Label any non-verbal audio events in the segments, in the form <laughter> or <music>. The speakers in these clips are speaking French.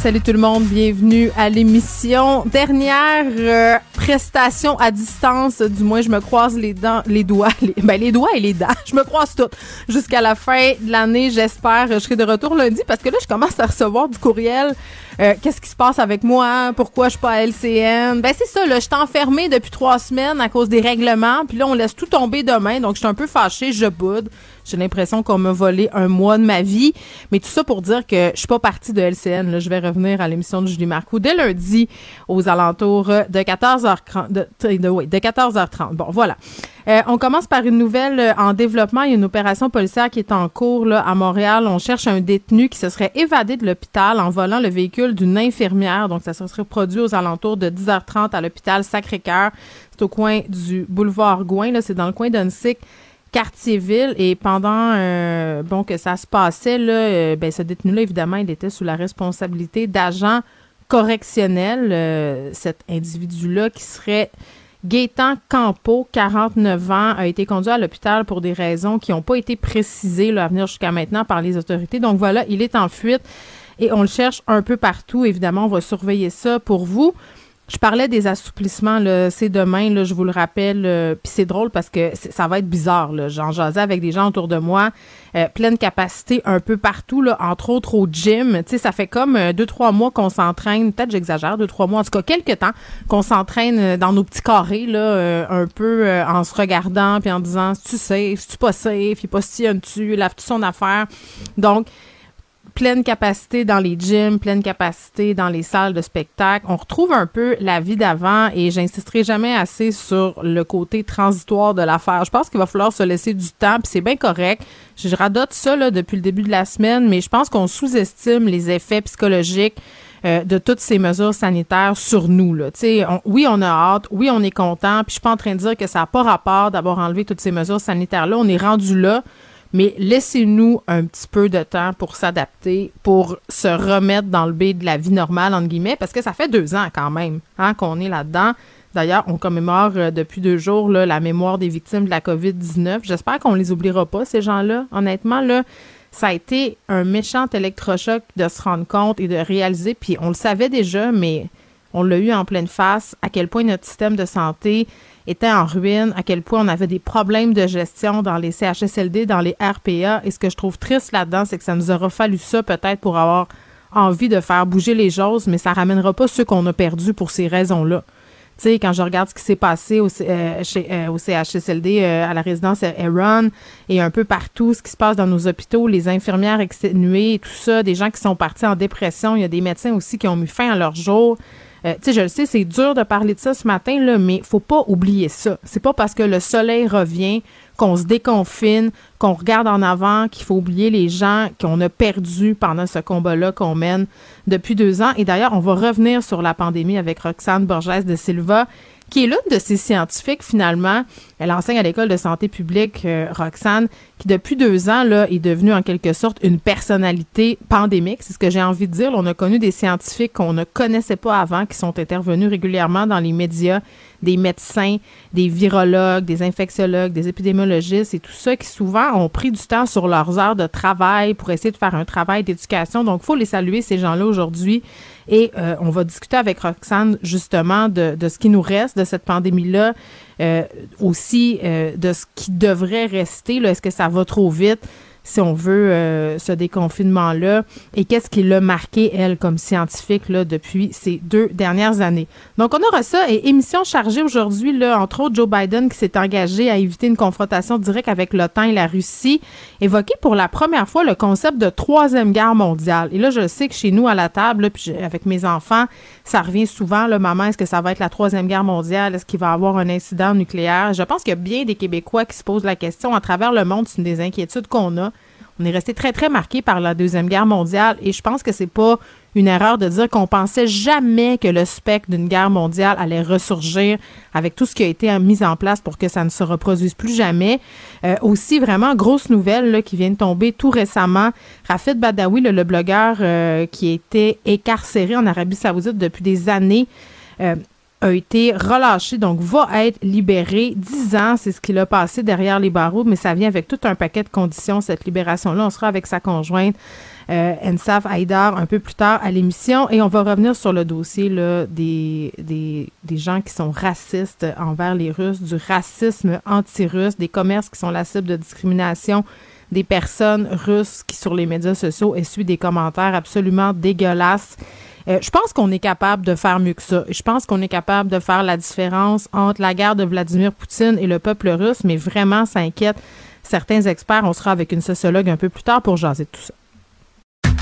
Salut tout le monde, bienvenue à l'émission. Dernière euh, prestation à distance, du moins je me croise les dents, les doigts, <laughs> les, ben les doigts et les dents, je me croise toutes jusqu'à la fin de l'année. J'espère je serai de retour lundi parce que là je commence à recevoir du courriel. Euh, Qu'est-ce qui se passe avec moi Pourquoi je suis pas à LCN Ben c'est ça, là, je suis enfermée depuis trois semaines à cause des règlements, puis là on laisse tout tomber demain, donc je suis un peu fâchée, je boude. J'ai l'impression qu'on m'a volé un mois de ma vie. Mais tout ça pour dire que je suis pas partie de LCN. Je vais revenir à l'émission de Julie Marcoux dès lundi aux alentours de 14h30. De, de- oui, de 14h30. Bon, voilà. Euh, on commence par une nouvelle euh, en développement. Il y a une opération policière qui est en cours là, à Montréal. On cherche un détenu qui se serait évadé de l'hôpital en volant le véhicule d'une infirmière. Donc, ça se serait produit aux alentours de 10h30 à l'hôpital Sacré-Cœur. C'est au coin du boulevard Gouin. C'est dans le coin d'Unsick. Quartier-Ville et pendant euh, bon que ça se passait là, euh, ben ce détenu-là évidemment il était sous la responsabilité d'agents correctionnels. Euh, cet individu-là qui serait Gaétan Campo, 49 ans, a été conduit à l'hôpital pour des raisons qui n'ont pas été précisées là, à venir jusqu'à maintenant par les autorités. Donc voilà, il est en fuite et on le cherche un peu partout. Évidemment, on va surveiller ça pour vous. Je parlais des assouplissements, c'est demain, là, je vous le rappelle. euh, Puis c'est drôle parce que ça va être bizarre. J'en jasais avec des gens autour de moi. euh, pleine capacité un peu partout, là, entre autres au gym. Tu sais, ça fait comme euh, deux, trois mois qu'on s'entraîne. Peut-être j'exagère, deux, trois mois, en tout cas quelques temps, qu'on s'entraîne euh, dans nos petits carrés, là, euh, un peu en se regardant puis en disant tu safe, tu pas safe, il postillonne-tu, lave-tu son affaire. Donc, pleine capacité dans les gyms, pleine capacité dans les salles de spectacle. On retrouve un peu la vie d'avant et j'insisterai jamais assez sur le côté transitoire de l'affaire. Je pense qu'il va falloir se laisser du temps, puis c'est bien correct. Je radote ça là, depuis le début de la semaine, mais je pense qu'on sous-estime les effets psychologiques euh, de toutes ces mesures sanitaires sur nous. Là. On- oui, on a hâte, oui, on est content, puis je suis pas en train de dire que ça n'a pas rapport d'avoir enlevé toutes ces mesures sanitaires-là. On est rendu là, mais laissez-nous un petit peu de temps pour s'adapter, pour se remettre dans le bain de la vie normale, entre guillemets, parce que ça fait deux ans quand même hein, qu'on est là-dedans. D'ailleurs, on commémore euh, depuis deux jours la mémoire des victimes de la COVID-19. J'espère qu'on les oubliera pas, ces gens-là. Honnêtement, ça a été un méchant électrochoc de se rendre compte et de réaliser, puis on le savait déjà, mais on l'a eu en pleine face, à quel point notre système de santé était en ruine, à quel point on avait des problèmes de gestion dans les CHSLD, dans les RPA. Et ce que je trouve triste là-dedans, c'est que ça nous aura fallu ça peut-être pour avoir envie de faire bouger les choses, mais ça ramènera pas ceux qu'on a perdus pour ces raisons-là. Tu sais, quand je regarde ce qui s'est passé au, euh, chez, euh, CHSLD, euh, à la résidence Aaron et un peu partout, ce qui se passe dans nos hôpitaux, les infirmières exténuées, tout ça, des gens qui sont partis en dépression, il y a des médecins aussi qui ont mis fin à leur jour. Euh, tu sais, je le sais, c'est dur de parler de ça ce matin, là, mais faut pas oublier ça. C'est pas parce que le soleil revient qu'on se déconfine, qu'on regarde en avant, qu'il faut oublier les gens qu'on a perdus pendant ce combat-là qu'on mène depuis deux ans. Et d'ailleurs, on va revenir sur la pandémie avec Roxane Borges de Silva, qui est l'une de ces scientifiques, finalement. Elle enseigne à l'école de santé publique, euh, Roxane, qui depuis deux ans, là, est devenue en quelque sorte une personnalité pandémique. C'est ce que j'ai envie de dire. On a connu des scientifiques qu'on ne connaissait pas avant, qui sont intervenus régulièrement dans les médias, des médecins, des virologues, des infectiologues, des épidémiologistes et tout ça, qui souvent ont pris du temps sur leurs heures de travail pour essayer de faire un travail d'éducation. Donc, il faut les saluer, ces gens-là, aujourd'hui. Et euh, on va discuter avec Roxane, justement, de, de ce qui nous reste de cette pandémie-là, aussi de ce qui devrait rester. Est-ce que ça va trop vite? Si on veut, euh, ce déconfinement-là et qu'est-ce qui l'a marqué, elle, comme scientifique, là, depuis ces deux dernières années? Donc, on aura ça et émission chargée aujourd'hui, là, entre autres, Joe Biden qui s'est engagé à éviter une confrontation directe avec l'OTAN et la Russie, évoqué pour la première fois le concept de troisième guerre mondiale. Et là, je sais que chez nous, à la table, puis avec mes enfants, ça revient souvent, là, maman, est-ce que ça va être la troisième guerre mondiale? Est-ce qu'il va y avoir un incident nucléaire? Je pense qu'il y a bien des Québécois qui se posent la question à travers le monde. C'est une des inquiétudes qu'on a. On est resté très, très marqué par la Deuxième Guerre mondiale et je pense que c'est pas une erreur de dire qu'on pensait jamais que le spectre d'une guerre mondiale allait ressurgir avec tout ce qui a été mis en place pour que ça ne se reproduise plus jamais. Euh, aussi, vraiment, grosse nouvelle qui vient de tomber tout récemment. Rafid Badawi, le, blogueur euh, qui était incarcéré en Arabie saoudite depuis des années, euh, a été relâché, donc va être libéré. Dix ans, c'est ce qu'il a passé derrière les barreaux, mais ça vient avec tout un paquet de conditions, cette libération-là. On sera avec sa conjointe, euh, Ensaf Haïdar, un peu plus tard à l'émission, et on va revenir sur le dossier là, des, des, des gens qui sont racistes envers les Russes, du racisme anti-russe, des commerces qui sont la cible de discrimination des personnes russes qui, sur les médias sociaux, essuient des commentaires absolument dégueulasses. Euh, je pense qu'on est capable de faire mieux que ça. Je pense qu'on est capable de faire la différence entre la guerre de Vladimir Poutine et le peuple russe, mais vraiment, ça inquiète certains experts. On sera avec une sociologue un peu plus tard pour jaser tout ça.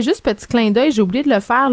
juste petit clin d'œil, j'ai oublié de le faire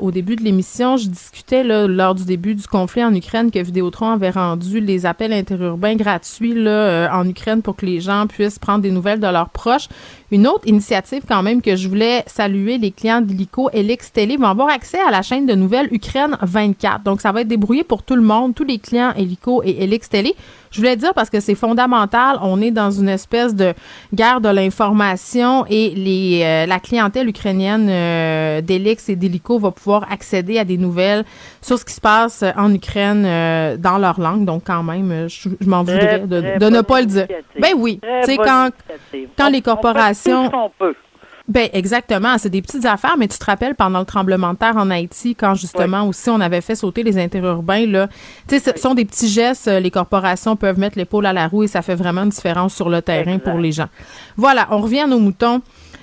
au début de l'émission. Je discutais lors du début du conflit en Ukraine que Vidéotron avait rendu les appels interurbains gratuits là, euh, en Ukraine pour que les gens puissent prendre des nouvelles de leurs proches. Une autre initiative quand même que je voulais saluer, les clients d'Illico Elix Télé vont avoir accès à la chaîne de nouvelles Ukraine 24. Donc ça va être débrouillé pour tout le monde, tous les clients Illico et Télé. Je voulais dire parce que c'est fondamental. On est dans une espèce de guerre de l'information et les, euh, la clientèle ukrainienne euh, d'Elix et d'Helico va pouvoir accéder à des nouvelles sur ce qui se passe en Ukraine euh, dans leur langue. Donc, quand même, je, m'en voudrais de, ne pas le dire. Ben oui. Tu sais, quand, quand les corporations. Ben exactement, c'est des petites affaires, mais tu te rappelles pendant le tremblement de terre en Haïti, quand justement aussi on avait fait sauter les interurbains là, tu sais, ce sont des petits gestes. Euh, les corporations peuvent mettre l'épaule à la roue et ça fait vraiment une différence sur le terrain pour les gens. Voilà, on revient à nos moutons.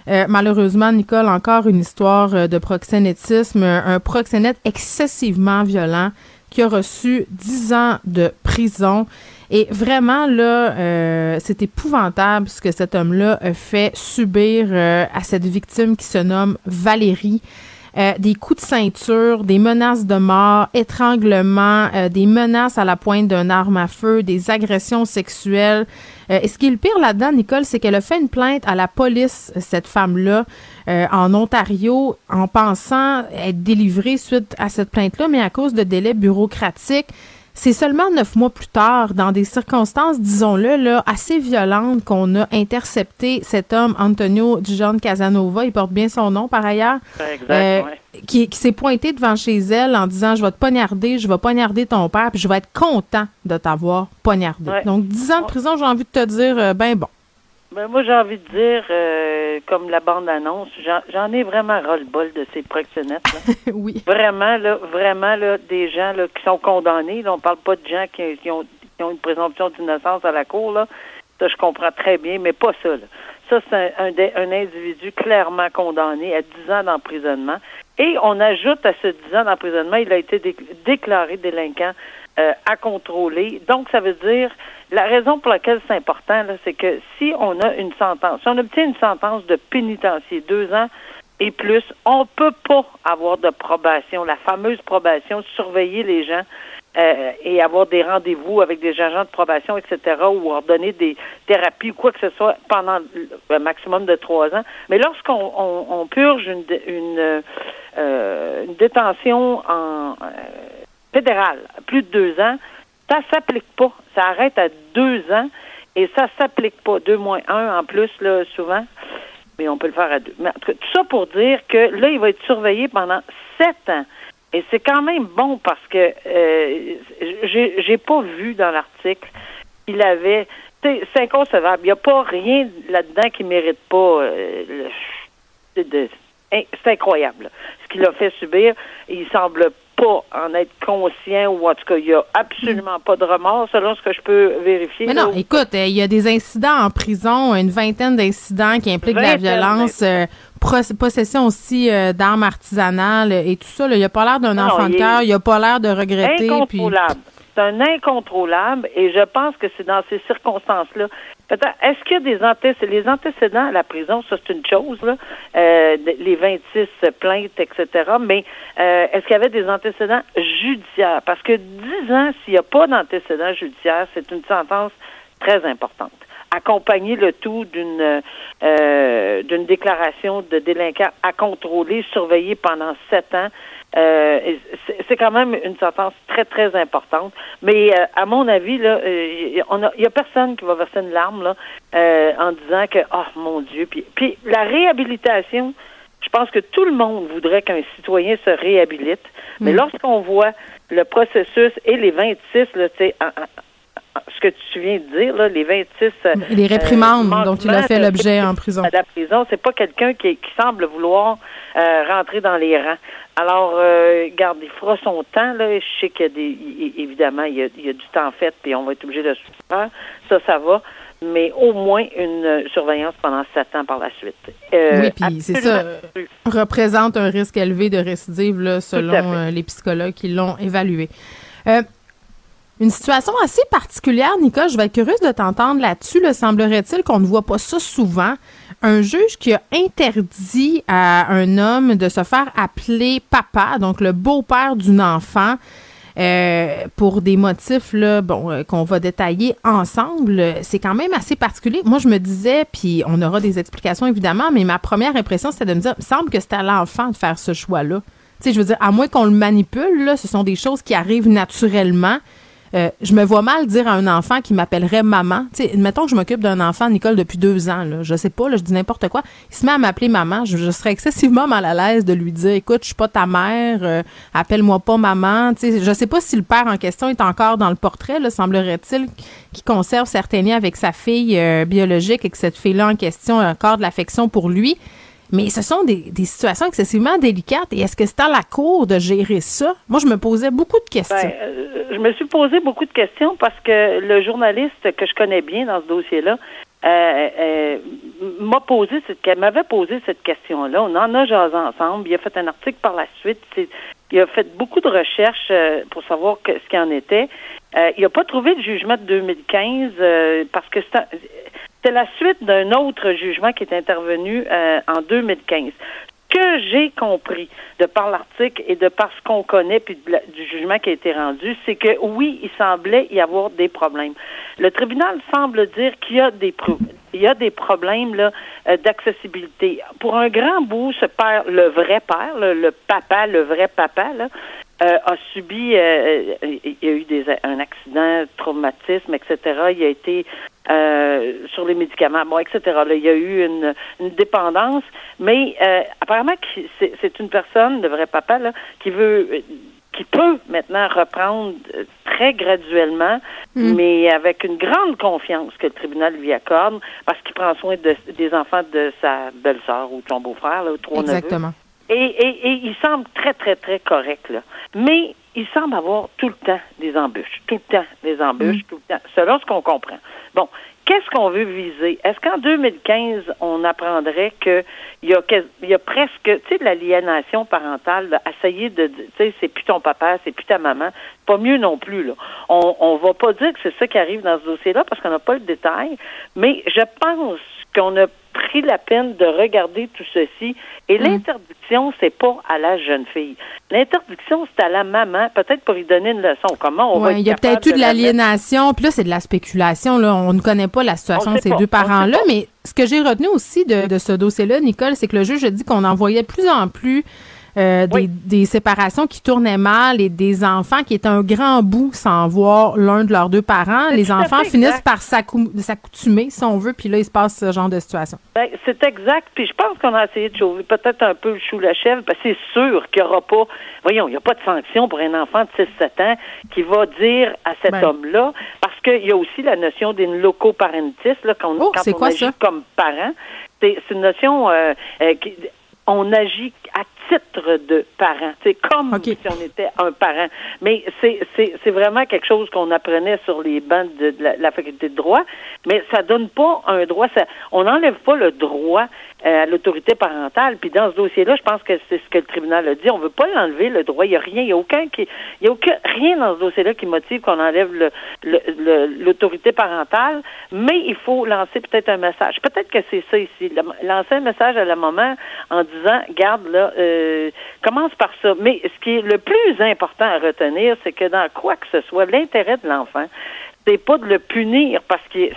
Euh, malheureusement, Nicole, encore une histoire euh, de proxénétisme, un proxénète excessivement violent qui a reçu dix ans de prison. Et vraiment, là, euh, c'est épouvantable ce que cet homme-là a fait subir euh, à cette victime qui se nomme Valérie. Euh, des coups de ceinture, des menaces de mort, étranglement, des menaces à la pointe d'un arme à feu, des agressions sexuelles. et ce qui est le pire là-dedans, Nicole, c'est qu'elle a fait une plainte à la police, cette femme-là, en Ontario, en pensant être délivrée suite à cette plainte-là, mais à cause de délais bureaucratiques, c'est seulement neuf mois plus tard, dans des circonstances, disons-le, là, assez violentes, qu'on a intercepté cet homme, Antonio Dijon Casanova, il porte bien son nom par ailleurs, euh, qui, s'est pointé devant chez elle en disant Je vais te poignarder, je vais poignarder ton père, puis je vais être content de t'avoir poignardé. Donc, dix ans de prison, j'ai envie de te dire, euh, ben bon. Ben moi, j'ai envie de dire, euh, comme la bande-annonce, j'en ai vraiment ras-le-bol de ces proxénètes. Là. <laughs> oui. Vraiment, là, vraiment, là, des gens là, qui sont condamnés. Là, on parle pas de gens qui, qui, ont, qui ont une présomption d'innocence à la cour. Là. Ça, je comprends très bien, mais pas ça. Là. Ça, c'est un, un, individu clairement condamné à 10 ans d'emprisonnement. Et on ajoute à ce 10 ans d'emprisonnement, il a été déclaré délinquant euh, à contrôler. Donc, ça veut dire la raison pour laquelle c'est important, c'est que si on a une sentence, si on obtient une sentence de pénitencier, deux ans et plus, on peut pas avoir de probation, la fameuse probation, surveiller les gens euh, et avoir des rendez-vous avec des agents de probation, etc., ou ordonner des thérapies ou quoi que ce soit pendant un maximum de trois ans. Mais lorsqu'on on, purge une, une, euh, une détention en euh, fédérale, plus de deux ans, ça s'applique pas. Ça arrête à deux ans et ça s'applique pas. Deux moins un en plus, là, souvent. mais on peut le faire à deux. Mais en tout cas, tout ça pour dire que là, il va être surveillé pendant sept ans. Et c'est quand même bon parce que euh, j'ai pas vu dans l'article qu'il avait. C'est inconcevable. Il n'y a pas rien là-dedans qui mérite pas. euh, de- c'est incroyable ce qu'il a fait subir. Il semble pas en être conscient ou en tout cas il n'y a absolument pas de remords selon ce que je peux vérifier. Mais là. non, écoute, euh, il y a des incidents en prison, une vingtaine d'incidents qui impliquent de la violence, euh, possession aussi euh, d'armes artisanales et tout ça. là. Il a pas l'air d'un enfant de cœur, il a pas l'air de regretter. puis- incontrôlable. C'est un incontrôlable et je pense que c'est dans ces circonstances-là. Est-ce qu'il y a des antécédents? Les antécédents à la prison, ça c'est une chose, là, euh, les 26 plaintes, etc. Mais euh, est-ce qu'il y avait des antécédents judiciaires? Parce que 10 ans, s'il n'y a pas d'antécédents judiciaires, c'est une sentence très importante. Accompagner le tout d'une euh, d'une déclaration de délinquant à contrôler, surveiller pendant sept ans. Euh, c'est- quand même une sentence très, très importante. Mais euh, à mon avis, là, euh, on a- il y a personne qui va verser une larme là, euh, en disant que, oh mon Dieu, puis, puis la réhabilitation, je pense que tout le monde voudrait qu'un citoyen se réhabilite. Mais lorsqu'on voit le processus et les 26, là, tu sais, en- en- en- ce que tu viens de dire, là, les 26... euh, Les réprimandes euh, dont il a fait l'objet en prison. à la prison, c'est pas quelqu'un qui, qui semble vouloir euh, rentrer dans les rangs. Alors, euh, garde, il fera son temps. Là. Je sais qu'il y a des, i- i- évidemment, il y a, il y a du temps fait, puis on va être obligé de se faire. Ça, ça va. Mais au moins une euh, surveillance pendant sept ans par la suite. Euh, Oui, puis c'est ça. représente un risque élevé de récidive là, selon les psychologues qui l'ont évalué. Euh, une situation assez particulière, Nicole, je vais être curieuse de t'entendre là-dessus. Le semblerait-il qu'on ne voit pas ça souvent? Un juge qui a interdit à un homme de se faire appeler papa, donc le beau-père d'une enfant, euh, pour des motifs là, bon, euh, qu'on va détailler ensemble, euh, c'est quand même assez particulier. Moi, je me disais, puis on aura des explications évidemment, mais ma première impression, c'était de me dire, il me semble que c'est à l'enfant de faire ce choix-là. Tu sais, je veux dire, à moins qu'on le manipule, ce sont des choses qui arrivent naturellement. Euh, je me vois mal dire à un enfant qui m'appellerait maman. Tu sais, mettons que je m'occupe d'un enfant, Nicole, depuis deux ans. Là, je sais pas, là, je dis n'importe quoi. Il se met à m'appeler maman. Je, serais excessivement mal à l'aise de lui dire, écoute, je suis pas ta mère, euh, appelle-moi pas maman. Tu sais, je sais pas si le père en question est encore dans le portrait. Là, semblerait-il qu'il conserve certains liens avec sa fille euh, biologique et que cette fille-là en question a encore de l'affection pour lui. Mais ce sont des, situations excessivement délicates. Et est-ce que c'est à la cour de gérer ça? Moi, je me posais beaucoup de questions. Ben, euh, je me suis posé beaucoup de questions parce que le journaliste que je connais bien dans ce dossier-là euh, euh, m'a posé cette m'avait posé cette question-là. On en a jasé ensemble. Il a fait un article par la suite. Il a fait beaucoup de recherches pour savoir que- ce qu'il en était. Il n'a pas trouvé de jugement de 2015 euh, parce que c'est c'est la suite d'un autre jugement qui est intervenu euh, en 2015 que j'ai compris de par l'article et de par ce qu'on connaît puis du jugement qui a été rendu, c'est que oui, il semblait y avoir des problèmes. Le tribunal semble dire qu'il y a des il y a des problèmes là euh, d'accessibilité. Pour un grand bout, ce père, le vrai père, le, papa, le vrai papa euh, a subi, euh, euh, il y a eu des, un accident, traumatisme, etc. Il a été euh, sur les médicaments, bon, etc. Là, il y a eu une, une dépendance, mais euh, apparemment c'est c'est une personne, le vrai papa, là, qui veut, qui peut maintenant reprendre euh, très graduellement, mais avec une grande confiance que le tribunal lui accorde, parce qu'il prend soin de, des enfants de sa belle-sœur ou de son beau-frère, ou trois neveux. Et, et, et il semble très, très, très correct, là. Mais il semble avoir tout le temps des embûches, tout le temps des embûches, tout le temps, selon ce qu'on comprend. Bon, qu'est-ce qu'on veut viser? Est-ce qu'en 2015, on apprendrait que il y a, y a presque, tu sais, de l'aliénation parentale, là, essayer de, tu sais, c'est plus ton papa, c'est plus ta maman, pas mieux non plus, là. On, on va pas dire que c'est ça qui arrive dans ce dossier-là parce qu'on n'a pas le détail, mais je pense qu'on a pris la peine de regarder tout ceci. Et l'interdiction, c'est pas à la jeune fille. L'interdiction, c'est à la maman, peut-être pour lui donner une leçon. Comment on va Ouais, il y a peut-être eu de la l'aliénation, puis là, c'est de la spéculation. Là. On ne connaît pas la situation On de ces pas, deux parents-là, mais ce que j'ai retenu aussi de, de ce dossier-là, Nicole, c'est que le juge a dit qu'on en voyait plus en plus euh, des, des, séparations qui tournaient mal et des enfants qui étaient un grand bout sans voir l'un de leurs deux parents. Les enfants finissent par s'accoutumer, si on veut, puis là, il se passe ce genre de situation. Ben, c'est exact. Puis je pense qu'on a essayé de sauver peut-être un peu le chou la chèvre, parce que c'est sûr qu'il n'y aura pas, voyons, il n'y a pas de sanction pour un enfant de 6-7 ans qui va dire à cet ben. homme-là, parce qu'il y a aussi la notion d'une locoparentis, là, quand, oh, quand on agit comme parent. C'est une notion euh, euh, qui, on agit à titre de parent. C'est comme si on était un parent. Mais c'est vraiment quelque chose qu'on apprenait sur les bancs de, la, faculté de droit. Mais ça donne pas un droit. Ça, on n'enlève pas le droit euh, à l'autorité parentale. Puis dans ce dossier-là, je pense que c'est ce que le tribunal a dit. On veut pas l'enlever le droit. Il n'y a rien. Il n'y a aucun qui. Il y a aucun rien dans ce dossier-là qui motive qu'on enlève l'autorité parentale. Mais il faut lancer peut-être un message. Peut-être que c'est ça ici. Lancer un message à la maman en disant, garde là. Euh, euh, commence par ça. Mais ce qui est le plus important à retenir, c'est que dans quoi que ce soit, l'intérêt de l'enfant, c'est pas de le punir parce pas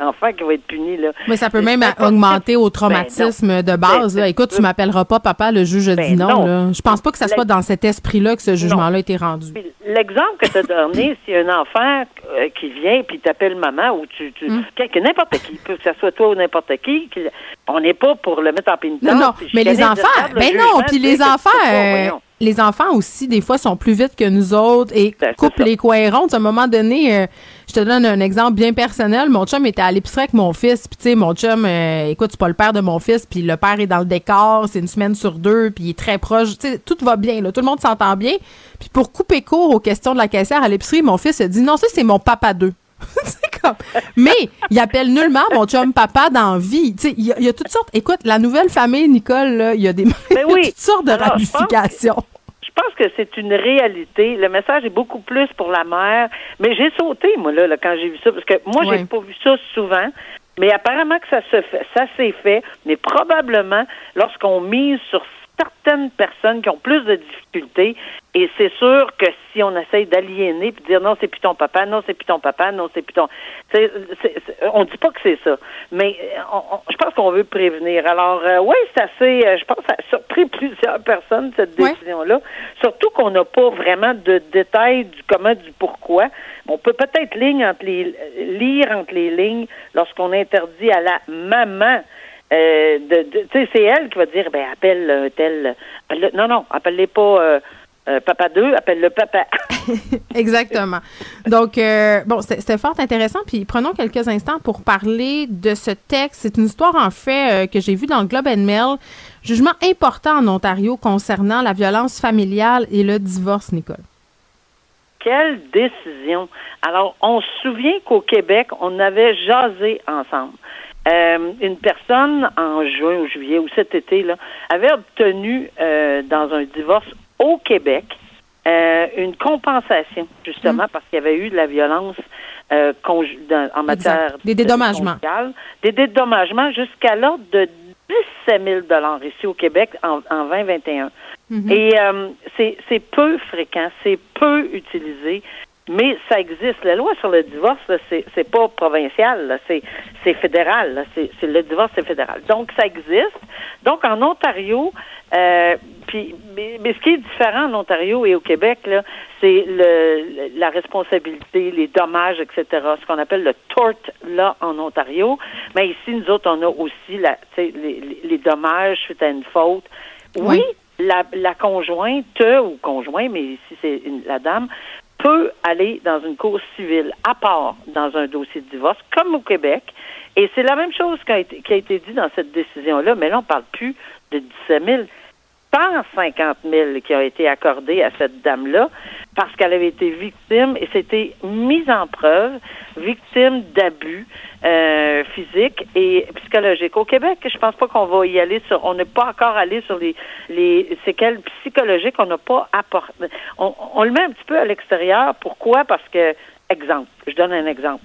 l'enfant qui va être puni là. Mais ça peut même augmenter au ben traumatisme de base. Ben, Écoute, tu m'appelleras pas papa, le juge ben dit non. Là. Je pense pas que ça soit dans cet esprit-là que ce jugement-là a été rendu. L'exemple que tu as donné, <coughs> c'est un enfant euh, qui vient puis t'appelle maman ou tu, tu hum. n'importe qui, peut que ce soit toi ou n'importe qui, on n'est pas pour le mettre en pénitence. Non, non, mais les enfants, ben non, puis les enfants, euh, les enfants aussi, des fois, sont plus vite que nous autres et coupent les coins ronds. À un moment donné, euh, je te donne un exemple bien personnel. Mon chum était à l'épicerie avec mon fils. Puis, tu sais, mon chum, euh, écoute, c'est pas le père de mon fils. Puis, le père est dans le décor. C'est une semaine sur deux. Puis, il est très proche. Tu sais, tout va bien. Là, tout le monde s'entend bien. Puis, pour couper court aux questions de la caissière à l'épicerie, mon fils a dit non, ça, c'est mon papa d'eux. <laughs> comme. Mais il appelle nullement mon chum papa dans vie. Tu sais, il y, a toutes sortes. Écoute, la nouvelle famille Nicole, il y a des <laughs> ben toutes sortes de ramifications je pense que c'est une réalité. Le message est beaucoup plus pour la mère. Mais j'ai sauté, moi, là, quand j'ai vu ça, parce que moi, j'ai pas vu ça souvent. Mais apparemment que ça se fait, ça s'est fait, mais probablement lorsqu'on mise sur certaines personnes qui ont plus de difficultés. Et c'est sûr que si on essaye d'aliéner puis dire non, c'est plus ton papa, non, c'est plus ton papa, non, c'est plus ton. C'est, on dit pas que c'est ça, mais je pense qu'on veut prévenir. Alors, euh, oui, c'est assez. Euh, je pense que ça a surpris <laughs> plusieurs personnes cette décision-là. Surtout qu'on n'a pas vraiment de détails du comment, du pourquoi. On peut peut-être lire entre les, lire entre les lignes lorsqu'on interdit à la maman euh, de, c'est elle qui va dire, ben appelle un tel. non, non, appelle-les pas. Euh, euh, papa 2, appelle le papa. <laughs> Exactement. Donc, bon, c'était fort intéressant. Puis prenons quelques instants pour parler de ce texte. C'est une histoire, en fait, que j'ai vue dans le Globe and Mail. Jugement important en Ontario concernant la violence familiale et le divorce, Nicole. Quelle décision. Alors, on se souvient qu'au Québec, on avait jasé ensemble. Euh, une personne en juin ou juillet ou cet été là avait obtenu euh, dans un divorce au Québec euh, une compensation justement mm. parce qu'il y avait eu de la violence en matière des dédommagements. des dédommagements jusqu'à l'ordre de 17 000 dollars ici au Québec en, en 2021 mm-hmm. et c'est peu fréquent c'est peu utilisé mais ça existe. La loi sur le divorce, c'est, pas provincial, c'est, fédéral. C'est, le divorce, c'est fédéral. Donc, ça existe. Donc, en Ontario, euh, puis, mais, ce qui est différent en Ontario et au Québec, là, c'est le, la responsabilité, les dommages, etc. Ce qu'on appelle le tort là en Ontario. Mais ici, nous autres, on a aussi la, les, les dommages suite à une faute. Oui, La, la, conjointe ou conjoint, mais ici c'est la dame, peut aller dans une cause civile à part dans un dossier de divorce, comme au Québec. Et c'est la même chose qui a, été, qui a été dit dans cette décision-là, mais là, on ne parle plus de 17 000. 150 000 qui ont été accordés à cette dame-là parce qu'elle avait été victime et c'était mise en preuve, victime d'abus euh, physiques et psychologiques. Au Québec, je pense pas qu'on va y aller sur, on n'est pas encore allé sur les, les séquelles psychologiques, on n'a pas apporté, on, on le met un petit peu à l'extérieur. Pourquoi? Parce que Exemple, je donne un exemple.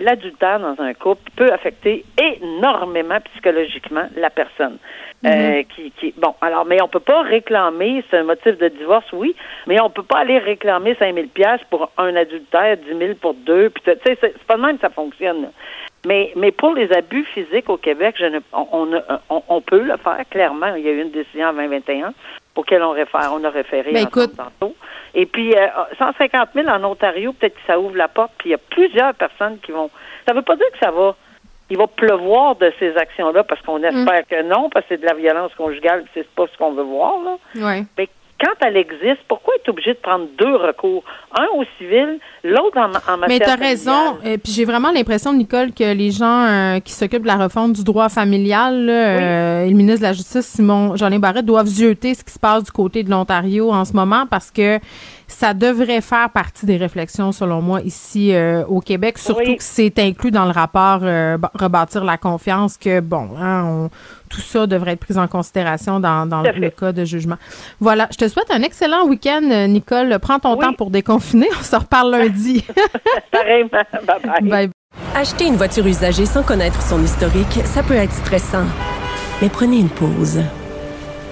L'adultère dans un couple peut affecter énormément psychologiquement la personne. Euh, qui, qui, bon, alors, mais on peut pas réclamer, c'est un motif de divorce, oui, mais on peut pas aller réclamer 5000 pièces pour un adultère, 10 000 pour deux, puis tu sais, c'est pas de même que ça fonctionne. Mais, mais pour les abus physiques au Québec, je ne, on, on, on, peut le faire, clairement. Il y a eu une décision en 2021 auquel on, réfère, on a référé ben, écoute, tantôt. Et puis, euh, 150 000 en Ontario, peut-être que ça ouvre la porte, puis il y a plusieurs personnes qui vont... Ça ne veut pas dire que ça va... Il va pleuvoir de ces actions-là, parce qu'on espère que non, parce que c'est de la violence conjugale, c'est pas ce qu'on veut voir, là. Ouais. Mais quand elle existe, pourquoi être obligé de prendre deux recours? Un au civil, l'autre en, en matière Mais tu as raison. Et puis j'ai vraiment l'impression, Nicole, que les gens euh, qui s'occupent de la refonte du droit familial, là, euh, et le ministre de la Justice, Simon Jean Barrette, doivent zioter ce qui se passe du côté de l'Ontario en ce moment parce que ça devrait faire partie des réflexions, selon moi, ici euh, au Québec, surtout Oui. que c'est inclus dans le rapport euh, rebâtir la confiance que, bon, hein, on- tout ça devrait être pris en considération dans, le cas de jugement. Voilà, je te souhaite un excellent week-end, euh, Nicole. Prends ton Oui. temps pour déconfiner. On se reparle lundi. <laughs> Bye-bye. Bye. Acheter une voiture usagée sans connaître son historique, ça peut être stressant. Mais prenez une pause.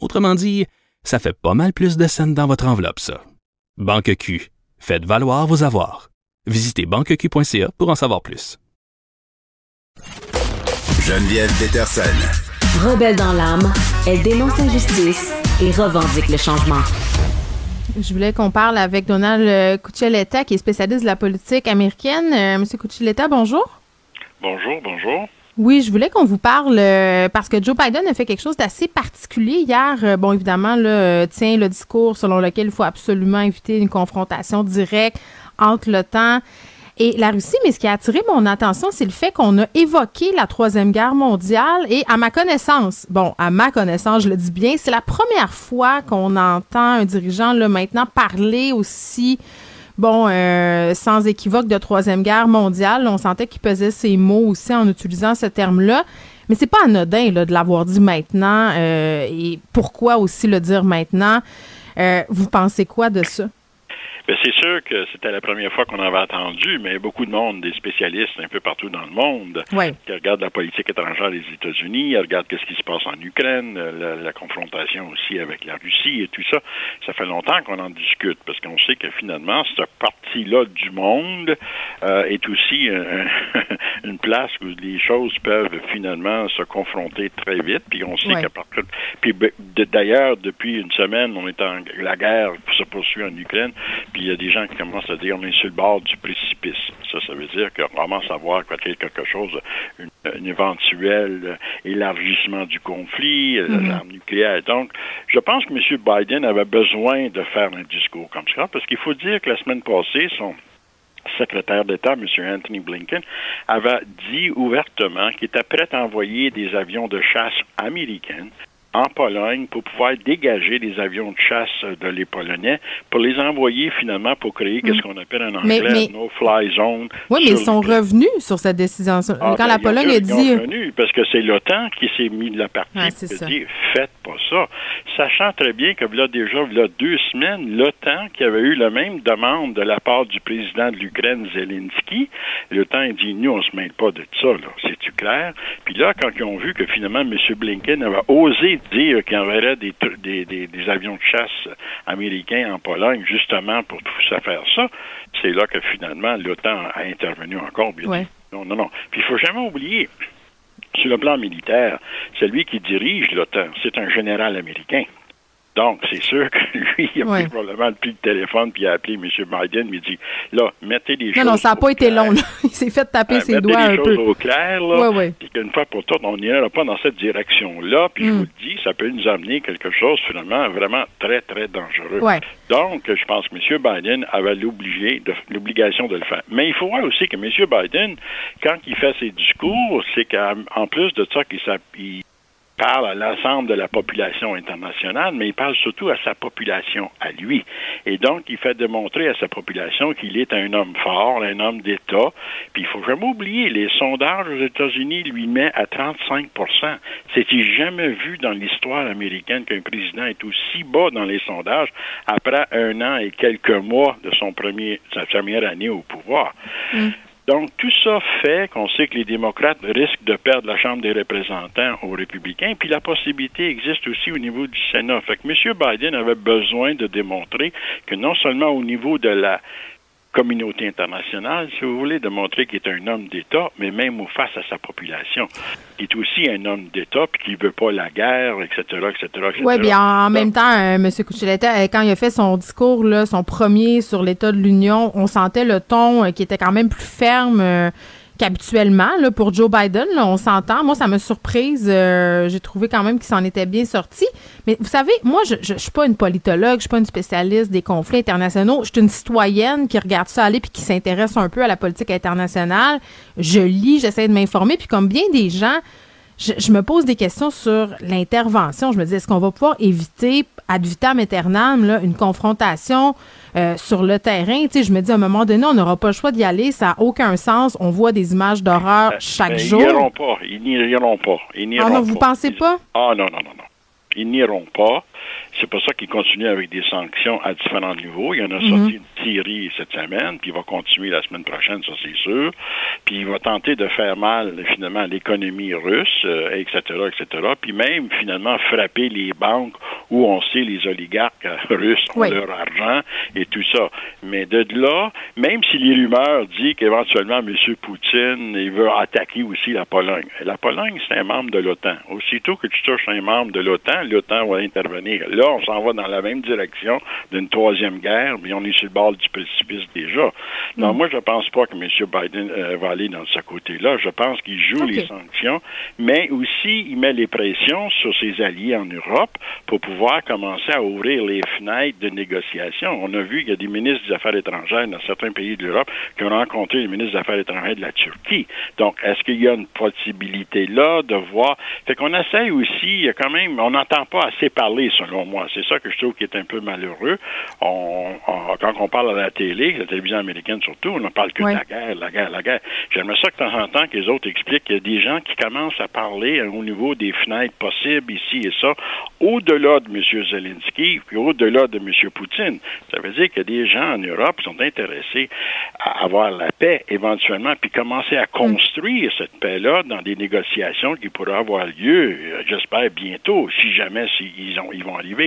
Autrement dit, ça fait pas mal plus de scènes dans votre enveloppe, ça. Banque Q. Faites valoir vos avoirs. Visitez banqueq.ca pour en savoir plus. Geneviève Peterson. Rebelle dans l'âme, elle dénonce l'injustice et revendique le changement. Je voulais qu'on parle avec Donald euh, Cuccioletta, qui est spécialiste de la politique américaine. Euh, Monsieur Cuccioletta, bonjour. Bonjour, bonjour. Oui, je voulais qu'on vous parle euh, parce que Joe Biden a fait quelque chose d'assez particulier hier. Euh, bon, évidemment, là, euh, tient le discours selon lequel il faut absolument éviter une confrontation directe entre l'OTAN et la Russie. Mais ce qui a attiré mon attention, c'est le fait qu'on a évoqué la Troisième Guerre mondiale. Et à ma connaissance, bon, à ma connaissance, je le dis bien, c'est la première fois qu'on entend un dirigeant là maintenant parler aussi bon, euh, sans équivoque de Troisième Guerre mondiale. On sentait qu'il pesait ses mots aussi en utilisant ce terme-là. Mais c'est pas anodin là, de l'avoir dit maintenant. euh, et pourquoi aussi le dire maintenant? Euh, vous pensez quoi de ça? Ben, c'est sûr que c'était la première fois qu'on avait entendu, mais beaucoup de monde, des spécialistes un peu partout dans le monde, Oui. qui regardent la politique étrangère des États-Unis, regardent ce qui se passe en Ukraine, la, la confrontation aussi avec la Russie et tout ça. Ça fait longtemps qu'on en discute parce qu'on sait que finalement, cette partie-là du monde euh, est aussi euh, <laughs> une place où les choses peuvent finalement se confronter très vite. Puis on sait Ouais. qu'à partir. Puis ben, d'ailleurs, depuis une semaine, on est en la guerre se poursuit en Ukraine. Puis il y a des gens qui commencent à dire on est sur le bord du précipice. Ça, ça veut dire qu'on commence à voir qu'il y a quelque chose, une, un éventuel euh, élargissement du conflit, euh, l'arme nucléaire. Donc, je pense que M. Biden avait besoin de faire un discours comme ça, parce qu'il faut dire que la semaine passée, son secrétaire d'État, M. Anthony Blinken, avait dit ouvertement qu'il était prêt à envoyer des avions de chasse américains en Pologne pour pouvoir dégager les avions de chasse de les Polonais pour les envoyer finalement pour créer ce qu'on appelle en anglais mais- no-fly zone. Oui, mais ils sont revenus sur cette décision. Ah, Quand ben, la ils Pologne a ils ont dit. euh, revenu, parce que c'est l'OTAN qui s'est mis de la partie Ah, ça. dire faites pas ça. Sachant très bien que là déjà là deux semaines, l'OTAN qui avait eu la même demande de la part du président de l'Ukraine Zelensky, l'OTAN a dit nous on se mêle pas de ça là, c'est-tu clair? Puis là quand ils ont vu que finalement M. Blinken avait osé dire qu'il enverrait des, des, des, des avions de chasse américains en Pologne justement pour tout ça faire ça, c'est là que finalement l'OTAN a intervenu encore. Ouais. non, non, non. Puis il faut jamais oublier, sur le plan militaire, celui qui dirige l'OTAN, c'est un général américain. Donc, c'est sûr que <laughs> lui, il a Ouais. pris probablement plus de téléphone, puis il a appelé M. Biden, puis il dit, là, mettez des Non, choses non, ça n'a pas été clair. long. là. <laughs> Il s'est fait taper ses mettez doigts les un choses peu. au clair, là, Ouais, ouais. puis qu'une fois pour toutes, on n'ira pas dans cette direction-là, puis je Mm. vous le dis, ça peut nous amener quelque chose, finalement, vraiment très, très dangereux. Donc, je pense que M. Biden avait l'obligé de- l'obligation de le faire. Mais il faut voir aussi que M. Biden, quand il fait ses discours, c'est qu'en plus de ça, qu'il parle à l'ensemble de la population internationale, mais il parle surtout à sa population, à lui. Et donc, il fait démontrer à sa population qu'il est un homme fort, un homme d'État. Puis il faut jamais oublier, les sondages aux États-Unis lui met à 35% C'est-il jamais vu dans l'histoire américaine qu'un président est aussi bas dans les sondages après un an et quelques mois de son premier, sa première année au pouvoir? Mm. Donc, tout ça fait qu'on sait que les démocrates risquent de perdre la Chambre des représentants aux républicains, puis la possibilité existe aussi au niveau du Sénat. Fait que M. Biden avait besoin de démontrer que non seulement au niveau de la communauté internationale, si vous voulez, de montrer qu'il est un homme d'État, mais même face à sa population. Il est aussi un homme d'État, puis qu'il veut pas la guerre, etc., etc., Oui, bien en, même temps, euh, M. Cuccioletta, euh, quand il a fait son discours, là, son premier sur l'État de l'Union, on sentait le ton euh, qui était quand même plus ferme qu'habituellement, là, pour Joe Biden, on s'entend. Moi, ça m'a surprise. Euh, j'ai trouvé quand même qu'il s'en était bien sorti. Mais vous savez, moi, je, je, suis pas une politologue, je suis pas une spécialiste des conflits internationaux. Je suis une citoyenne qui regarde ça aller puis qui s'intéresse un peu à la politique internationale. Je lis, j'essaie de m'informer. Puis comme bien des gens, je, me pose des questions sur l'intervention. Je me dis, est-ce qu'on va pouvoir éviter ad vitam aeternam là, une confrontation euh, sur le terrain? Tu sais, je me dis, à un moment donné, on n'aura pas le choix d'y aller. Ça n'a aucun sens. On voit des images d'horreur euh, chaque ben, jour. Ils n'iront pas. Ils n'iront pas. Ils ah non, vous pensez pas? Ah non, non, non, non. Ils n'iront pas. C'est pour ça qu'il continue avec des sanctions à différents niveaux. Il y en a sorti mhm. une série cette semaine, puis il va continuer la semaine prochaine, ça c'est sûr. Puis il va tenter de faire mal finalement à l'économie russe, etc., euh, etc. Puis même finalement frapper les banques où on sait les oligarques russes ont leur argent et tout ça. Mais de là, même si les rumeurs disent qu'éventuellement M. Poutine il veut attaquer aussi la Pologne. La Pologne, c'est un membre de l'OTAN. Aussitôt que tu touches un membre de l'OTAN, l'OTAN va intervenir. Là, on s'en va dans la même direction d'une troisième guerre, mais on est sur le bord du précipice déjà. Non, mm. moi, je pense pas que M. Biden euh, va aller dans ce côté-là. Je pense qu'il joue les sanctions, mais aussi il met les pressions sur ses alliés en Europe pour pouvoir commencer à ouvrir les fenêtres de négociation. On a vu qu'il y a des ministres des Affaires étrangères dans certains pays de l'Europe qui ont rencontré les ministres des Affaires étrangères de la Turquie. Donc, est-ce qu'il y a une possibilité là de voir? Fait qu'on essaye aussi, il y a quand même, on n'entend pas assez parler, selon moi c'est ça que je trouve qui est un peu malheureux. On, quand on parle à la télé, la télévision américaine surtout, on ne parle que de la guerre, la guerre, la guerre. J'aimerais ça que de temps en temps que les autres expliquent qu'il y a des gens qui commencent à parler au niveau des fenêtres possibles ici et ça, au-delà de M. Zelensky, puis au-delà de M. Poutine. Ça veut dire qu'il y a des gens en Europe qui sont intéressés à avoir la paix éventuellement, puis commencer à construire cette paix-là dans des négociations qui pourraient avoir lieu, euh, j'espère, bientôt, si jamais ils, ont, ils vont arriver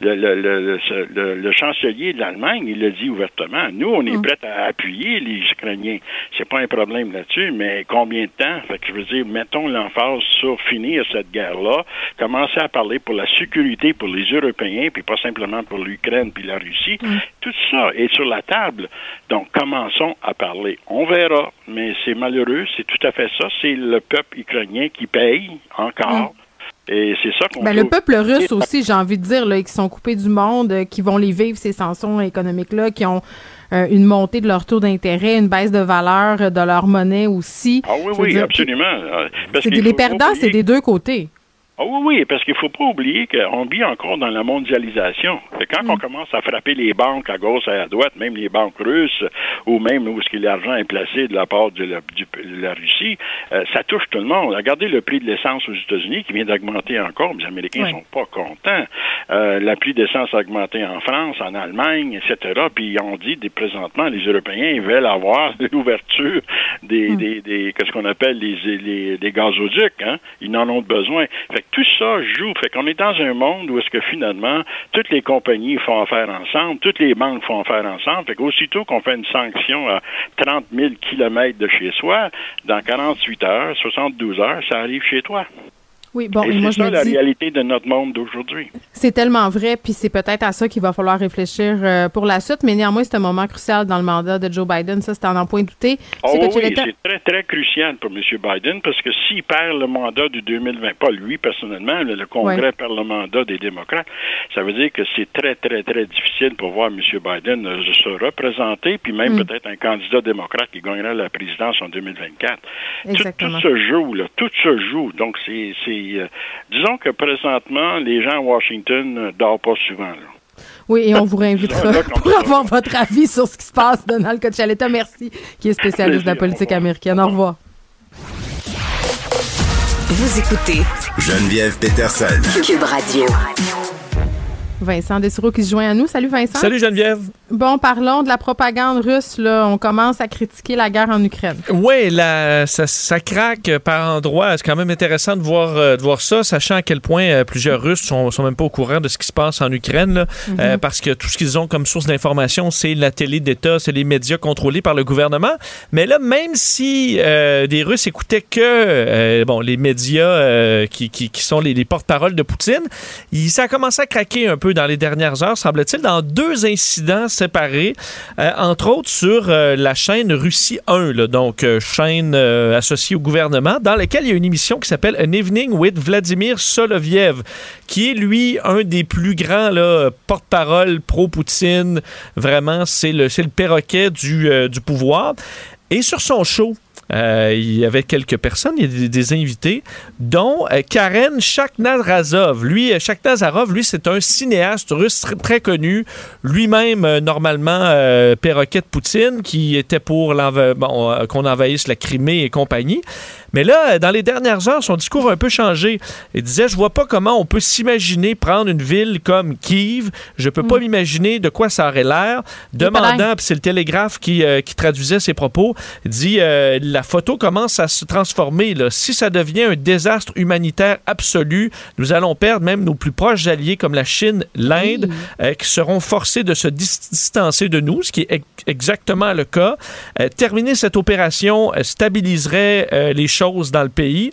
le, le, le, chancelier de l'Allemagne, il l'a dit ouvertement. Nous, on est mm. prêts à appuyer les Ukrainiens. C'est pas un problème là-dessus, mais combien de temps? Fait que je veux dire, mettons l'emphase sur finir cette guerre-là, commencer à parler pour la sécurité pour les Européens, puis pas simplement pour l'Ukraine puis la Russie. Mm. Tout ça est sur la table. Donc, commençons à parler. On verra, mais c'est malheureux, c'est tout à fait ça. C'est le peuple ukrainien qui paye encore. Mm. Et c'est ça qu'on ben, Le peuple russe aussi, j'ai envie de dire, là, qui sont coupés du monde, euh, qui vont les vivre, ces sanctions économiques-là, qui ont euh, une montée de leur taux d'intérêt, une baisse de valeur de leur monnaie aussi. Ah oui, oui, absolument. c'est les perdants, c'est des deux côtés. Ah oui, oui, parce qu'il ne faut pas oublier qu'on vit encore dans la mondialisation. quand mm. on commence à frapper les banques à gauche et à droite, même les banques russes, ou même où l'argent est placé de la part de la, Russie, euh, ça touche tout le monde. Regardez le prix de l'essence aux États-Unis qui vient d'augmenter encore. Les Américains ne sont pas contents. Euh, le prix d'essence a augmenté en France, en Allemagne, etc. Puis on dit des présentement, les Européens veulent avoir <laughs> l'ouverture des, mm. des, des qu'est-ce qu'on appelle les, les, les gazoducs. Hein? Ils en ont besoin. Fait tout ça joue. Fait qu'on est dans un monde où est-ce que finalement, toutes les compagnies font affaire ensemble, toutes les banques font affaire ensemble. Fait qu'aussitôt qu'on fait une sanction à 30 000 kilomètres de chez soi, dans 48 heures, 72 heures, ça arrive chez toi. Oui, bon, et, ça la réalité de notre monde d'aujourd'hui. C'est tellement vrai, puis c'est peut-être à ça qu'il va falloir réfléchir euh, pour la suite, mais néanmoins, c'est un moment crucial dans le mandat de Joe Biden, ça, c'est en point douté. Oh, oui, c'est très, très crucial pour M. Biden, parce que s'il perd le mandat du 2020, pas lui personnellement, le, Congrès perd le mandat des démocrates, ça veut dire que c'est très, très, très difficile pour voir M. Biden euh, se représenter, puis même mm. peut-être un candidat démocrate qui gagnera la présidence en 2024. Tout, tout, se joue, là, tout se joue, donc c'est Puis, euh, disons que présentement, les gens à Washington ne dorment pas souvent. Là. Oui, et on vous réinvitera <laughs> pour avoir votre avis sur ce qui se passe, Donald Cochaletta. Merci, qui est spécialiste de la politique américaine. Au revoir. Vous écoutez Geneviève Peterson. Cube Radio. Vincent Dessureau qui se joint à nous. Salut Vincent. Salut Geneviève. Bon, parlons de la propagande russe. Là. On commence à critiquer la guerre en Ukraine. Oui, ça, ça, craque par endroits. C'est quand même intéressant de voir, euh, de voir ça, sachant à quel point euh, plusieurs Russes sont, sont même pas au courant de ce qui se passe en Ukraine, là, Mhm. euh, parce que tout ce qu'ils ont comme source d'information, c'est la télé d'État, c'est les médias contrôlés par le gouvernement. Mais là, même si euh, des Russes écoutaient que euh, bon, les médias qui, qui, qui sont les, les porte-paroles de Poutine, il, ça a commencé à craquer un peu dans les dernières heures, semble-t-il, dans deux incidents séparés, euh, entre autres sur euh, la chaîne Russie 1, là, donc euh, chaîne associée au gouvernement, dans laquelle il y a une émission qui s'appelle An Evening with Vladimir Soloviev, qui est lui un des plus grands porte-parole pro-Poutine. Vraiment, c'est le, le perroquet du, du pouvoir. Et sur son show, euh, il y avait quelques personnes, il y a des, invités, dont euh, Karen Shaknarazov. Lui, euh, Shaknazarov, lui, c'est un cinéaste russe très, connu, lui-même normalement perroquet de Poutine, qui était pour qu'on envahisse la Crimée et compagnie. Mais là, dans les dernières heures, son discours a un peu changé. Il disait, je vois pas comment on peut s'imaginer prendre une ville comme Kiev. Je peux pas m'imaginer de quoi ça aurait l'air. Demandant, puis c'est le Télégraphe qui, euh, qui traduisait ses propos, dit, euh, la photo commence à se transformer. Là. Si ça devient un désastre humanitaire absolu, nous allons perdre même nos plus proches alliés comme la Chine, l'Inde, euh, qui seront forcés de se dis- distancer de nous, ce qui est ex- exactement le cas. Terminer cette opération stabiliserait les choses dans le pays.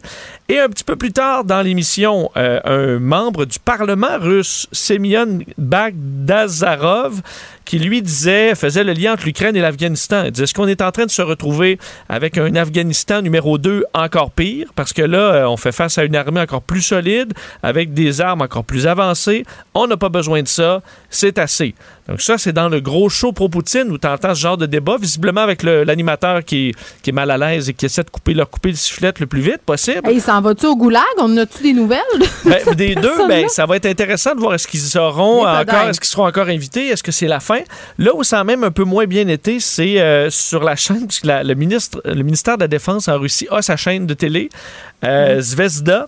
Et un petit peu plus tard dans l'émission, euh, un membre du Parlement russe, Semyon Bagdazarov, qui lui disait, faisait le lien entre l'Ukraine et l'Afghanistan. Il disait, est-ce qu'on est en train de se retrouver avec un Afghanistan numéro 2 encore pire? Parce que là, euh, on fait face à une armée encore plus solide, avec des armes encore plus avancées. On n'a pas besoin de ça. C'est assez. Donc ça, c'est dans le gros show pro-Poutine où tu entends ce genre de débat, visiblement avec l'animateur qui est mal à l'aise et qui essaie de couper, leur couper le sifflet le plus vite possible. Hey, il s'en va-tu au goulag? On a-tu des nouvelles? Ben, <laughs> des deux, ben, ça va être intéressant de voir est-ce qu'ils seront Les encore, est-ce qu'ils seront encore invités, est-ce que c'est la fin? Là où ça a même un peu moins bien été, c'est euh, sur la chaîne, puisque la- le, ministre, le ministère de la Défense en Russie a sa chaîne de télé, euh, Zvezda.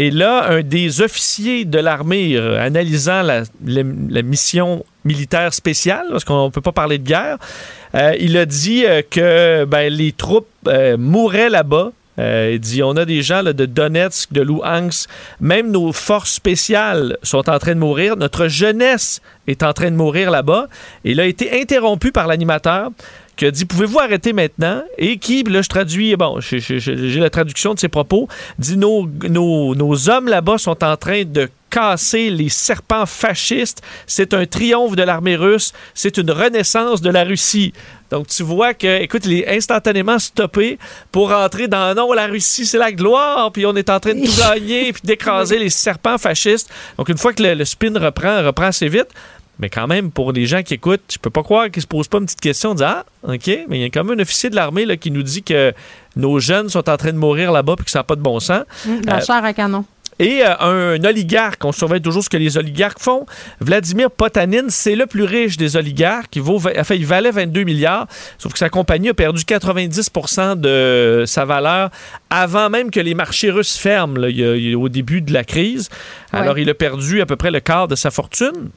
Et là, un des officiers de l'armée euh, analysant la, la- la mission militaire spéciale, parce qu'on ne peut pas parler de guerre, euh, il a dit euh, que ben, les troupes mourraient là-bas. Euh, il dit on a des gens là, de Donetsk, de Luhansk, même nos forces spéciales sont en train de mourir. Notre jeunesse est en train de mourir là-bas. Il a été interrompu par l'animateur qui a dit Pouvez-vous arrêter maintenant? Et qui, là, je traduis, bon, j'ai- la traduction de ses propos, dit Nos, nos, nos hommes là-bas sont en train de casser les serpents fascistes. C'est un triomphe de l'armée russe. C'est une renaissance de la Russie. Donc, tu vois que, écoute, il est instantanément stoppé pour rentrer dans non, la Russie, c'est la gloire, puis on est en train de tout <laughs> gagner, puis d'écraser les serpents fascistes. Donc, une fois que le, le spin reprend, reprend assez vite, mais quand même, pour les gens qui écoutent, je peux pas croire qu'ils se posent pas une petite question, de Ah, OK, mais il y a quand même un officier de l'armée là, qui nous dit que nos jeunes sont en train de mourir là-bas puis que ça n'a pas de bon sens. Hum, la Euh, chair à canon. et euh, un oligarque, on surveille toujours ce que les oligarques font. Vladimir Potanin, c'est le plus riche des oligarques. Il, vaut, enfin, il valait 22 milliards, sauf que sa compagnie a perdu 90% de sa valeur avant même que les marchés russes ferment, là, il il au début de la crise. Alors, Ouais. il a perdu à peu près le quart de sa fortune.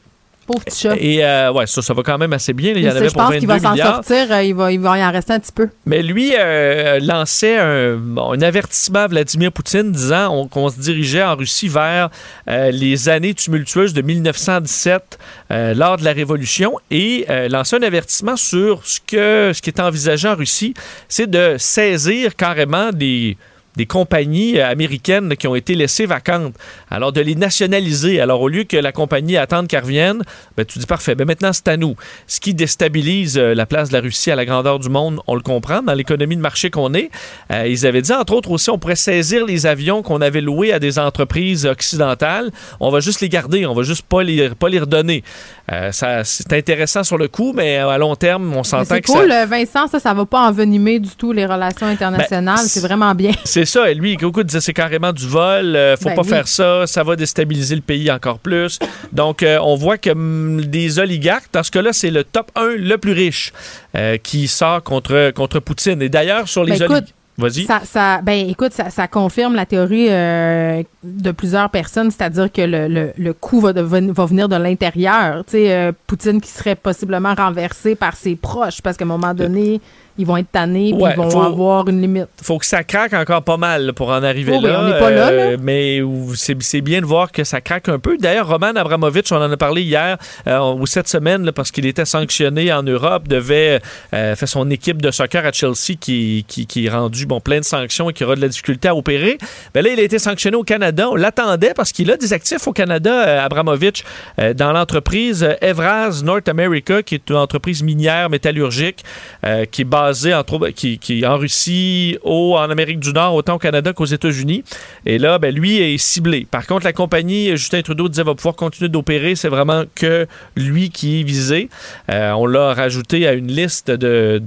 Pauvre petit chat. Et euh, ouais, ça, ça va quand même assez bien. là. Il y en Mais avait je pour pense 22 qu'il va s'en sortir. euh, il, va, il va y en rester un petit peu. Mais lui euh, lançait un, un avertissement à Vladimir Poutine disant on- qu'on se dirigeait en Russie vers euh, les années tumultueuses de 1917 euh, lors de la Révolution et lançait un avertissement sur ce, que, ce qui est envisagé en Russie, c'est de saisir carrément des des compagnies euh, américaines qui ont été laissées vacantes. Alors, de les nationaliser. Alors, au lieu que la compagnie attende qu'elles reviennent, ben, tu dis parfait, ben, maintenant c'est à nous. Ce qui déstabilise euh, la place de la Russie à la grandeur du monde, on le comprend, dans l'économie de marché qu'on est. Euh, ils avaient dit, entre autres aussi, on pourrait saisir les avions qu'on avait loués à des entreprises occidentales. On va juste les garder, on va juste pas les, pas les redonner. Euh, ça, c'est intéressant sur le coup, mais à long terme, on s'entend C'est que cool, ça... euh, Vincent, ça, ça va pas envenimer du tout les relations internationales. Ben, c'est vraiment bien. C'est ça. Et lui, Goku disait c'est carrément du vol. euh, faut Ben pas oui. faire ça. Ça va déstabiliser le pays encore plus. Donc, euh, on voit que hum, des oligarques, dans ce cas-là, c'est le top 1 le plus riche euh, qui sort contre, contre Poutine. Et d'ailleurs, sur les Ben, oligarques. Vas-y. Ça, ça, ben, écoute, ça, ça confirme la théorie euh, de plusieurs personnes, c'est-à-dire que le, le, le coup va, deven- va venir de l'intérieur. Tu sais, euh, Poutine qui serait possiblement renversé par ses proches, parce qu'à un moment donné, ils vont être tannés, puis Ouais, ils vont faut- avoir une limite. faut que ça craque encore pas mal là, pour en arriver Oh oui, là. on pas là, là. Mais c'est bien de voir que ça craque un peu. D'ailleurs, Roman Abramovich, on en a parlé hier euh, ou cette semaine parce qu'il était sanctionné en Europe, devait euh, faire son équipe de soccer à Chelsea qui, qui, qui est rendu bon, plein de sanctions et qui aura de la difficulté à opérer. Ben là, il a été sanctionné au Canada. On l'attendait parce qu'il a des actifs au Canada, euh, Abramovich, euh, dans l'entreprise euh, Evraz North America, qui est une entreprise minière métallurgique euh, qui est basée qui, est en Russie, au, en Amérique du Nord, autant au Canada qu'aux États-Unis. Et là, ben, lui est ciblé. Par contre, la compagnie, Justin Trudeau disait, va pouvoir continuer d'opérer. C'est vraiment que lui qui est visé. Euh, on l'a rajouté à une liste de,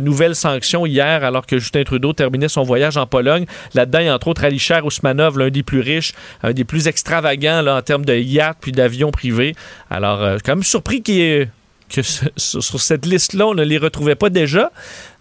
nouvelles sanctions hier, alors que Justin Trudeau terminait son voyage en Pologne. Là-dedans, entre autres Alisher Ousmanov, l'un des plus riches, un des plus extravagants en termes de yachts puis d'avions privés. Alors, euh, quand même surpris qu'il ait que ce- sur, cette liste-là, on ne les retrouvait pas déjà.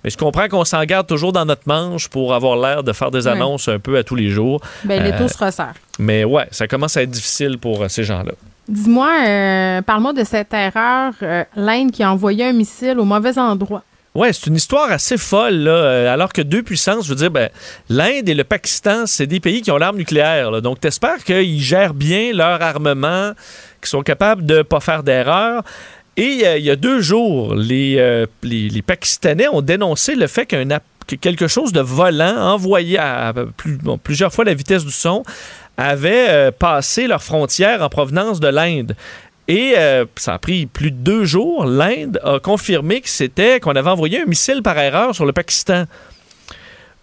Mais je comprends qu'on s'en garde toujours dans notre manche pour avoir l'air de faire des annonces un peu à tous les jours. Ben, les Euh, taux se resserrent. Mais ouais, ça commence à être difficile pour euh, ces gens-là. Dis-moi, euh, parle-moi de cette erreur, euh, l'Inde qui a envoyé un missile au mauvais endroit. Ouais, c'est une histoire assez folle, là. euh, alors que deux puissances, je veux dire, ben, l'Inde et le Pakistan, c'est des pays qui ont l'arme nucléaire. là. donc, t'espères qu'ils gèrent bien leur armement, qu'ils sont capables de pas faire d'erreur. Et euh, il y a deux jours, les, euh, les, Pakistanais ont dénoncé le fait qu'un que quelque chose de volant envoyé à, plusieurs fois la vitesse du son avait euh, passé leur frontière en provenance de l'Inde. Et ça a pris plus de deux jours. L'Inde a confirmé que c'était qu'on avait envoyé un missile par erreur sur le Pakistan.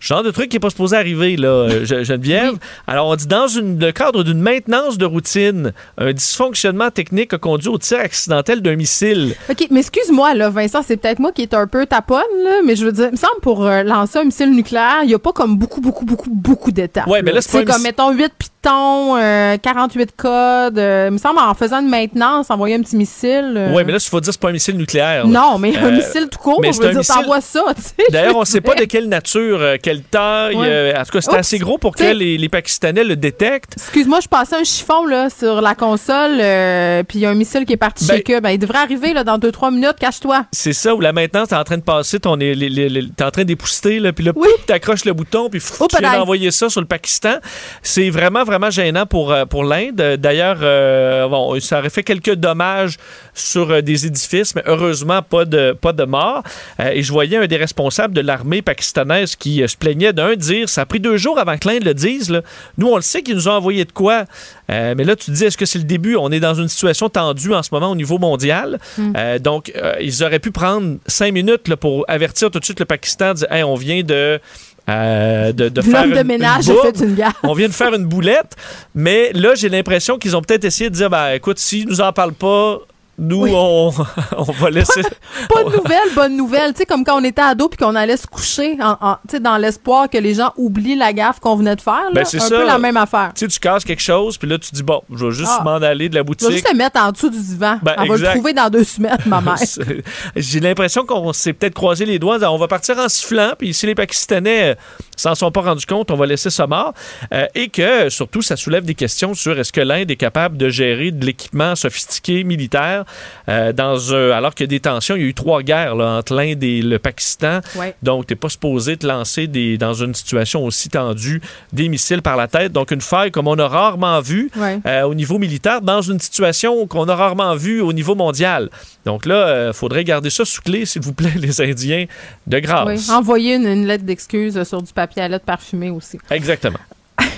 Genre de truc qui n'est pas supposé arriver, là, euh, Ge- Geneviève. Alors, on dit dans une- le cadre d'une maintenance de routine, un dysfonctionnement technique a conduit au tir accidentel d'un missile. OK, mais excuse-moi, là, Vincent, c'est peut-être moi qui est un peu taponne, là, mais je veux dire, il me semble pour euh, lancer un missile nucléaire, il n'y a pas comme beaucoup, beaucoup, beaucoup, beaucoup d'étapes. Ouais, mais là, c'est comme, mettons, 8 pitons, euh, 48 codes. euh, il me semble, en faisant une maintenance, envoyer un petit missile. Ouais, mais là, il faut dire que c'est pas un missile nucléaire. là. Non, mais un missile tout court, mais je veux dire, missile- t'envoies ça, tu sais. D'ailleurs, on ne sait pas de <laughs> quelle nature, quelle taille. Ouais. euh, en tout cas, c'est assez gros pour que les, les Pakistanais le détectent. Excuse-moi, je passais un chiffon là sur la console, euh, puis il y a un missile qui est parti Ben- chez eux. Ben, il devrait arriver là, dans 2-3 minutes, cache-toi. C'est ça, où la maintenance, t'es en train de passer, ton, les- les- t'es en train d'épousseter, puis là, Oui. tu accroches le bouton, puis Oh, tu viens padaille. d'envoyer ça sur le Pakistan. C'est vraiment, vraiment gênant pour, euh, pour l'Inde. D'ailleurs, euh, bon, ça aurait fait quelques dommages sur euh, des édifices, mais heureusement, pas de, pas de mort. Euh, et je voyais un des responsables de l'armée pakistanaise qui plaignait d'un dire ça a pris deux jours avant que l'Inde le dise. là. Nous, on le sait qu'ils nous ont envoyé de quoi. Euh, mais là, tu te dis, est-ce que c'est le début? On est dans une situation tendue en ce moment au niveau mondial. Euh, donc, euh, ils auraient pu prendre cinq minutes là, pour avertir tout de suite le Pakistan, dire, hey, on vient de. euh, de, de faire de une- ménage une a bourde. fait une gaffe. On vient de faire une boulette, mais là, j'ai l'impression qu'ils ont peut-être essayé de dire, ben, écoute, s'ils nous en parlent pas, nous, Oui. on, <laughs> on va laisser. Pas de <laughs> nouvelles, bonne nouvelle. Tu sais, comme quand on était ado puis qu'on allait se coucher en, en- tu sais, dans l'espoir que les gens oublient la gaffe qu'on venait de faire. Ben, c'est un ça. peu la même affaire. Tu sais, tu casses quelque chose, puis là, tu dis, bon, je vais juste Ah. m'en aller de la Je vais boutique. juste le mettre en dessous du divan. Ben, on va le trouver dans deux semaines, ma mère. <laughs> J'ai l'impression qu'on s'est peut-être croisé les doigts. On va partir en sifflant, puis si les Pakistanais euh, s'en sont pas rendus compte, on va laisser ça mort. Euh, et que, surtout, ça soulève des questions sur est-ce que l'Inde est capable de gérer de l'équipement sophistiqué militaire euh, dans un- alors qu'il y a des tensions. Il y a eu trois guerres là, entre l'Inde et le Pakistan. Ouais. Donc, tu n'es pas supposé te lancer des, dans une situation aussi tendue des missiles par la tête. Donc, une faille comme on a rarement vu Ouais. euh, au niveau militaire dans une situation qu'on a rarement vue au niveau mondial. Donc là, il faudrait garder ça sous clé, s'il vous plaît, <laughs> les Indiens, de grâce. Oui. Envoyer une, une lettre d'excuse sur du papier à lettres parfumé aussi. Exactement. <laughs>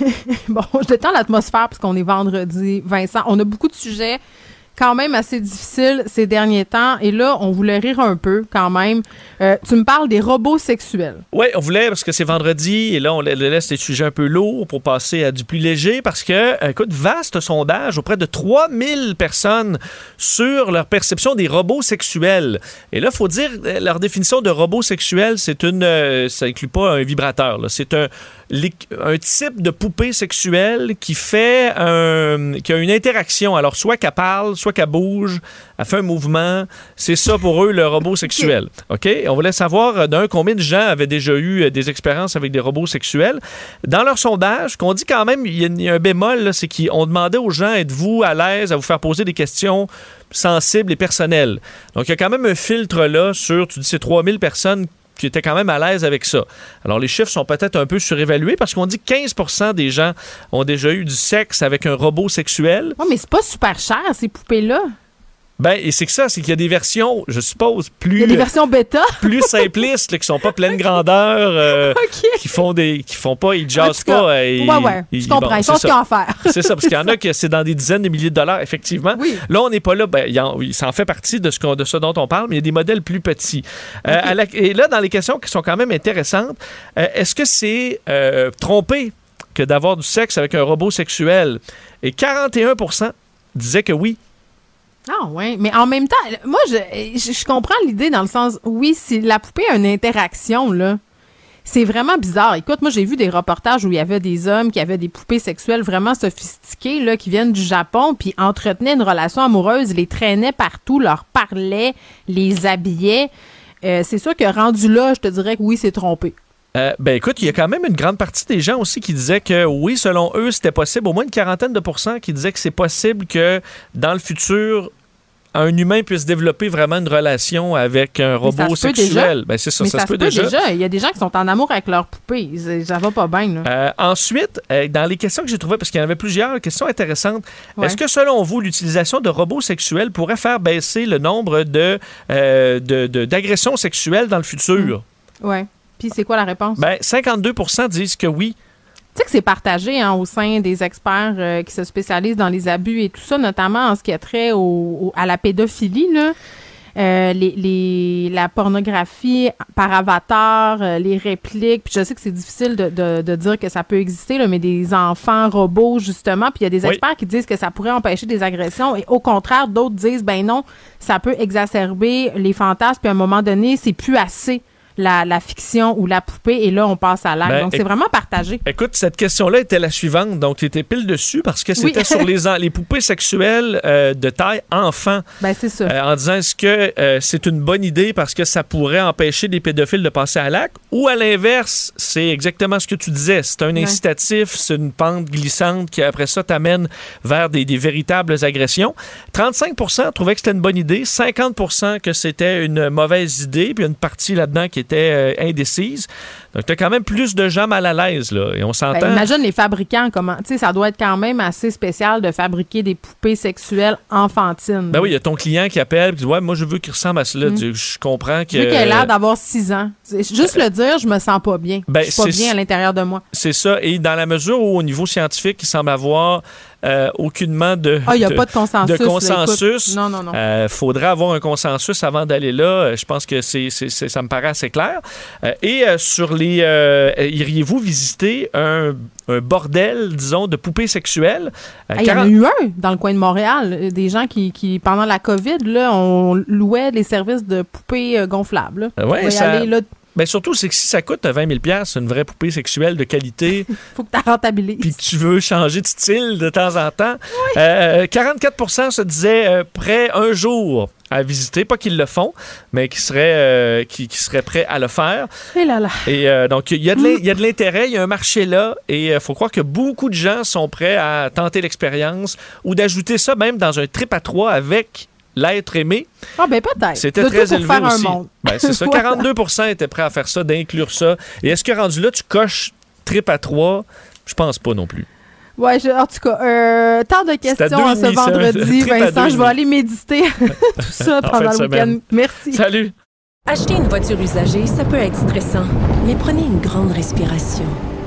Bon, je détends l'atmosphère parce qu'on est vendredi. Vincent, on a beaucoup de sujets quand même assez difficile ces derniers temps. Et là, on voulait rire un peu quand même. Euh, tu me parles des robots sexuels. Oui, on voulait parce que c'est vendredi et là, on laisse les sujets un peu lourds pour passer à du plus léger parce que, écoute, vaste sondage auprès de 3000 personnes sur leur perception des robots sexuels. Et là, il faut dire, euh, leur définition de robot sexuel, c'est une. euh, ça inclut pas un vibrateur. C'est un, un type de poupée sexuelle qui fait un, qui a une interaction. Alors, soit qu'elle parle, soit qu'elle bouge, elle fait un mouvement. C'est ça pour eux, le robot sexuel. OK? On voulait savoir, euh, d'un, combien de gens avaient déjà eu euh, des expériences avec des robots sexuels. Dans leur sondage, qu'on dit quand même, il y a, un bémol, c'est qu'on demandait aux gens, êtes-vous à l'aise à vous faire poser des questions sensibles et personnelles? Donc, il y a quand même un filtre là sur, tu dis, c'est 3000 personnes qui étaient quand même à l'aise avec ça. Alors, les chiffres sont peut-être un peu surévalués parce qu'on dit que 15% des gens ont déjà eu du sexe avec un robot sexuel. Ouais, mais c'est pas super cher, ces poupées-là. Ben, et c'est que ça, c'est qu'il y a des versions, je suppose, plus, Il y a des versions bêta? <laughs> plus simplistes, là, qui sont pas pleines grandeur, euh, <laughs> OK. qui font des, qui font pas, ils En jassent tout cas, pas. euh, ouais, ouais, ils- je comprends. bon, Ils ce ça. qu'ils à faire. <laughs> C'est ça, parce qu'il y en a que c'est dans des dizaines de milliers de dollars, effectivement. Oui. Là, on n'est pas là, ben, il, en, fait partie de ce, qu'on- de ce dont on parle, mais il y a des modèles plus petits. Euh, à la- et là, dans les questions qui sont quand même intéressantes, euh, est-ce que c'est trompé que d'avoir du sexe avec un robot sexuel? Et 41 disaient que oui. Ah ouais, mais en même temps, moi je, je, comprends l'idée dans le sens oui, si la poupée a une interaction là, c'est vraiment bizarre. Écoute, moi j'ai vu des reportages où il y avait des hommes qui avaient des poupées sexuelles vraiment sophistiquées là qui viennent du Japon puis entretenaient une relation amoureuse, les traînaient partout, leur parlaient, les habillaient. Euh, c'est sûr que rendu là, je te dirais que oui, c'est trompé. Euh, ben écoute, il y a quand même une grande partie des gens aussi qui disaient que oui, selon eux, c'était possible, au moins une quarantaine de pourcents qui disaient que c'est possible que dans le futur, un humain puisse développer vraiment une relation avec un ça robot sexuel. Ben c'est ça, mais ça, se peut déjà. Il y a des gens qui sont en amour avec leur poupée. Ça va pas bien. Euh, ensuite, euh, dans les questions que j'ai trouvées, parce qu'il y en avait plusieurs questions intéressantes, Ouais. est-ce que selon vous, l'utilisation de robots sexuels pourrait faire baisser le nombre de, euh, de- de- d'agressions sexuelles dans le futur? Ouais. Puis c'est quoi la réponse? Ben, 52% disent que oui. Tu sais que c'est partagé hein, au sein des experts euh, qui se spécialisent dans les abus et tout ça, notamment en ce qui a trait au, au- à la pédophilie. Là. Euh, les, les- la pornographie par avatar, euh, les répliques. Puis je sais que c'est difficile de, de- de dire que ça peut exister, là, mais des enfants robots, justement. Puis il y a des Oui. experts qui disent que ça pourrait empêcher des agressions. Et au contraire, d'autres disent, ben non, ça peut exacerber les fantasmes. Puis à un moment donné, c'est plus assez la, la fiction ou la poupée. Et là, on passe à l'acte. Ben, Donc c'est vraiment partagé. Écoute, cette question-là était la suivante, donc tu étais pile dessus parce que c'était Oui. sur les, les poupées sexuelles euh, de taille enfant, Ben c'est ça. euh, en disant est-ce que euh, c'est une bonne idée parce que ça pourrait empêcher des pédophiles de passer à l'acte, ou à l'inverse, c'est exactement ce que tu disais, c'est un incitatif, c'est une pente glissante qui après ça t'amène vers des, des véritables agressions. 35% trouvaient que c'était une bonne idée, 50% que c'était une mauvaise idée, puis une partie là-dedans qui était euh, indécise. Donc tu as quand même plus de gens mal à l'aise là, et on s'entend. Ben, imagine les fabricants, comment. Tu sais, ça doit être quand même assez spécial de fabriquer des poupées sexuelles enfantines. Ben oui, il y a ton client qui appelle et dit Ouais, moi, je veux qu'il ressemble à cela. Tu- Je comprends que. Mm. Je qu'elle a l'air d'avoir 6 ans. Juste le dire, je me sens pas bien. Ben, je suis pas bien à l'intérieur de moi. C'est ça. Et dans la mesure où, au niveau scientifique, il semble avoir euh, aucunement de. Ah, il n'y a de- pas de consensus. de là. Non, non, non. Euh, faudrait avoir un consensus avant d'aller là. Euh, Je pense que c'est, ça me paraît assez clair. Euh, et sur les, iriez-vous visiter un, un bordel, disons, de poupées sexuelles? Euh, Ah, Il y en a 40 eu un dans le coin de Montréal. Des gens qui, qui pendant la COVID, là, on louait les services de poupées gonflables. là. Ouais, On ça- aller, là, Ben surtout, c'est que si ça coûte 20 000 c'est une vraie poupée sexuelle de qualité. <laughs> faut que tu rentabilises. puis que tu veux changer de style de temps en temps. Euh, 44% se disaient euh, prêts un jour à visiter, pas qu'ils le font, mais qui seraient, euh, qui, qui seraient prêts à le faire. Et là là. Et euh, donc, il y a de l'in- il y a de l'intérêt, il y a un marché là, et il faut croire que beaucoup de gens sont prêts à tenter l'expérience ou d'ajouter ça même dans un trip à trois avec l'être aimé. Ah, ben peut-être. C'était très élevé faire aussi. un monde. Ben, c'est ça, <laughs> Voilà. 42% étaient prêts à faire ça, d'inclure ça. Et est-ce que rendu là, tu coches trip à trois? Je pense pas non plus. Ouais, je- en tout cas, euh, tant de questions à ce vendredi, Vincent. Je vais aller méditer <laughs> tout ça pendant le week-end. semaine. Merci. Salut! Acheter une voiture usagée, ça peut être stressant, mais prenez une grande respiration.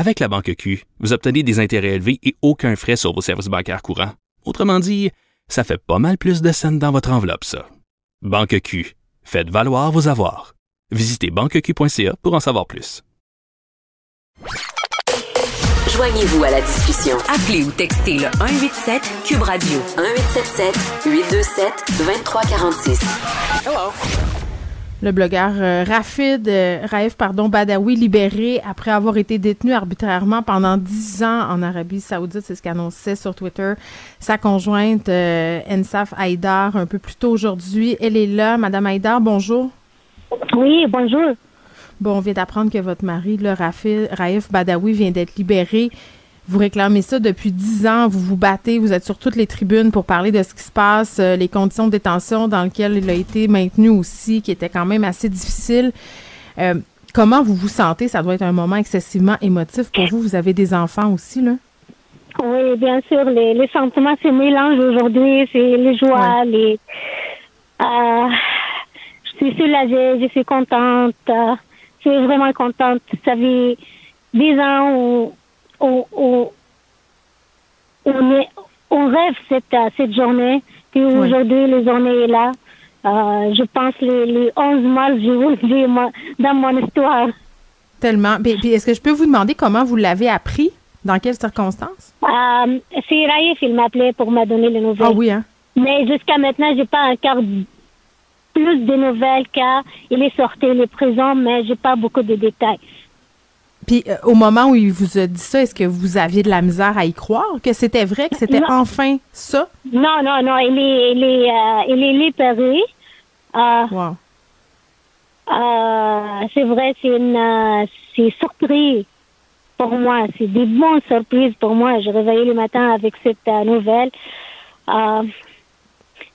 Avec la Banque Q, vous obtenez des intérêts élevés et aucun frais sur vos services bancaires courants. Autrement dit, ça fait pas mal plus de scènes dans votre enveloppe, ça. Banque Q. Faites valoir vos avoirs. Visitez banqueq.ca pour en savoir plus. Joignez-vous à la discussion. Appelez ou textez le 187 Cube Radio 1877 827 2346. Le blogueur euh, Rafid, euh, Raif pardon, Badawi libéré après avoir été détenu arbitrairement pendant dix ans en Arabie Saoudite, c'est ce qu'annonçait sur Twitter sa conjointe euh, Ensaf Haïdar un peu plus tôt aujourd'hui. Elle est là, Madame Haïdar, bonjour. Oui, bonjour. Bon, on vient d'apprendre que votre mari, le Rafid, Raif Badawi, vient d'être libéré. Vous réclamez ça depuis dix ans, vous vous battez, vous êtes sur toutes les tribunes pour parler de ce qui se passe, euh, les conditions de détention dans lesquelles il a été maintenu aussi, qui étaient quand même assez difficiles. Euh, comment vous vous sentez? Ça doit être un moment excessivement émotif pour vous. Vous avez des enfants aussi, là? Oui, bien sûr, les, les sentiments se mélangent aujourd'hui. C'est les joies, les. Euh, je suis soulagée, je suis contente. je suis vraiment contente. Ça fait dix ans où, où on, est, on rêve cette, euh, cette journée. Puis aujourd'hui, la journée est là. Euh, je pense les, les 11 mois que j'ai vécu moi, dans mon histoire. Tellement. Puis, puis est-ce que je peux vous demander comment vous l'avez appris? Dans quelles circonstances? Euh, c'est Raif, il m'appelait pour me donner les nouvelles. Ah oui, hein? Mais jusqu'à maintenant, j'ai pas encore plus de nouvelles car il est sorti, il est présent, mais j'ai pas beaucoup de détails. Puis euh, au moment où il vous a dit ça, est-ce que vous aviez de la misère à y croire que c'était vrai, que c'était enfin ça? Non, non, non, il est, il est, euh, il est libéré. Euh, Wow. euh, c'est vrai, c'est une, euh, c'est surpris pour moi. C'est des bonnes surprises pour moi. Je réveillais le matin avec cette euh, nouvelle. Euh,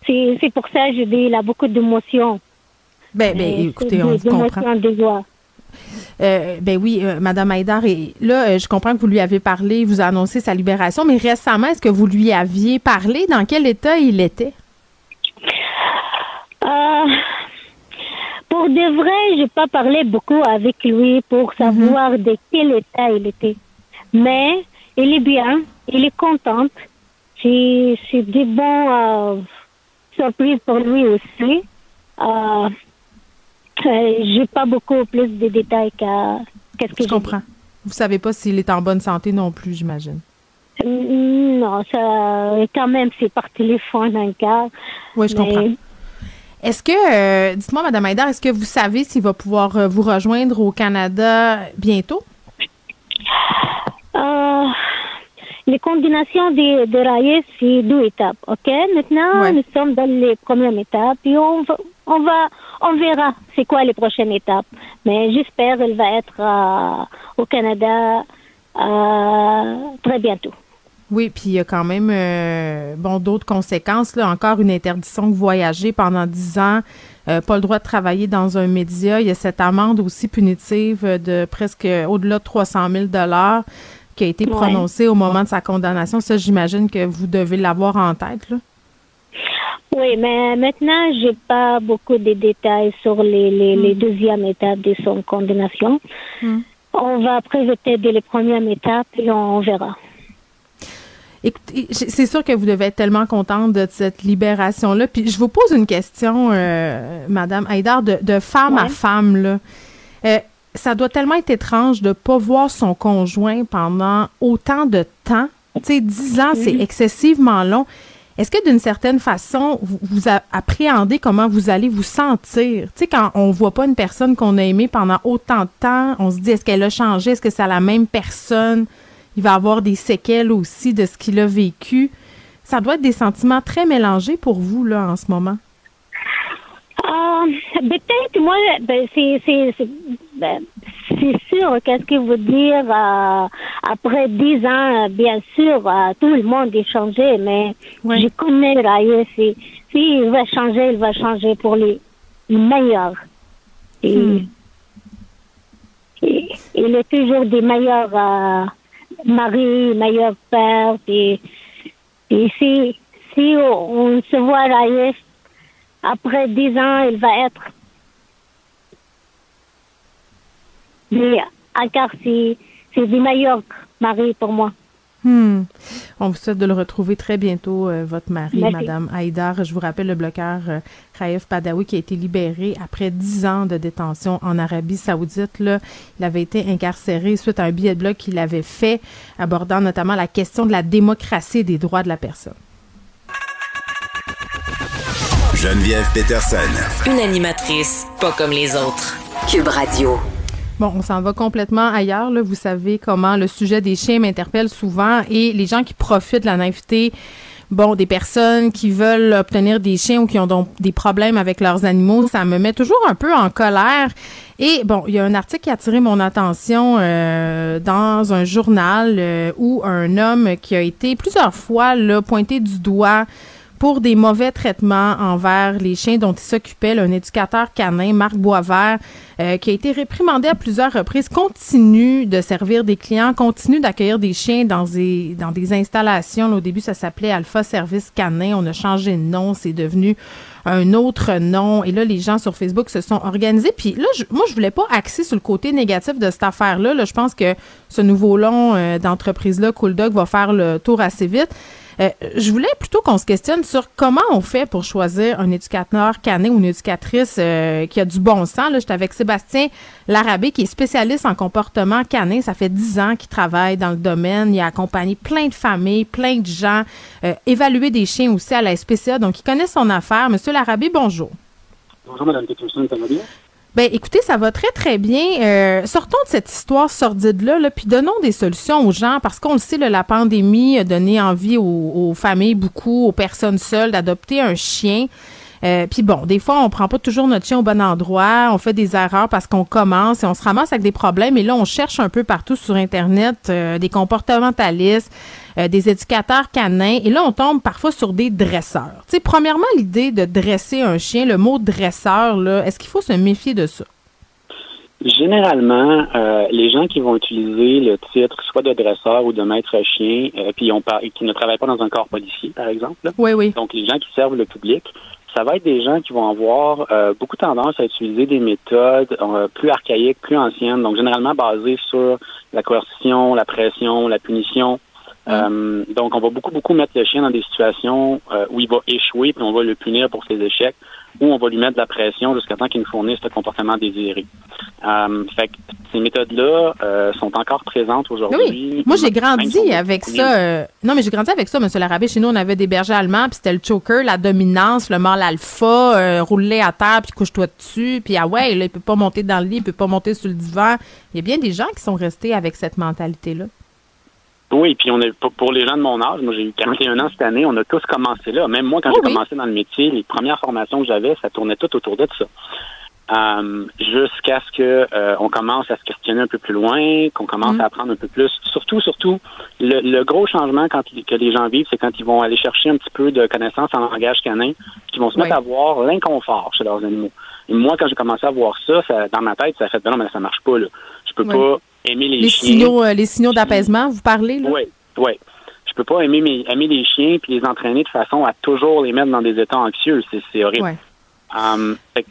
c'est, c'est pour ça que a beaucoup d'émotions. Ben, ben Euh, écoutez, on des se comprend. Euh, ben oui, euh, Madame Haïdar, et là, euh, je comprends que vous lui avez parlé, vous a annoncé sa libération, mais récemment, est-ce que vous lui aviez parlé? Dans quel état il était? Euh, pour de vrai, j'ai pas parlé beaucoup avec lui pour savoir de quel état il était. Mais il est bien, il est content. C'est c'est des bons euh, surprises pour lui aussi. Euh, j'ai pas beaucoup plus de détails qu'à qu'est-ce que Je comprends. Vous savez pas s'il est en bonne santé non plus, j'imagine. Mm, Non, ça quand même c'est par téléphone encore. Oui, je Mais- comprends. Est-ce que, euh, dites-moi, Madame Haïdar, est-ce que vous savez s'il va pouvoir euh, vous rejoindre au Canada bientôt? Euh, les combinaisons de, de rails, c'est deux étapes, ok? Maintenant, Ouais. nous sommes dans les premières étapes, puis on va, on va, on verra c'est quoi les prochaines étapes. Mais j'espère qu'elle va être euh, au Canada euh, très bientôt. Oui, puis il y a quand même euh, bon d'autres conséquences. Là. Encore une interdiction de voyager pendant 10 ans, euh, pas le droit de travailler dans un média. Il y a cette amende aussi punitive de presque au-delà de 300 000 dollars qui a été Ouais. prononcée au moment de sa condamnation. Ça, j'imagine que vous devez l'avoir en tête. Là. Oui, mais maintenant, j'ai pas beaucoup de détails sur les, les, les deuxièmes étapes de son condamnation. Hmm. On va présenter dès les premières étapes et on verra. Écoutez, c'est sûr que vous devez être tellement contente de cette libération-là. Puis je vous pose une question, euh, Madame Haïdar, de, de femme à femme. Là. Euh, ça doit tellement être étrange de pas voir son conjoint pendant autant de temps. Tu sais, 10 ans, c'est excessivement long. Est-ce que d'une certaine façon, vous, vous appréhendez comment vous allez vous sentir? Tu sais, quand on voit pas une personne qu'on a aimée pendant autant de temps, on se dit, est-ce qu'elle a changé? Est-ce que c'est la même personne? Il va avoir des séquelles aussi de ce qu'il a vécu. Ça doit être des sentiments très mélangés pour vous, là, en ce moment. Euh, peut-être, moi, ben, c'est- ben, c'est sûr, qu'est-ce que vous dire, euh, après dix ans, bien sûr, euh, tout le monde est changé, mais je connais Raïf, si, il va changer, il va changer pour les, meilleurs. Et, Hmm. et- il est toujours des meilleurs euh, maris, meilleurs pères, et, et si, si on, on se voit Raïf, après dix ans, il va être mais encore c'est c'est des meilleurs maris pour moi. Hmm. On vous souhaite de le retrouver très bientôt, euh, votre mari, Merci. Madame Haïdar. Je vous rappelle le bloqueur euh, Raif Badawi qui a été libéré après dix ans de détention en Arabie Saoudite. Là, il avait été incarcéré suite à un billet de blog qu'il avait fait, abordant notamment la question de la démocratie et des droits de la personne. Geneviève Peterson. Une animatrice pas comme les autres. Cube Radio. Bon, on s'en va complètement ailleurs. Vous savez comment le sujet des chiens m'interpelle souvent et les gens qui profitent de la naïveté, bon, des personnes qui veulent obtenir des chiens ou qui ont donc des problèmes avec leurs animaux, ça me met toujours un peu en colère. Et bon, il y a un article qui a attiré mon attention euh, dans un journal euh, où un homme qui a été plusieurs fois pointé du doigt pour des mauvais traitements envers les chiens dont il s'occupait, un éducateur canin, Marc Boisvert, euh, qui a été réprimandé à plusieurs reprises, continue de servir des clients, continue d'accueillir des chiens dans des, installations. Au début, ça s'appelait Alpha Service Canin. On a changé de nom, c'est devenu un autre nom. Et là, les gens sur Facebook se sont organisés. Puis là, moi, je voulais pas axer sur le côté négatif de cette affaire-là. Là, je pense que ce nouveau long euh, d'entreprise-là, Cool Dog, va faire le tour assez vite. Euh, je voulais plutôt qu'on se questionne sur comment on fait pour choisir un éducateur canin ou une éducatrice euh, qui a du bon sens. Là, j'étais avec Sébastien Larabé, qui est spécialiste en comportement canin. Ça fait dix ans qu'il travaille dans le domaine. Il a accompagné plein de familles, plein de gens, euh, évalué des chiens aussi à la SPCA. Donc, il connaît son affaire. Monsieur Larabé, bonjour. Bonjour, Mme Peterson, ça bien? Ben, écoutez, ça va très, très bien. Euh, sortons de cette histoire sordide-là, là, puis donnons des solutions aux gens, parce qu'on le sait, la pandémie a donné envie aux, aux familles, beaucoup, aux personnes seules, d'adopter un chien. Euh, puis bon, des fois, on prend pas toujours notre chien au bon endroit, on fait des erreurs parce qu'on commence et on se ramasse avec des problèmes. Et là, on cherche un peu partout sur Internet euh, des comportementalistes, euh, des éducateurs canins. Et là, on tombe parfois sur des dresseurs. Tu sais, premièrement, l'idée de dresser un chien, le mot dresseur, là, est-ce qu'il faut se méfier de ça? Généralement, euh, les gens qui vont utiliser le titre soit de dresseur ou de maître chien, euh, puis on par- qui ne travaillent pas dans un corps policier, par exemple, là. Oui, oui. donc les gens qui servent le public, ça va être des gens qui vont avoir euh, beaucoup tendance à utiliser des méthodes plus archaïques, plus anciennes, donc généralement basées sur la coercition, la pression, la punition. Euh, donc, on va beaucoup, beaucoup mettre le chien dans des situations euh, où il va échouer, puis on va le punir pour ses échecs, ou on va lui mettre de la pression jusqu'à temps qu'il nous fournisse le comportement désiré. Euh, fait que ces méthodes-là euh, sont encore présentes aujourd'hui. Oui, moi j'ai grandi avec ça. euh, non, mais j'ai grandi avec ça, Monsieur Larabé. Chez nous, on avait des bergers allemands, puis c'était le choker, la dominance, le mâle alpha, euh, roule à terre, puis couche-toi dessus, puis ah ouais, là, il peut pas monter dans le lit, il peut pas monter sur le divan. Il y a bien des gens qui sont restés avec cette mentalité-là. Oui, puis on est pour- les gens de mon âge, moi j'ai eu 41 ans cette année, on a tous commencé là. Même moi, quand Oh j'ai oui. commencé dans le métier, les premières formations que j'avais, ça tournait tout autour de ça. Euh, jusqu'à ce que euh, on commence à se questionner un peu plus loin, qu'on commence Mm. à apprendre un peu plus. Surtout, surtout, le, le gros changement quand, que les gens vivent, c'est quand ils vont aller chercher un petit peu de connaissances en langage canin, qu'ils vont se mettre Oui. à voir l'inconfort chez leurs animaux. Et moi, quand j'ai commencé à voir ça, ça, dans ma tête, ça a fait, ben non, mais ça marche pas, là. Je peux Oui. pas aimer les, Les chiens. signaux, euh, les signaux d'apaisement, vous parlez, là? Oui, oui. Je peux pas aimer, mes, aimer les chiens puis les entraîner de façon à toujours les mettre dans des états anxieux. C'est, horrible. Ouais. Um, fait que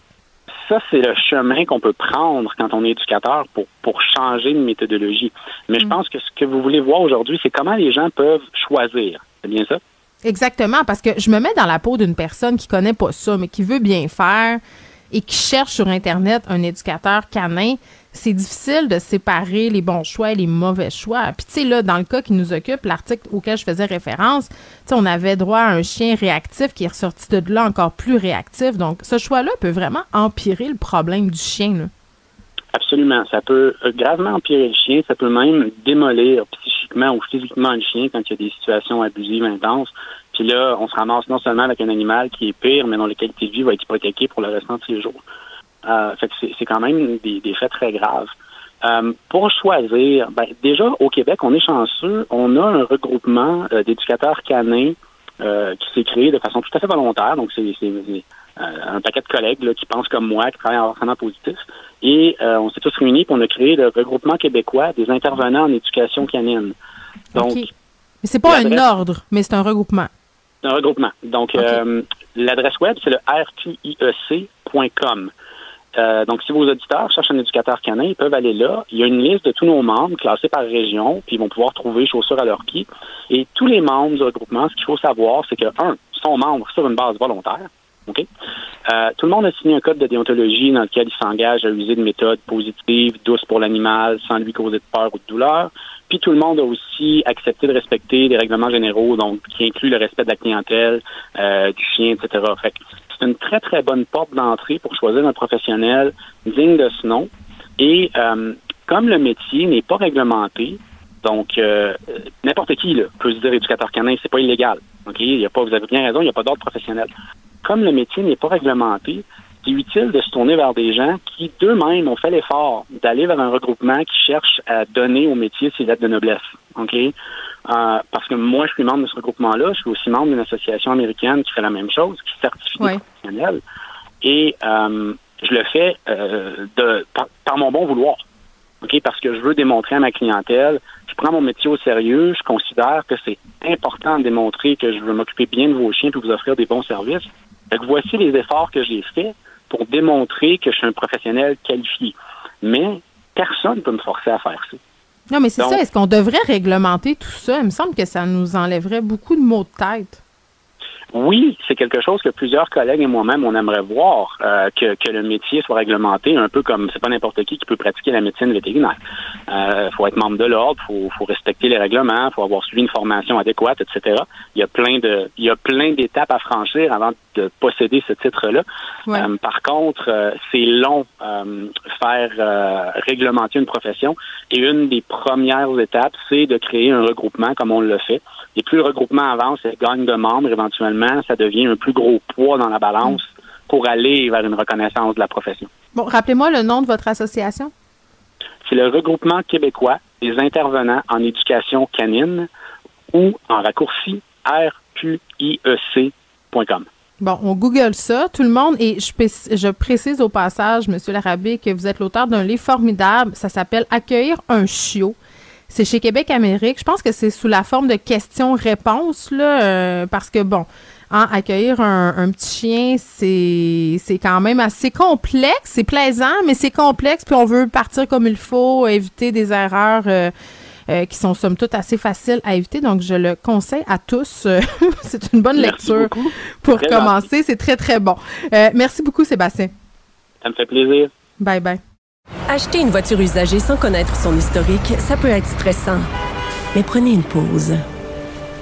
ça, c'est le chemin qu'on peut prendre quand on est éducateur pour, pour changer de méthodologie. Mais Mm. je pense que ce que vous voulez voir aujourd'hui, c'est comment les gens peuvent choisir. C'est bien ça? Exactement, parce que je me mets dans la peau d'une personne qui connaît pas ça, mais qui veut bien faire et qui cherche sur Internet un éducateur canin. C'est difficile de séparer les bons choix et les mauvais choix. Puis, tu sais, là, dans le cas qui nous occupe, l'article auquel je faisais référence, tu sais, on avait droit à un chien réactif qui est ressorti de là encore plus réactif. Donc, ce choix-là peut vraiment empirer le problème du chien. Absolument. Ça peut euh, gravement empirer le chien. Ça peut même démolir psychiquement ou physiquement le chien quand il y a des situations abusives intenses. Puis là, on se ramasse non seulement avec un animal qui est pire, mais dont la qualité de vie va être hypothéquée pour le restant de ses jours. Euh, fait que c'est quand même des, des faits très graves. Euh, pour choisir, ben, déjà au Québec, on est chanceux. On a un regroupement euh, d'éducateurs canins qui s'est créé de façon tout à fait volontaire. Donc, c'est un paquet de collègues là, qui pensent comme moi, qui travaillent en entraînement positif. Et on s'est tous réunis pour on a créé le regroupement québécois des intervenants en éducation canine. Donc, OK. Mais c'est pas un ordre, mais c'est un regroupement. un regroupement. Donc, l'adresse web, c'est le rqiec.com. Euh, donc, si vos auditeurs cherchent un éducateur canin, ils peuvent aller là. Il y a une liste de tous nos membres classés par région, puis ils vont pouvoir trouver chaussures à leurs pieds. Et tous les membres du regroupement, ce qu'il faut savoir, c'est que, un, sont membres sur une base volontaire. OK? Euh, tout le monde a signé un code de déontologie dans lequel il s'engage à user de méthodes positives, douces pour l'animal, sans lui causer de peur ou de douleur. Puis tout le monde a aussi accepté de respecter des règlements généraux, donc qui incluent le respect de la clientèle, euh, du chien, etc. une très très bonne porte d'entrée pour choisir un professionnel digne de ce nom. Et euh, comme le métier n'est pas réglementé, donc euh, n'importe qui peut se dire éducateur canin, c'est pas illégal. Il y a pas, vous avez bien raison, il n'y a pas d'ordre professionnel. Comme le métier n'est pas réglementé, c'est utile de se tourner vers des gens qui d'eux-mêmes ont fait l'effort d'aller vers un regroupement qui cherche à donner au métier ses lettres de noblesse. Ok, Euh, parce que moi je suis membre de ce regroupement-là, je suis aussi membre d'une association américaine qui fait la même chose, qui certifie des Ouais. professionnels, et euh, je le fais euh, de par, par mon bon vouloir. OK, parce que je veux démontrer à ma clientèle, je prends mon métier au sérieux, je considère que c'est important de démontrer que je veux m'occuper bien de vos chiens et vous offrir des bons services. Voici les efforts que j'ai faits pour démontrer que je suis un professionnel qualifié. Mais personne ne peut me forcer à faire ça. Non, mais c'est ça. Est-ce qu'on devrait réglementer tout ça? Il me semble que ça nous enlèverait beaucoup de maux de tête. Oui, c'est quelque chose que plusieurs collègues et moi-même, on aimerait voir, euh, que, que le métier soit réglementé, un peu comme c'est pas n'importe qui qui peut pratiquer la médecine vétérinaire. Il faut être membre de l'ordre, faut, faut respecter les règlements, faut avoir suivi une formation adéquate, etc. Il y a plein de, il y a plein d'étapes à franchir avant de posséder ce titre-là. Ouais. Euh, par contre, euh, c'est long euh, faire euh, réglementer une profession. Et une des premières étapes, c'est de créer un regroupement comme on le fait. Et plus le regroupement avance et gagne de membres, éventuellement, ça devient un plus gros poids dans la balance pour aller vers une reconnaissance de la profession. Bon, rappelez-moi le nom de votre association. C'est le regroupement québécois des intervenants en éducation canine ou en raccourci rqiec.com. Bon, on google ça, tout le monde, et je, précise au passage, Monsieur Larabé, que vous êtes l'auteur d'un livre formidable. Ça s'appelle Accueillir un chiot. C'est chez Québec Amérique. Je pense que c'est sous la forme de questions-réponses, là, euh, parce que bon, hein, accueillir un, un petit chien, c'est c'est quand même assez complexe. C'est plaisant, mais c'est complexe. Puis on veut partir comme il faut, éviter des erreurs. euh, euh, qui sont somme toute assez faciles à éviter. Donc, je le conseille à tous. Euh, <laughs> c'est une bonne Merci lecture beaucoup. pour Très commencer. C'est très, très bon. Euh, merci beaucoup, Sébastien. Ça me fait plaisir. Bye bye. Acheter une voiture usagée sans connaître son historique, ça peut être stressant. Mais prenez une pause.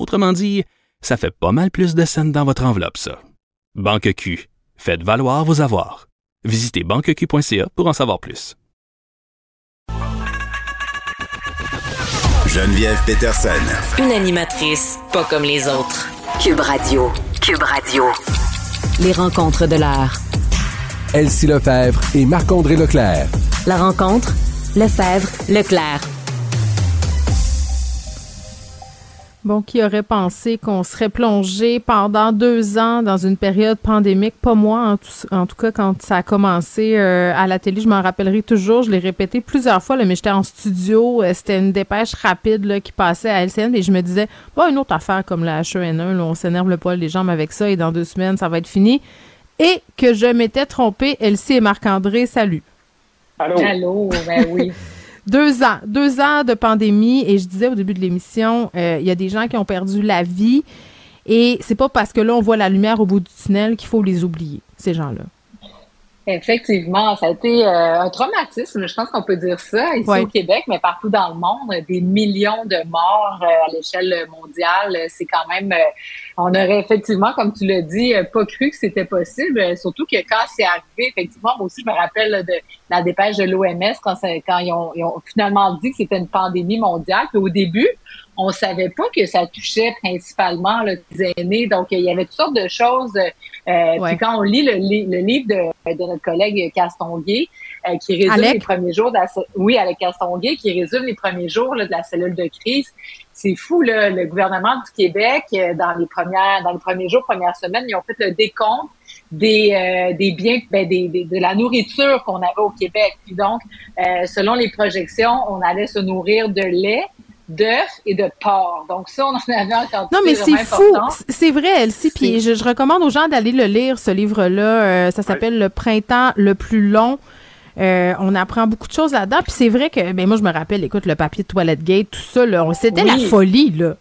Autrement dit, ça fait pas mal plus de scènes dans votre enveloppe, ça. Banque Q. Faites valoir vos avoirs. Visitez banqueq.ca pour en savoir plus. Geneviève Peterson. Une animatrice pas comme les autres. Cube Radio. Cube Radio. Les rencontres de l'heure. Elsie Lefebvre et Marc-André Leclerc. La rencontre, Lefebvre, Leclerc. Bon, qui aurait pensé qu'on serait plongé pendant deux ans dans une période pandémique? Pas moi, en tout, en tout cas, quand ça a commencé euh, à la télé, je m'en rappellerai toujours. Je l'ai répété plusieurs fois, là, mais j'étais en studio. euh, C'était une dépêche rapide là, qui passait à LCN et je me disais, bon, une autre affaire comme la H1N1, là, on s'énerve le poil des jambes avec ça et dans deux semaines, ça va être fini. Et que je m'étais trompée. Elsie et Marc-André, salut. Allô? Allô, ben oui. <laughs> Deux ans, deux ans de pandémie. Et je disais au début de l'émission, euh, il y a des gens qui ont perdu la vie. Et c'est pas parce que là on voit la lumière au bout du tunnel qu'il faut les oublier, ces gens-là. Effectivement, ça a été euh, un traumatisme, je pense qu'on peut dire ça, ici Ouais. au Québec, mais partout dans le monde, des millions de morts euh, à l'échelle mondiale, c'est quand même, euh, on aurait effectivement, comme tu l'as dit, euh, pas cru que c'était possible, euh, surtout que quand c'est arrivé, effectivement, moi aussi, je me rappelle là, de la dépêche de l'OMS quand, quand ils, ont, ils ont finalement dit que c'était une pandémie mondiale, puis au début, on savait pas que ça touchait principalement là, les aînés. Donc, il y avait toutes sortes de choses. Euh, Ouais. Puis quand on lit le, li- le livre de, de notre collègue Castonguay, euh, qui résume Alec? les premiers jours de la, oui, avec Castonguay, qui résume les premiers jours là, de la cellule de crise, c'est fou, là, le gouvernement du Québec, euh, dans les premières, dans les premiers jours, premières semaines, ils ont fait le décompte des, euh, des biens, ben, des, des- de la nourriture qu'on avait au Québec. Puis donc, euh, selon les projections, on allait se nourrir de lait, d'œufs et de porc. Donc ça, on en avait en quantité Non, mais c'est fou. C'est vrai, Elsie. Puis je, je recommande aux gens d'aller le lire, ce livre-là. Euh, ça s'appelle Le printemps le plus long. Euh, on apprend beaucoup de choses là-dedans. Puis c'est vrai que, ben moi, je me rappelle, écoute, le papier de toilette gate, tout ça, là, on- c'était Oui. la folie, là.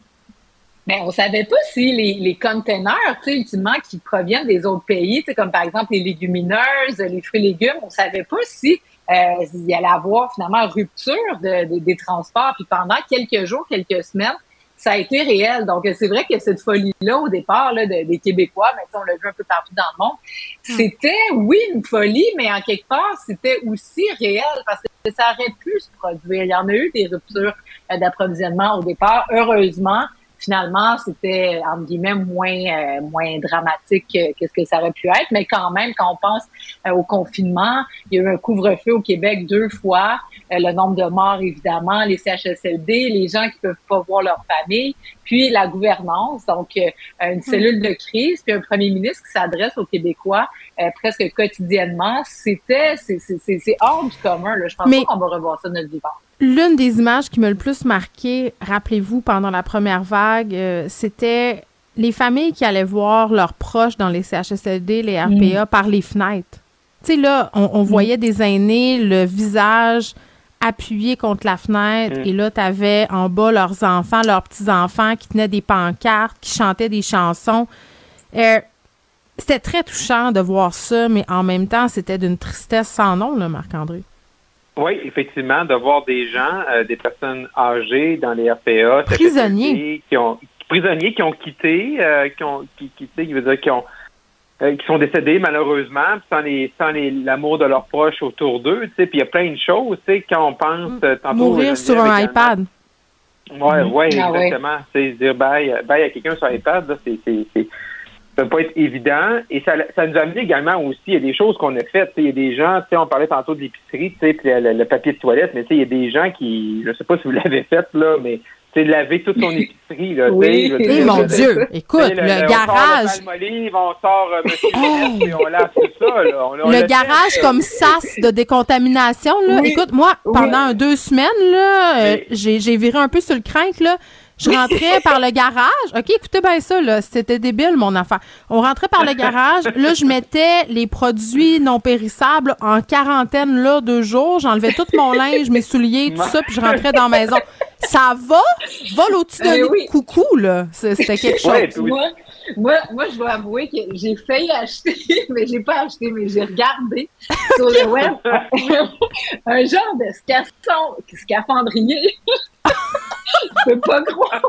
Mais on savait pas si les, les containers, tu sais, ultimement, qui proviennent des autres pays, tu sais, comme par exemple les légumineuses, les fruits et légumes, on savait pas si euh, il y allait avoir finalement rupture de, de- des transports. Puis pendant quelques jours, quelques semaines, ça a été réel. Donc, c'est vrai que cette folie-là, au départ, là, de- des Québécois, mais on l'a vu un peu partout dans le monde, c'était, oui, une folie, mais en quelque part, c'était aussi réel parce que ça aurait pu se produire. Il y en a eu des ruptures euh, d'approvisionnement au départ. Heureusement, finalement, c'était, entre guillemets, moins, euh, moins dramatique que, que ce que ça aurait pu être. Mais quand même, quand on pense euh, au confinement, il y a eu un couvre-feu au Québec deux fois. Euh, le nombre de morts, évidemment, les CHSLD, les gens qui peuvent pas voir leur famille, puis la gouvernance, donc euh, une cellule de crise, puis un premier ministre qui s'adresse aux Québécois euh, presque quotidiennement. C'était, c'est, hors du commun. Là. Je pense Mais- pas qu'on va revoir ça de notre vivant. L'une des images qui m'a le plus marqué, rappelez-vous, pendant la première vague, euh, c'était les familles qui allaient voir leurs proches dans les CHSLD, les RPA, par les fenêtres. Tu sais, là, on, on voyait des aînés, le visage appuyé contre la fenêtre, Mm. et là, tu avais en bas leurs enfants, leurs petits-enfants qui tenaient des pancartes, qui chantaient des chansons. Euh, c'était très touchant de voir ça, mais en même temps, c'était d'une tristesse sans nom, là, Marc-André. Oui, effectivement, de voir des gens, euh, des personnes âgées dans les RPA, Prisonniers. Qui ont prisonniers qui ont quitté, euh, qui ont qui, qui, tu sais, qui veut dire qui ont euh, qui sont décédés malheureusement, sans les sans les l'amour de leurs proches autour d'eux, tu sais, puis il y a plein de choses, tu sais, quand on pense tantôt Mourir sur un également, iPad. Ouais, ouais, Ah ouais. exactement. C'est dire bye, bye à quelqu'un sur iPad, là, c'est, c'est, c'est, ça peut pas être évident. Et ça, ça nous a amené également aussi, il y a des choses qu'on a faites. Il y a des gens, tu sais, on parlait tantôt de l'épicerie, puis le, le papier de toilette, mais tu sais, il y a des gens qui, je sais pas si vous <laughs> l'avez fait, là, mais de laver toute son <laughs> épicerie, là, Oui. Eh dire, mon Dieu, écoute, le, on garage. Sort le on sort euh, Monsieur et on lave tout ça, là. On- on le garage fait, comme sas de décontamination, là. Oui. Écoute, moi, Oui. pendant deux semaines, là, euh, j'ai, viré un peu sur le crank, là. Je rentrais par le garage. OK, écoutez bien ça, là. C'était débile, mon affaire. On rentrait par le garage. Là, je mettais les produits non périssables en quarantaine, là, deux jours. J'enlevais tout mon linge, mes souliers, tout ça, puis je rentrais dans la maison. Ça va? Vole au-dessus Eh de oui. coucou, là. C'était quelque chose. Ouais, puis oui. Moi, moi, moi, je dois avouer que j'ai failli acheter, <laughs> mais j'ai pas acheté, mais j'ai regardé sur le web <laughs> un genre de scasson, scaphandrier. <laughs> Peux pas croire.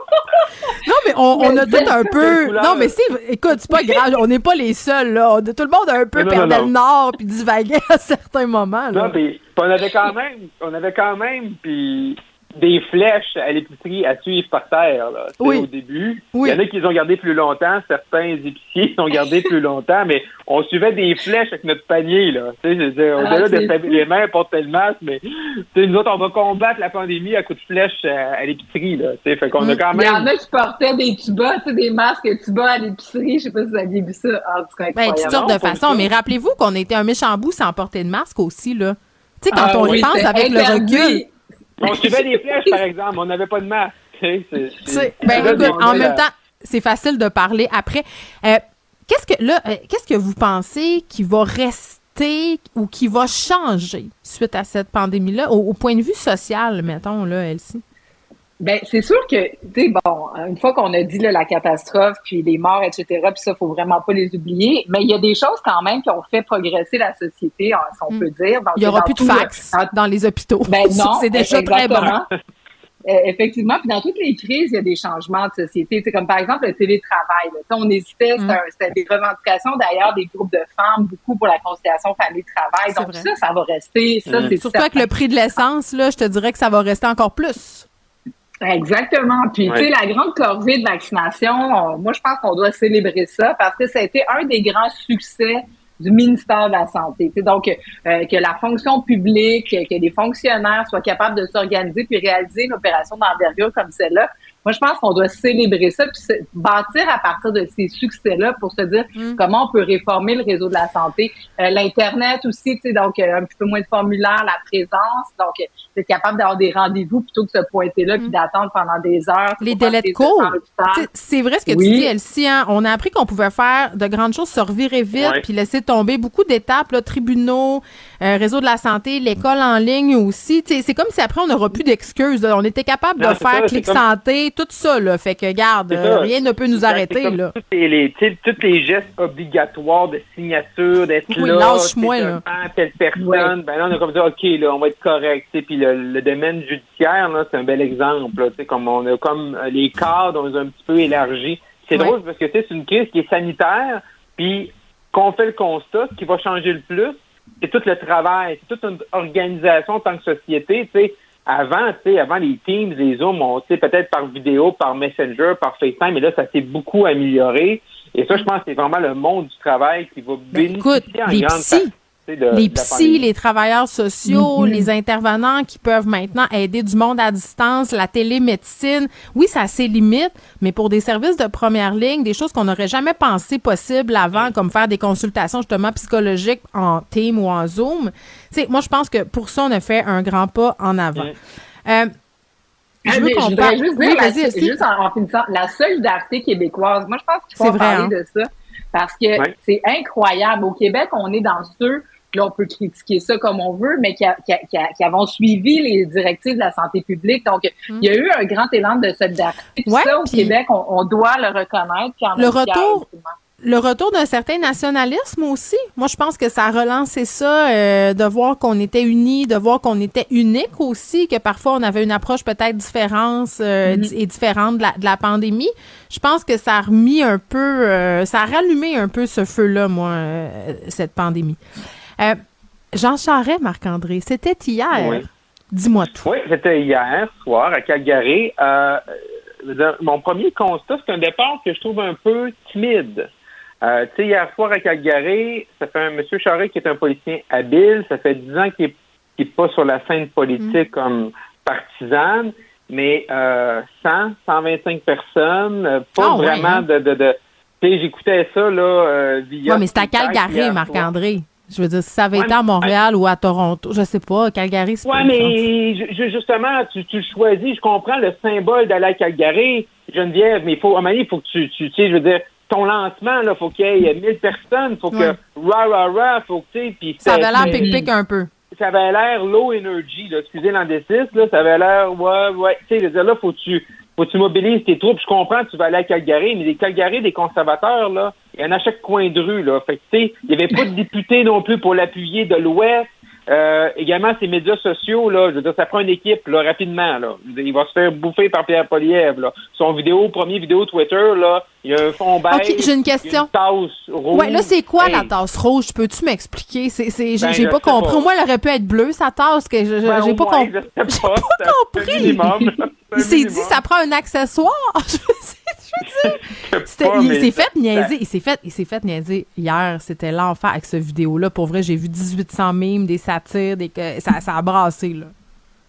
Non, mais on, on a tout un peu. Non, mais c'est. Écoute, c'est pas grave. On n'est pas les seuls, là. On tout le monde a un peu Non, perdu non. le nord puis divagué <laughs> à certains moments, là. Non, puis on avait quand même, on avait quand même, puis des flèches à l'épicerie à suivre par terre, là, tu sais, Oui. au début. Oui. Il y en a qui les ont gardés plus longtemps, certains épiciers les ont gardés plus longtemps, mais on suivait des flèches avec notre panier, là. Tu sais, je veux dire, Ah, au-delà de c'est se fou. les mains, porter le masque, mais, tu sais, nous autres, on va combattre la pandémie à coups de flèches à, à l'épicerie, là. Tu sais, fait qu'on a quand Il y en même. a qui portaient des tubas, tu sais, des masques tubas à l'épicerie. Je sais pas si vous aviez vu ça. En tout cas, Ben, toutes sortes de façons. Mais rappelez-vous qu'on était un méchant bout sans porter de masque aussi, là. Tu sais, quand Ah on y oui, pense avec le recul. On suivait des flèches, par exemple, on n'avait pas de masque. C'est- c'est- c'est ben, écoute, en même temps, c'est facile de parler après. Euh, qu'est-ce que, là, euh, qu'est-ce que vous pensez qui va rester ou qui va changer suite à cette pandémie-là, au, au point de vue social, mettons, là, Elsie? Ben, c'est sûr que, tu sais, bon, une fois qu'on a dit là, la catastrophe, puis les morts, etc., puis ça, faut vraiment pas les oublier, mais il y a des choses quand même qui ont fait progresser la société, hein, si on Mm. peut dire. Donc, Il y aura plus de le- fax dans les hôpitaux. Ben <laughs> non, c'est déjà très bon. Euh, effectivement, puis dans toutes les crises, il y a des changements de société. Tu sais, comme par exemple le télétravail. là. On hésitait, Mm. c'était des revendications d'ailleurs des groupes de femmes, beaucoup pour la conciliation famille-travail. Donc vrai. ça, ça va rester. Ça, c'est Surtout avec le prix de l'essence, là, je te dirais que ça va rester encore plus. Exactement. Puis, Ouais. tu sais, la grande corvée de vaccination, on- moi, je pense qu'on doit célébrer ça parce que ça a été un des grands succès du ministère de la Santé. Tu sais, donc, euh, que la fonction publique, que des fonctionnaires soient capables de s'organiser puis réaliser une opération d'envergure comme celle-là, moi, je pense qu'on doit célébrer ça puis bâtir à partir de ces succès-là pour se dire comment on peut réformer le réseau de la santé. Euh, L'Internet aussi, tu sais, donc euh, un petit peu moins de formulaires, la présence, donc euh, être capable d'avoir des rendez-vous plutôt que de se pointer là puis d'attendre pendant des heures. Les pour délais de cours. C'est vrai ce que Oui. tu dis, Elsie. hein. On a appris qu'on pouvait faire de grandes choses, se revirer vite, Ouais. puis laisser tomber beaucoup d'étapes, là, tribunaux, euh, réseau de la santé, l'école en ligne aussi. Tu sais, C'est comme si après, on n'aura plus d'excuses. là. On était capable Non, de faire ça, clic comme- santé, tout ça. Là. Fait que, garde, rien ne peut nous arrêter. comme Là. Tous les, tous gestes obligatoires de signature, d'être Oui, là, lâche-moi, là. telle personne, ben là, on a comme ça, OK, là, on va être correct. Puis le, le domaine judiciaire, là, c'est un bel exemple. Là, tu sais, comme on a comme euh, les cadres, on les a un petit peu élargis. C'est Ouais. drôle parce que tu sais, c'est une crise qui est sanitaire, puis qu'on fait le constat, ce qui va changer le plus, c'est tout le travail, c'est toute une organisation en tant que société, tu sais. Avant, tu sais, avant les Teams, les Zooms, on, tu sais, peut-être par vidéo, par Messenger, par FaceTime, mais là, ça s'est beaucoup amélioré. Et ça, je pense que c'est vraiment le monde du travail qui va bénéficier Ben, écoute, en les grande sais, de- les psys, les travailleurs sociaux, Mhm. les intervenants qui peuvent maintenant aider du monde à distance, la télémédecine. Oui, ça a ses limites, mais pour des services de première ligne, des choses qu'on n'aurait jamais pensé possibles avant, comme faire des consultations justement psychologiques en Team ou en Zoom. Tu sais, moi, je pense que pour ça, on a fait un grand pas en avant. Euh, Ah, je veux qu'on je parle. voudrais juste dire, Oui, la- juste en, en finissant, la solidarité québécoise. Moi, je pense qu'il faut C'est vrai, parler hein? de ça parce que Ouais. c'est incroyable. Au Québec, on est dans ceux, là, on peut critiquer ça comme on veut, mais qui, a- qui, a- qui, a- qui avons suivi les directives de la santé publique. Donc, il y a eu un grand élan de solidarité. Mm. Ouais, ça, au Québec, on, on doit le reconnaître. puis Le retour. Le retour d'un certain nationalisme aussi. Moi, je pense que ça a relancé ça, euh, de voir qu'on était unis, de voir qu'on était unique aussi, que parfois on avait une approche peut-être différente euh, Mhm. di- et différente de la, de la pandémie. Je pense que ça a remis un peu, euh, ça a rallumé un peu ce feu-là, moi, cette pandémie. Jean Charest, Marc-André, c'était hier. Oui. Dis-moi tout. Oui, c'était hier soir à Calgary. Mon premier constat, c'est un départ que je trouve un peu timide. Euh, tu sais, hier soir à Calgary, ça fait un monsieur Charest qui est un politicien habile. Ça fait dix ans qu'il est, qu'il est pas sur la scène politique comme partisane, mais euh, 100, 125 personnes, euh, pas Ah ouais, vraiment hein? de... de, de tu sais, j'écoutais ça, là, euh, via... Oui, mais c'est à Calgary. Marc-André. Je veux dire, si ça avait Ouais, été à Montréal ou à Toronto, je sais pas, Calgary, c'est Ouais, mais ju- justement, tu, tu choisis. Je comprends le symbole d'aller à Calgary, Geneviève, mais il faut, à il faut que tu, tu, tu sais, je veux dire, ton lancement, là, faut qu'il y ait 1000 personnes, faut que, rah, rah, rah, faut que, tu sais, puis Ça avait l'air c'était- pic-pic un peu. Ça avait l'air low energy, là, excusez l'anglicisme, là, ça avait l'air, ouais, ouais, tu sais, là, faut que tu, faut que tu mobilises tes troupes. Je comprends, tu vas aller à Calgary, mais les Calgary des conservateurs, là, il y en a à chaque coin de rue, là. Fait que, tu sais, il n'y avait pas de député non plus pour l'appuyer de l'Ouest. Euh, également, ces médias sociaux, là, je veux dire, ça prend une équipe, là, rapidement, là. Je Il va se faire bouffer par Pierre Poliev, là. Son vidéo, premier vidéo Twitter, là, il y a un fond beige. Ok, j'ai une question. une tasse rouge. Ouais, là, c'est quoi Hey. la tasse rouge? Peux-tu m'expliquer? C'est, c'est, j'ai, Ben, je pas compris. pas. Moi, elle aurait pu être bleue, sa tasse, que je- je- Ben, j'ai pas moins, compris. je sais <laughs> pas, compris. <laughs> C'est dit, ça prend un accessoire. <laughs> je sais, je veux dire. C'était- pas, il s'est fait niaiser. Il s'est fait, il s'est fait niaiser hier. C'était l'enfer avec cette vidéo-là. Pour vrai, j'ai vu 1800 mimes, des satires, des, que- ça, ça a brassé, là.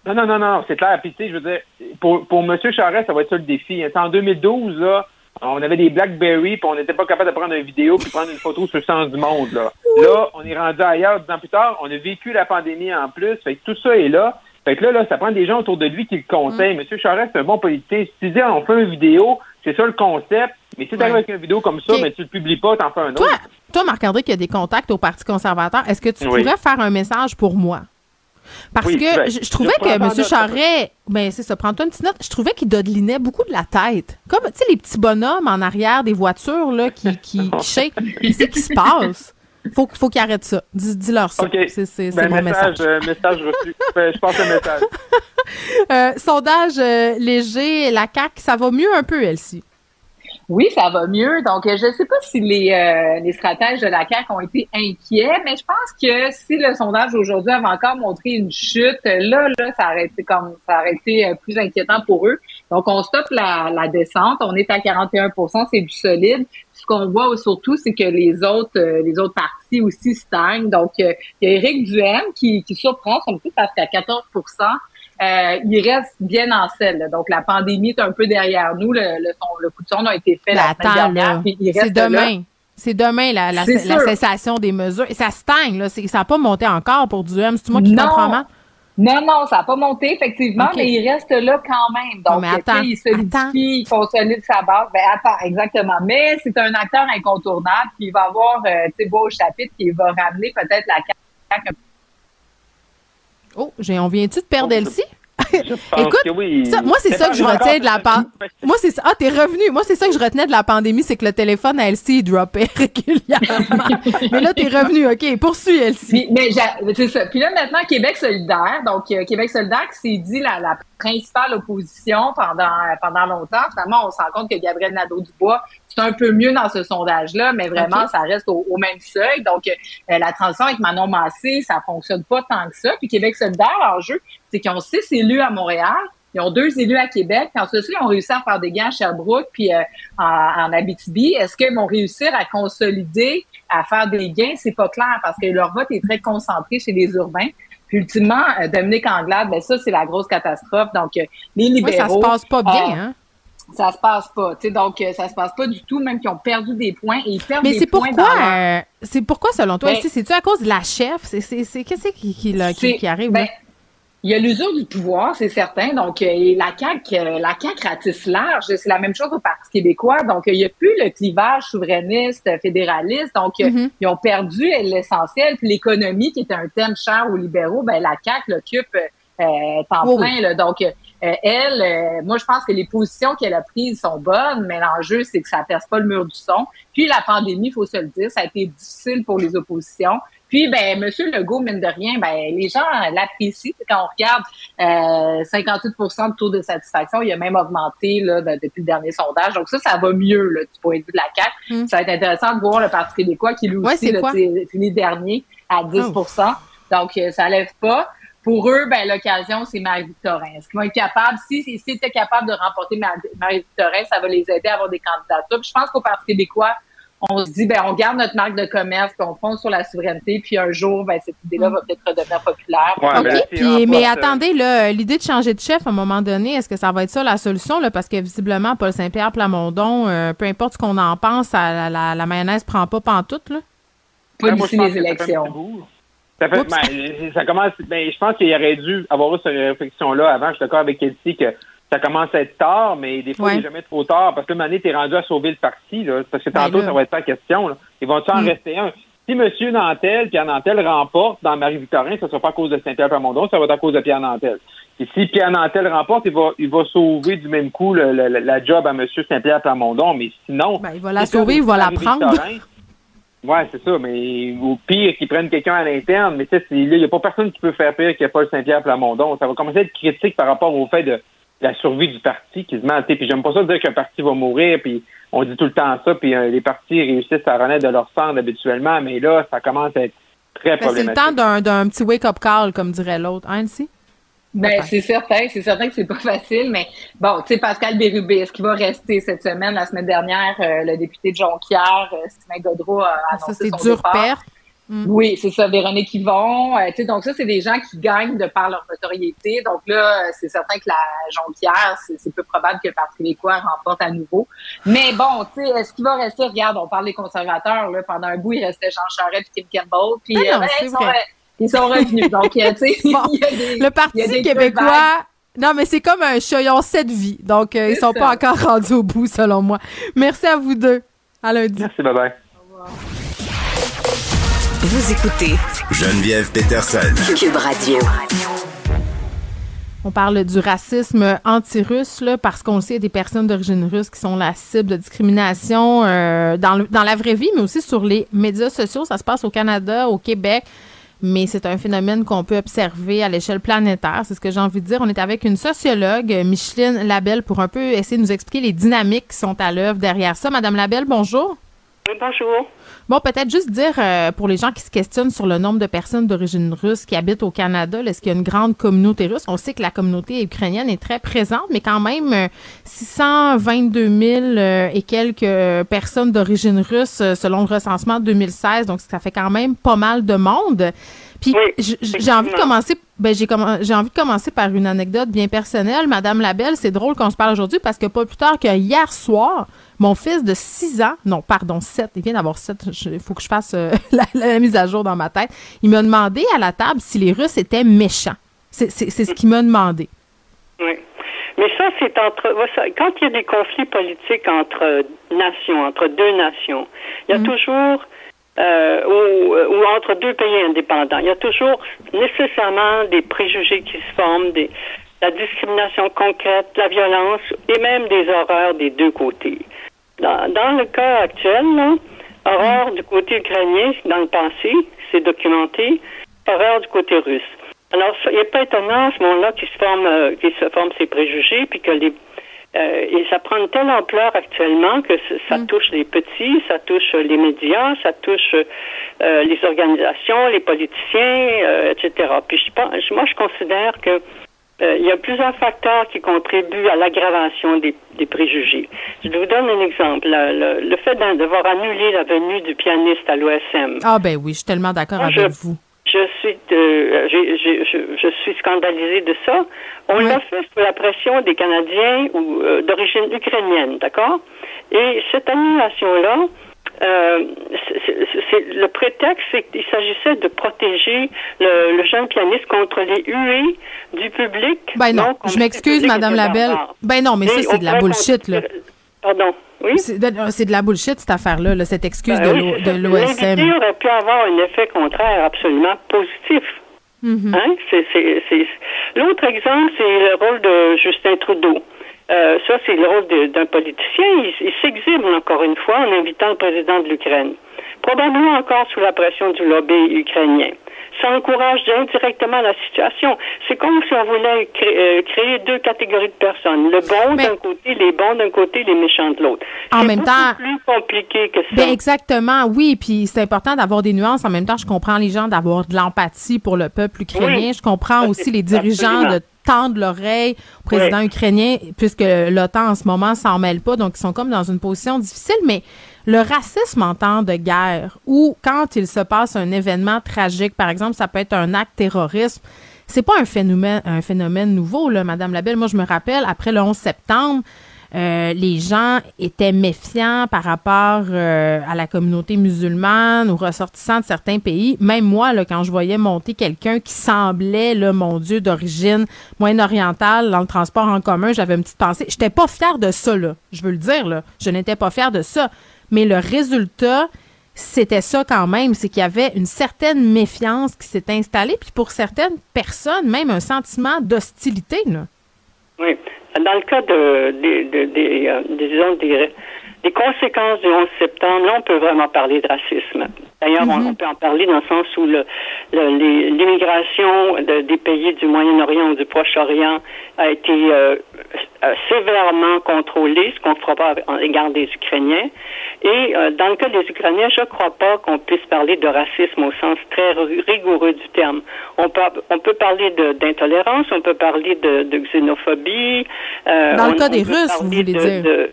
Non, non, non, non, c'est clair. Puis, tu sais, je veux dire, pour, pour M. Charest, ça va être ça le défi. En 2012, là, on avait des BlackBerry, puis on n'était pas capable de prendre une vidéo puis prendre une photo sur le sens du monde, là. Là, on est rendu ailleurs dix ans plus tard. On a vécu la pandémie en plus. Fait que tout ça est là. Fait que là, là, ça prend des gens autour de lui qui le conseillent. M. Charest, c'est un bon politicien. Si tu dis, on fait une vidéo, c'est ça le concept. Mais si tu arrives avec une vidéo comme ça, Ok. ben, tu le publies pas, t'en fais un autre. Toi, Marc-André, qui a des contacts au Parti conservateur, est-ce que tu Oui. pourrais faire un message pour moi? Parce Oui, que ben, je, je trouvais je que M. Charret, ben c'est ça, prends-toi une petite note. Je trouvais qu'il dodelinait beaucoup de la tête. Comme, tu sais, les petits bonhommes en arrière des voitures, là, qui, qui, qui <laughs> shake. Qu'est-ce qui se passe? Faut, faut qu'ils arrêtent ça. Dis- Dis-leur ça. OK. C'est c'est- c'est Ben, mon message, message. euh, message reçu. Ben, je passe le message. <laughs> Euh, sondage euh, léger, la CAQ, ça va mieux un peu, Elsie? Oui, ça va mieux. Donc, je ne sais pas si les, euh, les stratèges de la CAQ ont été inquiets, mais je pense que si le sondage aujourd'hui avait encore montré une chute, là, là, ça aurait été comme ça aurait été plus inquiétant pour eux. Donc, on stoppe la, la descente. On est à 41% c'est du solide. Ce qu'on voit surtout, c'est que les autres, euh, les autres partis aussi stagnent. Donc, euh, il y a Éric Duhem qui, qui surprend, toute, parce qu'à 14% euh, il reste bien en selle. là. Donc, la pandémie est un peu derrière nous. Le, le, son- le coup de sonde a été fait la semaine dernière. C'est demain. C'est demain la, cessation des mesures. Et ça stagne, là. Ça n'a pas monté encore pour du M. C'est moi qui comprends mal? Non, non, ça n'a pas monté, effectivement, mais il reste là quand même. Donc, attends, il solidifie, il consolide sa base. Ben, attends, exactement. Mais c'est un acteur incontournable, puis il va avoir, euh, tu sais, beau au chapitre, qui va ramener peut-être la CAQ Oh, j'ai, on vient-tu de perdre Elsie? <laughs> Je pense Écoute, que oui. ça, moi, c'est ça que je retiens de la pan- Moi, c'est ça. Ah, t'es revenu. Moi, c'est ça que je retenais de la pandémie, c'est que le téléphone à Elsie, il droppait <laughs> régulièrement. <laughs> mais là, t'es revenu. OK, poursuis, Elsie. Puis, mais j'a- c'est ça. Puis là, maintenant, Québec solidaire. Donc, euh, Québec solidaire qui s'est dit la, la principale opposition pendant, pendant longtemps. Finalement, on se rend compte que Gabriel Nadeau-Dubois, c'est un peu mieux dans ce sondage-là, mais vraiment, ça reste au, au même seuil. Donc, euh, la transition avec Manon Massé, ça fonctionne pas tant que ça. Puis Québec solidaire, l'enjeu, c'est qu'ils ont six élus à Montréal. Ils ont deux élus à Québec. Puis ensuite, ils ont réussi à faire des gains à Sherbrooke puis euh, en, en Abitibi. Est-ce qu'ils vont réussir à consolider, à faire des gains? C'est pas clair parce que leur vote est très concentré chez les urbains. Puis ultimement, euh, Dominique Anglade, ben ça, c'est la grosse catastrophe. Donc, euh, les libéraux... ça se passe pas bien, euh, hein? Ça se passe pas. Tu sais, donc, euh, ça se passe pas du tout, même qu'ils ont perdu des points. Et ils perdent Mais des c'est points pourquoi, leur- euh, c'est pourquoi, selon toi, Ben- c'est-tu à cause de la chef? C'est, c'est, c'est, qu'est-ce qui, qui, là, qui, arrive, ben, là? Il y a l'usure du pouvoir, c'est certain. Donc, euh, et la CAQ, la CAQ ratisse large. C'est la même chose au Parti québécois. Donc, il n'y a plus le clivage souverainiste, fédéraliste. Donc, Mhm. ils ont perdu l'essentiel. Puis l'économie, qui était un thème cher aux libéraux, ben la CAQ l'occupe euh, temps Oui, plein. Là. Donc, euh, elle, euh, moi, je pense que les positions qu'elle a prises sont bonnes, mais l'enjeu, c'est que ça perce pas le mur du son. Puis la pandémie, il faut se le dire, ça a été difficile pour les oppositions. Puis, ben, Monsieur Legault, mine de rien, ben, les gens l'apprécient. Quand on regarde euh, 58% de taux de satisfaction, il a même augmenté là, de- depuis le dernier sondage. Donc ça, ça va mieux là, du point de vue de la CAQ. Mm. Ça va être intéressant de voir le Parti québécois qui lui Ouais, aussi là, fini dernier à 10% Donc, euh, ça lève pas. Pour eux, ben, l'occasion, c'est Marie-Victorin. Est-ce qu'ils vont être capables, si, si, si étaient capables de remporter Mar- Marie-Victorin, ça va les aider à avoir des candidatures. Puis je pense qu'au Parti québécois, on se dit, ben, on garde notre marque de commerce, puis on fonce sur la souveraineté, puis un jour, ben, cette idée-là va peut-être redevenir populaire. Ouais, OK. mais là, Puis, mais remporte, euh, attendez, là, l'idée de changer de chef à un moment donné, est-ce que ça va être ça la solution? Là, parce que visiblement, Paul Saint-Pierre Plamondon, euh, peu importe ce qu'on en pense, la, la, la mayonnaise prend pas pantoute, là. Pas d'ici les élections. Ça, fait, ben, ça commence. Ben, je pense qu'il aurait dû avoir eu cette réflexion-là avant. Je suis d'accord avec Elsie que ça commence à être tard, mais des fois, Ouais. il n'est jamais trop tard. Parce que année, tu es rendu à sauver le parti. Là, parce que Ben tantôt, là. ça va être pas question. Là. Ils vont-tu en Mm. rester un? Si M. Nantel, Pierre Nantel remporte dans Marie-Victorin, ce ne sera pas à cause de Saint-Pierre-Plamondon, ça va être à cause de Pierre Nantel. Et si Pierre Nantel remporte, il va, il va sauver du même coup le- le- la job à M. Saint-Pierre-Plamondon. Mais sinon, Ben, il va la sauver, il va la prendre. Ouais, c'est ça, mais au pire qu'ils prennent quelqu'un à l'interne, mais tu sais, c'est- là, il n'y a pas personne qui peut faire pire que Paul Saint-Pierre Plamondon. Ça va commencer à être critique par rapport au fait de la survie du parti qui se sais, Puis j'aime pas ça dire qu'un parti va mourir, puis on dit tout le temps ça, puis euh, les partis réussissent à renaître de leur cendre habituellement, mais là, ça commence à être très Ben, c'est le problématique. temps d'un, d'un petit wake-up call, comme dirait l'autre. Hein, Elsie? Ben, c'est certain, c'est certain que c'est pas <laughs> facile, mais bon, tu sais, Pascal Bérubé, est-ce qu'il va rester cette semaine? La semaine dernière, euh, le député de Jonquière, euh, Sylvain Godreau, a annoncé Ça, c'est son dur départ. perte. Oui, c'est ça, Véronique Yvon. Euh, tu sais, donc ça, c'est des gens qui gagnent de par leur notoriété. Donc là, euh, c'est certain que la Jonquière, c'est peu probable que le Parti québécois remporte à nouveau. Mais bon, tu sais, est-ce qu'il va rester? Regarde, on parle des conservateurs, là. Pendant un bout, il restait Jean Charest et Kim Campbell. Puis, Ah non, euh, ben, c'est ils, sont, ils revenus. <laughs> donc, euh, tu sais, Bon, il y a des- Le Parti québécois. Non, mais c'est comme un chaillon 7 vies. Donc, euh, ils sont ça. pas encore <laughs> rendus au bout, selon moi. Merci à vous deux. À lundi. Merci, bye-bye. Vous écoutez Geneviève Peterson. Cube Radio. On parle du racisme anti-russe là, parce qu'on sait qu'il y a des personnes d'origine russe qui sont la cible de discrimination euh, dans, le- dans la vraie vie, mais aussi sur les médias sociaux. Ça se passe au Canada, au Québec, mais c'est un phénomène qu'on peut observer à l'échelle planétaire. C'est ce que j'ai envie de dire. On est avec une sociologue, Micheline Labelle, pour un peu essayer de nous expliquer les dynamiques qui sont à l'œuvre derrière ça. Madame Labelle, bonjour. Bonjour. Bon, peut-être juste dire euh, pour les gens qui se questionnent sur le nombre de personnes d'origine russe qui habitent au Canada, est-ce qu'il y a une grande communauté russe? On sait que la communauté ukrainienne est très présente, mais quand même euh, 622 000 euh, et quelques euh, personnes d'origine russe euh, selon le recensement de 2016, donc ça fait quand même pas mal de monde. Puis j- j'ai envie de commencer ben j'ai j'ai envie de commencer par une anecdote bien personnelle. Madame Labelle, c'est drôle qu'on se parle aujourd'hui parce que pas plus tard que hier soir, mon fils de 6 ans, non, pardon, 7, il vient d'avoir 7, il faut que je fasse euh, <laughs> la, la mise à jour dans ma tête. Il m'a demandé à la table si les Russes étaient méchants. C'est ce qu'il m'a demandé. Oui. Mais ça, c'est entre. Quand il y a des conflits politiques entre nations, entre deux nations, il y a toujours. Euh, ou, euh, ou entre deux pays indépendants, il y a toujours nécessairement des préjugés qui se forment, des, la discrimination concrète, la violence et même des horreurs des deux côtés. Dans, le cas actuel, horreur du côté ukrainien dans le passé, c'est documenté, horreur du côté russe. Alors, il n'est pas étonnant à ce moment-là qu'il se forme, euh, se forment ces préjugés, puis que les euh, et ça prend une telle ampleur actuellement que ça touche les petits, ça touche euh, les médias, ça touche euh, les organisations, les politiciens, euh, etc. Puis je pense, moi, je considère que il y a plusieurs facteurs qui contribuent à l'aggravation des, des préjugés. Je vous donne un exemple. Le, le- fait devoir annuler la venue du pianiste à l'OSM. Ah ben oui, je suis tellement d'accord avec je- vous. Je suis, de- j'ai- j'ai- je, je suis scandalisée de ça. On l'a fait sous la pression des Canadiens ou euh, d'origine ukrainienne, d'accord? Et cette annulation-là, euh, le prétexte, c'est qu'il s'agissait de protéger le, le jeune pianiste contre les huées du public. Ben non, je m'excuse, Madame Labelle. Ben non, mais ça, c'est de la bullshit, là. Pardon, oui? C'est de, la bullshit, cette affaire-là, là, cette excuse Ben de oui, l'OSM. L'invité aurait pu avoir un effet contraire absolument positif. Mhm. Hein? L'autre exemple, c'est le rôle de Justin Trudeau. Euh, ça, c'est le rôle d'un politicien. Il, il s'exhibe encore une fois en invitant le président de l'Ukraine. Probablement encore sous la pression du lobby ukrainien. Ça encourage indirectement la situation. C'est comme si on voulait euh, créer deux catégories de personnes. Le bon d'un côté, les bons d'un côté, les méchants de l'autre. En C'est même temps- plus compliqué que ça. Ben exactement, oui. Puis c'est important d'avoir des nuances. En même temps, je comprends les gens d'avoir de l'empathie pour le peuple ukrainien. Oui. Je comprends Ça, aussi c'est- les dirigeants absolument. de tendre l'oreille au président Oui. ukrainien, puisque l'OTAN en ce moment s'en mêle pas, donc ils sont comme dans une position difficile. Mais le racisme en temps de guerre, ou quand il se passe un événement tragique, par exemple, ça peut être un acte terroriste. C'est pas un phénomène, un phénomène nouveau, là, Madame Labelle. Moi, je me rappelle, après le 11 septembre, euh, les gens étaient méfiants par rapport euh, à la communauté musulmane, aux ressortissants de certains pays. Même moi, là, quand je voyais monter quelqu'un qui semblait, mon Dieu, d'origine moyen-orientale dans le transport en commun, j'avais une petite pensée. J'étais pas fière de ça, là. Je veux le dire, là. Je n'étais pas fière de ça. Mais le résultat, c'était ça quand même, c'est qu'il y avait une certaine méfiance qui s'est installée, puis pour certaines personnes, même un sentiment d'hostilité, là. Oui. Dans le cas de, des- de- des, euh, des- disons, des, des conséquences du 11 septembre, là, on peut vraiment parler de racisme. D'ailleurs, on, on peut en parler dans le sens où le- le- les- l'immigration de- des pays du Moyen-Orient ou du Proche-Orient a été euh, euh, sévèrement contrôlée, ce qu'on ne fera pas en égard des Ukrainiens. Et euh, dans le cas des Ukrainiens, je ne crois pas qu'on puisse parler de racisme au sens très ri- rigoureux du terme. On peut, on peut parler d'intolérance, on peut parler de, de xénophobie. euh, Dans le on- cas des Russes, vous voulez de- dire. de-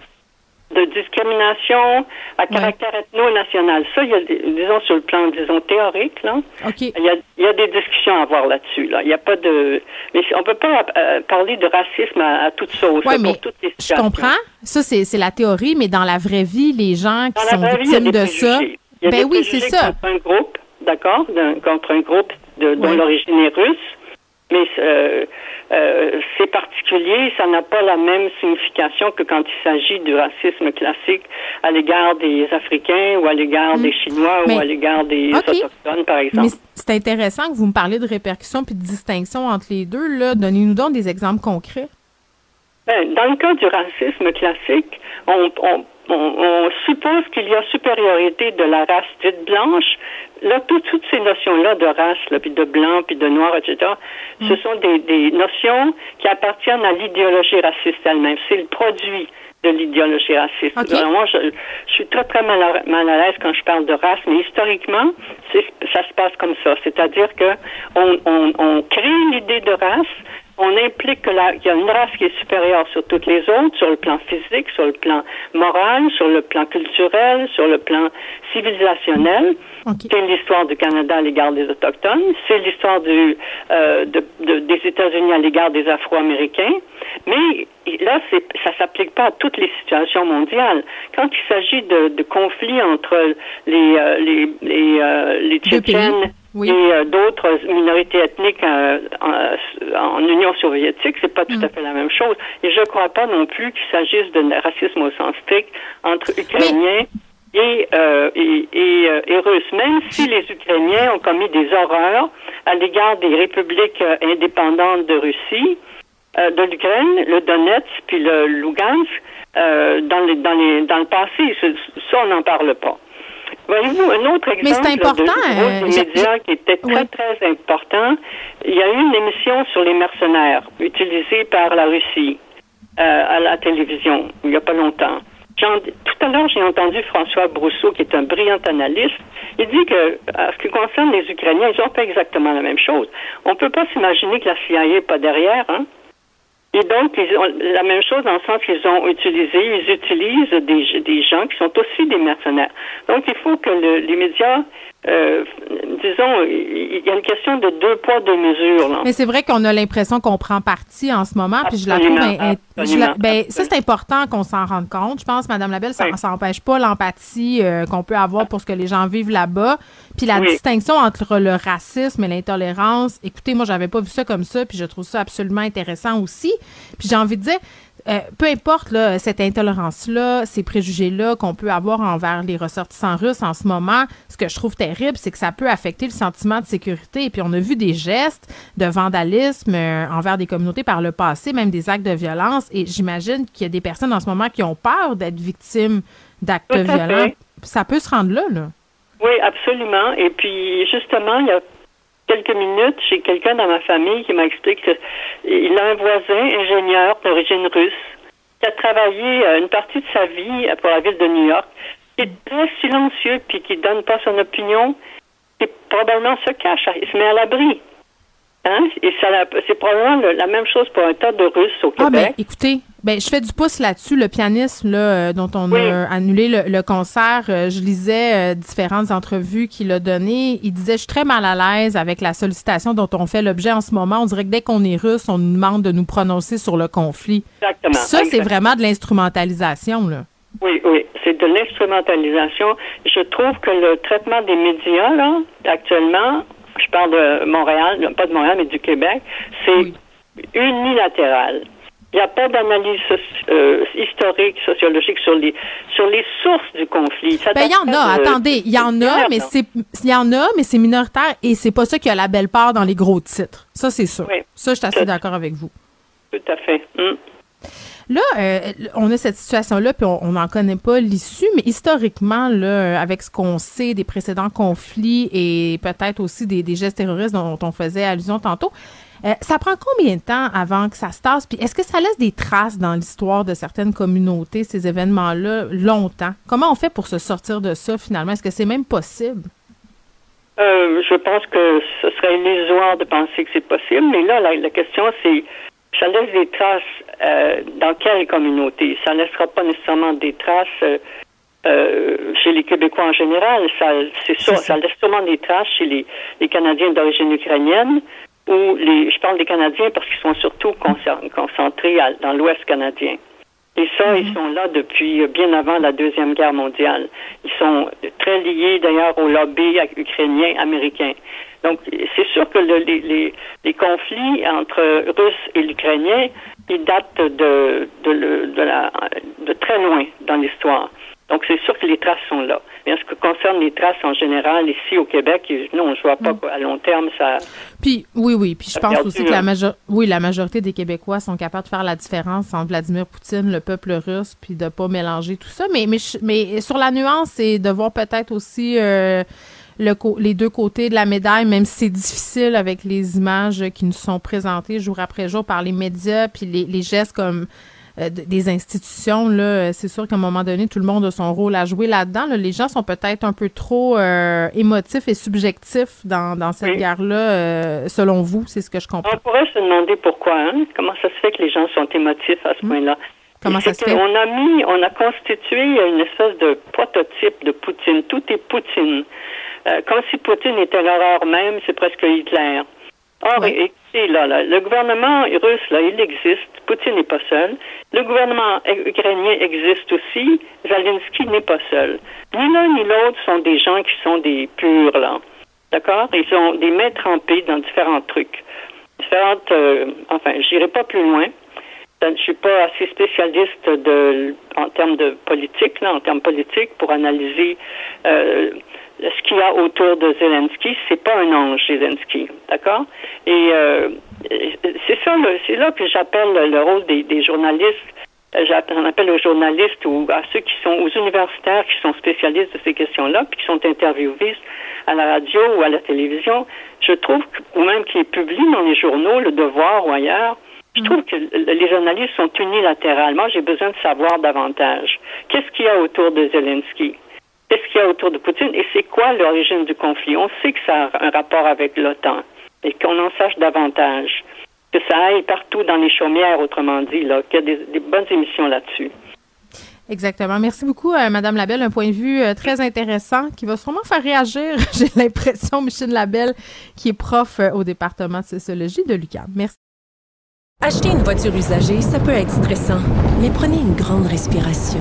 de discrimination à caractère ethno-national. Ça, il y a, des- disons, sur le plan, disons, théorique, là, il, y a, il y a des discussions à avoir là-dessus. Là. Il n'y a pas de... Mais on peut pas euh, parler de racisme à, à toute sauce, Ouais, là, mais pour toutes les Je comprends. Ça, c'est c'est la théorie, mais dans la vraie vie, les gens qui sont vie, victimes de ça. Il y a Ben des oui, c'est ça. Contre un groupe, d'accord, d'un- contre un groupe de, dont Ouais. l'origine est russe. Mais euh, euh, c'est particulier, ça n'a pas la même signification que quand il s'agit du racisme classique à l'égard des Africains ou à l'égard des Chinois Mais- ou à l'égard des OK. Autochtones, par exemple. Mais c'est intéressant que vous me parliez de répercussions puis de distinction entre les deux. Là. Donnez-nous donc des exemples concrets. Ben, dans le cas du racisme classique, on, on, on, on suppose qu'il y a supériorité de la race dite blanche. Là, tout- toutes ces notions-là de race, là, puis de blanc, puis de noir, etc., ce sont des, des notions qui appartiennent à l'idéologie raciste elle-même. C'est le produit de l'idéologie raciste. Alors, moi, je, je suis très, très mal à, mal à l'aise quand je parle de race, mais historiquement, c'est- ça se passe comme ça. C'est-à-dire que on, on, on crée l'idée de race, on implique qu'il y a une race qui est supérieure sur toutes les autres, sur le plan physique, sur le plan moral, sur le plan culturel, sur le plan civilisationnel. C'est l'histoire du Canada à l'égard des Autochtones, c'est l'histoire du, euh, de- de- des États-Unis à l'égard des Afro-Américains. Mais là, ça s'applique pas à toutes les situations mondiales. Quand il s'agit de, de conflits entre les, euh, les, les, euh, les Tchétchènes et euh, d'autres minorités ethniques euh, en, en Union soviétique, c'est pas tout à fait la même chose. Et je crois pas non plus qu'il s'agisse de racisme au sens strict entre Ukrainiens et, euh, et, et, euh, et Russes, même si les Ukrainiens ont commis des horreurs à l'égard des républiques euh, indépendantes de Russie, euh, de l'Ukraine, le Donetsk puis le Lugansk, euh, dans, les, dans, les, dans le passé, ça, on n'en parle pas. Voyez-vous, un autre exemple Mais c'est important, de euh, médias qui était très, très important, il y a eu une émission sur les mercenaires utilisée par la Russie euh, à la télévision il n'y a pas longtemps. Tout à l'heure, j'ai entendu François Brousseau, qui est un brillant analyste. Il dit que, à ce qui concerne les Ukrainiens, ils ont fait exactement la même chose. On ne peut pas s'imaginer que la CIA n'est pas derrière, hein? Et donc, ils ont la même chose dans le sens qu'ils ont utilisé, ils utilisent des, gens qui sont aussi des mercenaires. Donc, il faut que le- les médias, euh, disons, il y a une question de deux poids, deux mesures. Là. Mais c'est vrai qu'on a l'impression qu'on prend parti en ce moment, puis je la trouve. Absolument, in- in- je absolument, la- ben, ça, c'est important qu'on s'en rende compte. Je pense, Madame Labelle, ça n'empêche pas l'empathie euh, qu'on peut avoir pour ce que les gens vivent là-bas. Puis la Oui. distinction entre le racisme et l'intolérance. Écoutez, moi, j'avais pas vu ça comme ça, puis je trouve ça absolument intéressant aussi. Puis j'ai envie de dire, euh, peu importe là, cette intolérance-là, ces préjugés-là qu'on peut avoir envers les ressortissants russes en ce moment, ce que je trouve terrible, c'est que ça peut affecter le sentiment de sécurité. Et puis on a vu des gestes de vandalisme euh, envers des communautés par le passé, même des actes de violence. Et j'imagine qu'il y a des personnes en ce moment qui ont peur d'être victimes d'actes fait. violents. Ça peut se rendre là, là. Oui, absolument. Et puis, justement, il y a quelques minutes, j'ai quelqu'un dans ma famille qui m'a expliqué qu'il a un voisin ingénieur d'origine russe qui a travaillé euh, une partie de sa vie pour la ville de New York, qui est très silencieux puis qui donne pas son opinion, qui probablement se cache, il se met à l'abri. Hein? Et c'est probablement le- la même chose pour un tas de Russes au Ah, ben, Québec. écoutez, ben, je fais du pouce là-dessus. Le pianiste là, euh, dont on a annulé le, le concert, euh, je lisais euh, différentes entrevues qu'il a données. Il disait Je suis très mal à l'aise avec la sollicitation dont on fait l'objet en ce moment. On dirait que dès qu'on est russe, on nous demande de nous prononcer sur le conflit. Exactement. Puis ça, c'est vraiment de l'instrumentalisation. là. Oui, oui, c'est de l'instrumentalisation. Je trouve que le traitement des médias, là, actuellement, je parle de Montréal, pas de Montréal, mais du Québec, c'est unilatéral. Il n'y a pas d'analyse euh, historique, sociologique sur les sur les sources du conflit. Ça Ben, il y en a, de- attendez, il y en a, mais c'est il y en a, mais c'est minoritaire et c'est pas ça qui a la belle part dans les gros titres. Ça, c'est sûr. Ça, je suis assez d'accord avec vous. Tout à fait. Hum. Là, euh, on a cette situation-là, puis on n'en connaît pas l'issue, mais historiquement, avec ce qu'on sait des précédents conflits et peut-être aussi des, gestes terroristes dont on faisait allusion tantôt, euh, ça prend combien de temps avant que ça se tasse? Puis est-ce que ça laisse des traces dans l'histoire de certaines communautés, ces événements-là, longtemps? Comment on fait pour se sortir de ça, finalement? Est-ce que c'est même possible? Euh, je pense que ce serait illusoire de penser que c'est possible, mais là, la question, c'est ça laisse des traces euh, dans quelle communauté? Ça ne laissera pas nécessairement des traces euh, euh, chez les Québécois en général. Ça, c'est sûr, ça laisse sûrement des traces chez les, les Canadiens d'origine ukrainienne ou les, je parle des Canadiens parce qu'ils sont surtout concentrés à- dans l'Ouest canadien. Et ça, ils sont là depuis bien avant la Deuxième Guerre mondiale. Ils sont très liés d'ailleurs au lobby ukrainien américain. Donc, c'est sûr que le- les, les, les conflits entre Russes et l'Ukrainien, ils datent de, de, la, de très loin dans l'histoire. Donc, c'est sûr que les traces sont là. Mais en ce qui concerne les traces en général, ici au Québec, non, je vois pas qu'à long terme, ça... Puis oui, oui. Puis je pense aussi que la, hein. majo- oui, la majorité des Québécois sont capables de faire la différence entre Vladimir Poutine, le peuple russe, puis de pas mélanger tout ça. Mais, mais, mais sur la nuance, c'est de voir peut-être aussi euh, le les deux côtés de la médaille, même si c'est difficile avec les images qui nous sont présentées jour après jour par les médias, puis les, les gestes comme euh, des institutions, là, euh, c'est sûr qu'à un moment donné, tout le monde a son rôle à jouer là-dedans. là. Les gens sont peut-être un peu trop euh, émotifs et subjectifs dans, dans cette guerre-là, selon vous, c'est ce que je comprends. On pourrait se demander pourquoi, hein? Comment ça se fait que les gens sont émotifs à ce point-là? Comment ça se fait? qu'on a mis, on a constitué une espèce de prototype de Poutine. Tout est Poutine. Euh, comme si Poutine était l'horreur même, c'est presque Hitler. Or, écoutez, là, là, le gouvernement russe, là, il existe. Poutine n'est pas seul. Le gouvernement ukrainien existe aussi. Zelensky n'est pas seul. Ni l'un ni l'autre sont des gens qui sont des purs, là. D'accord? Ils ont des mains trempées dans différents trucs. Différentes, euh, enfin, j'irai pas plus loin. Je suis pas assez spécialiste de, en termes de politique, là, en termes politiques, pour analyser euh, ce qu'il y a autour de Zelensky. C'est pas un ange, Zelensky, d'accord? Et euh, c'est ça, c'est là que j'appelle le rôle des, journalistes. Euh, J'en appelle aux journalistes ou à ceux qui sont aux universitaires qui sont spécialistes de ces questions-là, puis qui sont interviewés à la radio ou à la télévision. Je trouve, ou même qui publient dans les journaux, Le Devoir ou ailleurs, je trouve que les journalistes sont unilatérales. Moi, j'ai besoin de savoir davantage. Qu'est-ce qu'il y a autour de Zelensky? Qu'est-ce qu'il y a autour de Poutine? Et c'est quoi l'origine du conflit? On sait que ça a un rapport avec l'OTAN et qu'on en sache davantage. Que ça aille partout dans les chaumières, autrement dit, là, qu'il y a des, des bonnes émissions là-dessus. Exactement. Merci beaucoup, euh, Madame Labelle. Un point de vue euh, très intéressant qui va sûrement faire réagir, <laughs> j'ai l'impression, Michel Labelle, qui est prof euh, au département de sociologie de l'UQAM. Merci. Acheter une voiture usagée, ça peut être stressant, mais prenez une grande respiration.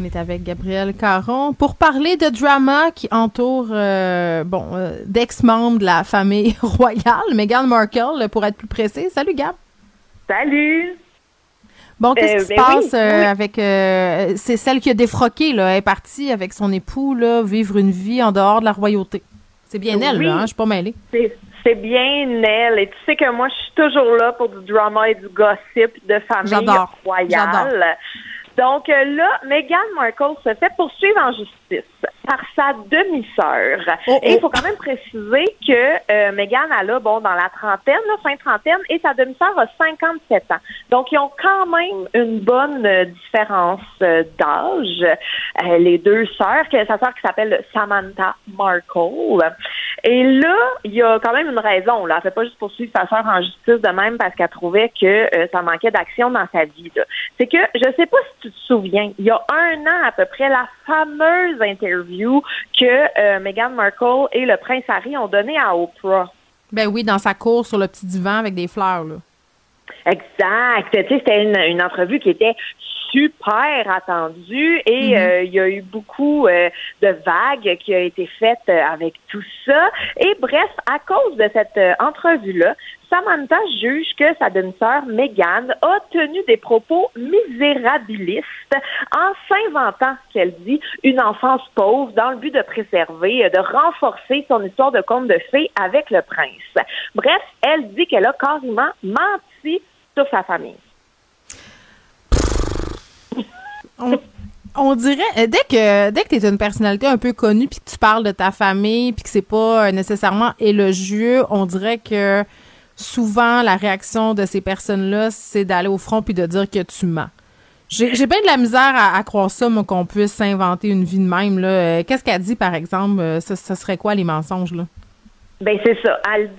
On est avec Gabriel Caron pour parler de drama qui entoure, euh, bon, euh, d'ex-membres de la famille <laughs> royale, Meghan Markle, pour être plus précis. Salut, Gab. Salut. Bon, qu'est-ce Euh, qui se ben passe oui, euh, oui. avec... euh, c'est celle qui a défroqué, là. Elle est partie avec son époux, là, vivre une vie en dehors de la royauté. C'est bien elle, là, hein? Je suis pas mêlée. C'est bien elle. Et tu sais que moi, je suis toujours là pour du drama et du gossip de famille J'adore. royale. Donc euh, là, Meghan Markle se fait poursuivre en justice par sa demi-sœur. Oh, Et il faut quand même préciser que euh, Meghan, elle a, bon, dans la trentaine, là, fin trentaine, et sa demi-sœur a 57 ans. Donc, ils ont quand même une bonne euh, différence euh, d'âge. Euh, les deux sœurs, que sa sœur qui s'appelle Samantha Markle. Et là, il y a quand même une raison. Là. Elle fait pas juste poursuivre sa sœur en justice de même parce qu'elle trouvait que ça manquait d'action dans sa vie. C'est que, je sais pas si tu te souviens, il y a un an à peu près, la fameuse interview que euh, Meghan Markle et le prince Harry ont donnée à Oprah. Ben oui, dans sa cour sur le petit divan avec des fleurs, là. Exact. Tu sais, c'était une, une entrevue qui était super attendue et Mhm. euh, il y a eu beaucoup euh, de vagues qui ont été faites euh, avec tout ça. Et bref, à cause de cette euh, entrevue-là, Samantha juge que sa demi-sœur Meghan a tenu des propos misérabilistes en s'inventant, qu'elle dit, une enfance pauvre dans le but de préserver, euh, de renforcer son histoire de conte de fées avec le prince. Bref, elle dit qu'elle a carrément menti sur sa famille. On, dirait euh, dès que dès que t'es une personnalité un peu connue puis que tu parles de ta famille puis que c'est pas euh, nécessairement élogieux, on dirait que souvent la réaction de ces personnes-là, c'est d'aller au front puis de dire que tu mens. J'ai bien de la misère à, croire ça, moi, qu'on puisse s'inventer une vie de même. là. Euh, Qu'est-ce qu'elle dit, par exemple? Ça serait quoi les mensonges, là? Ben c'est ça. Elle,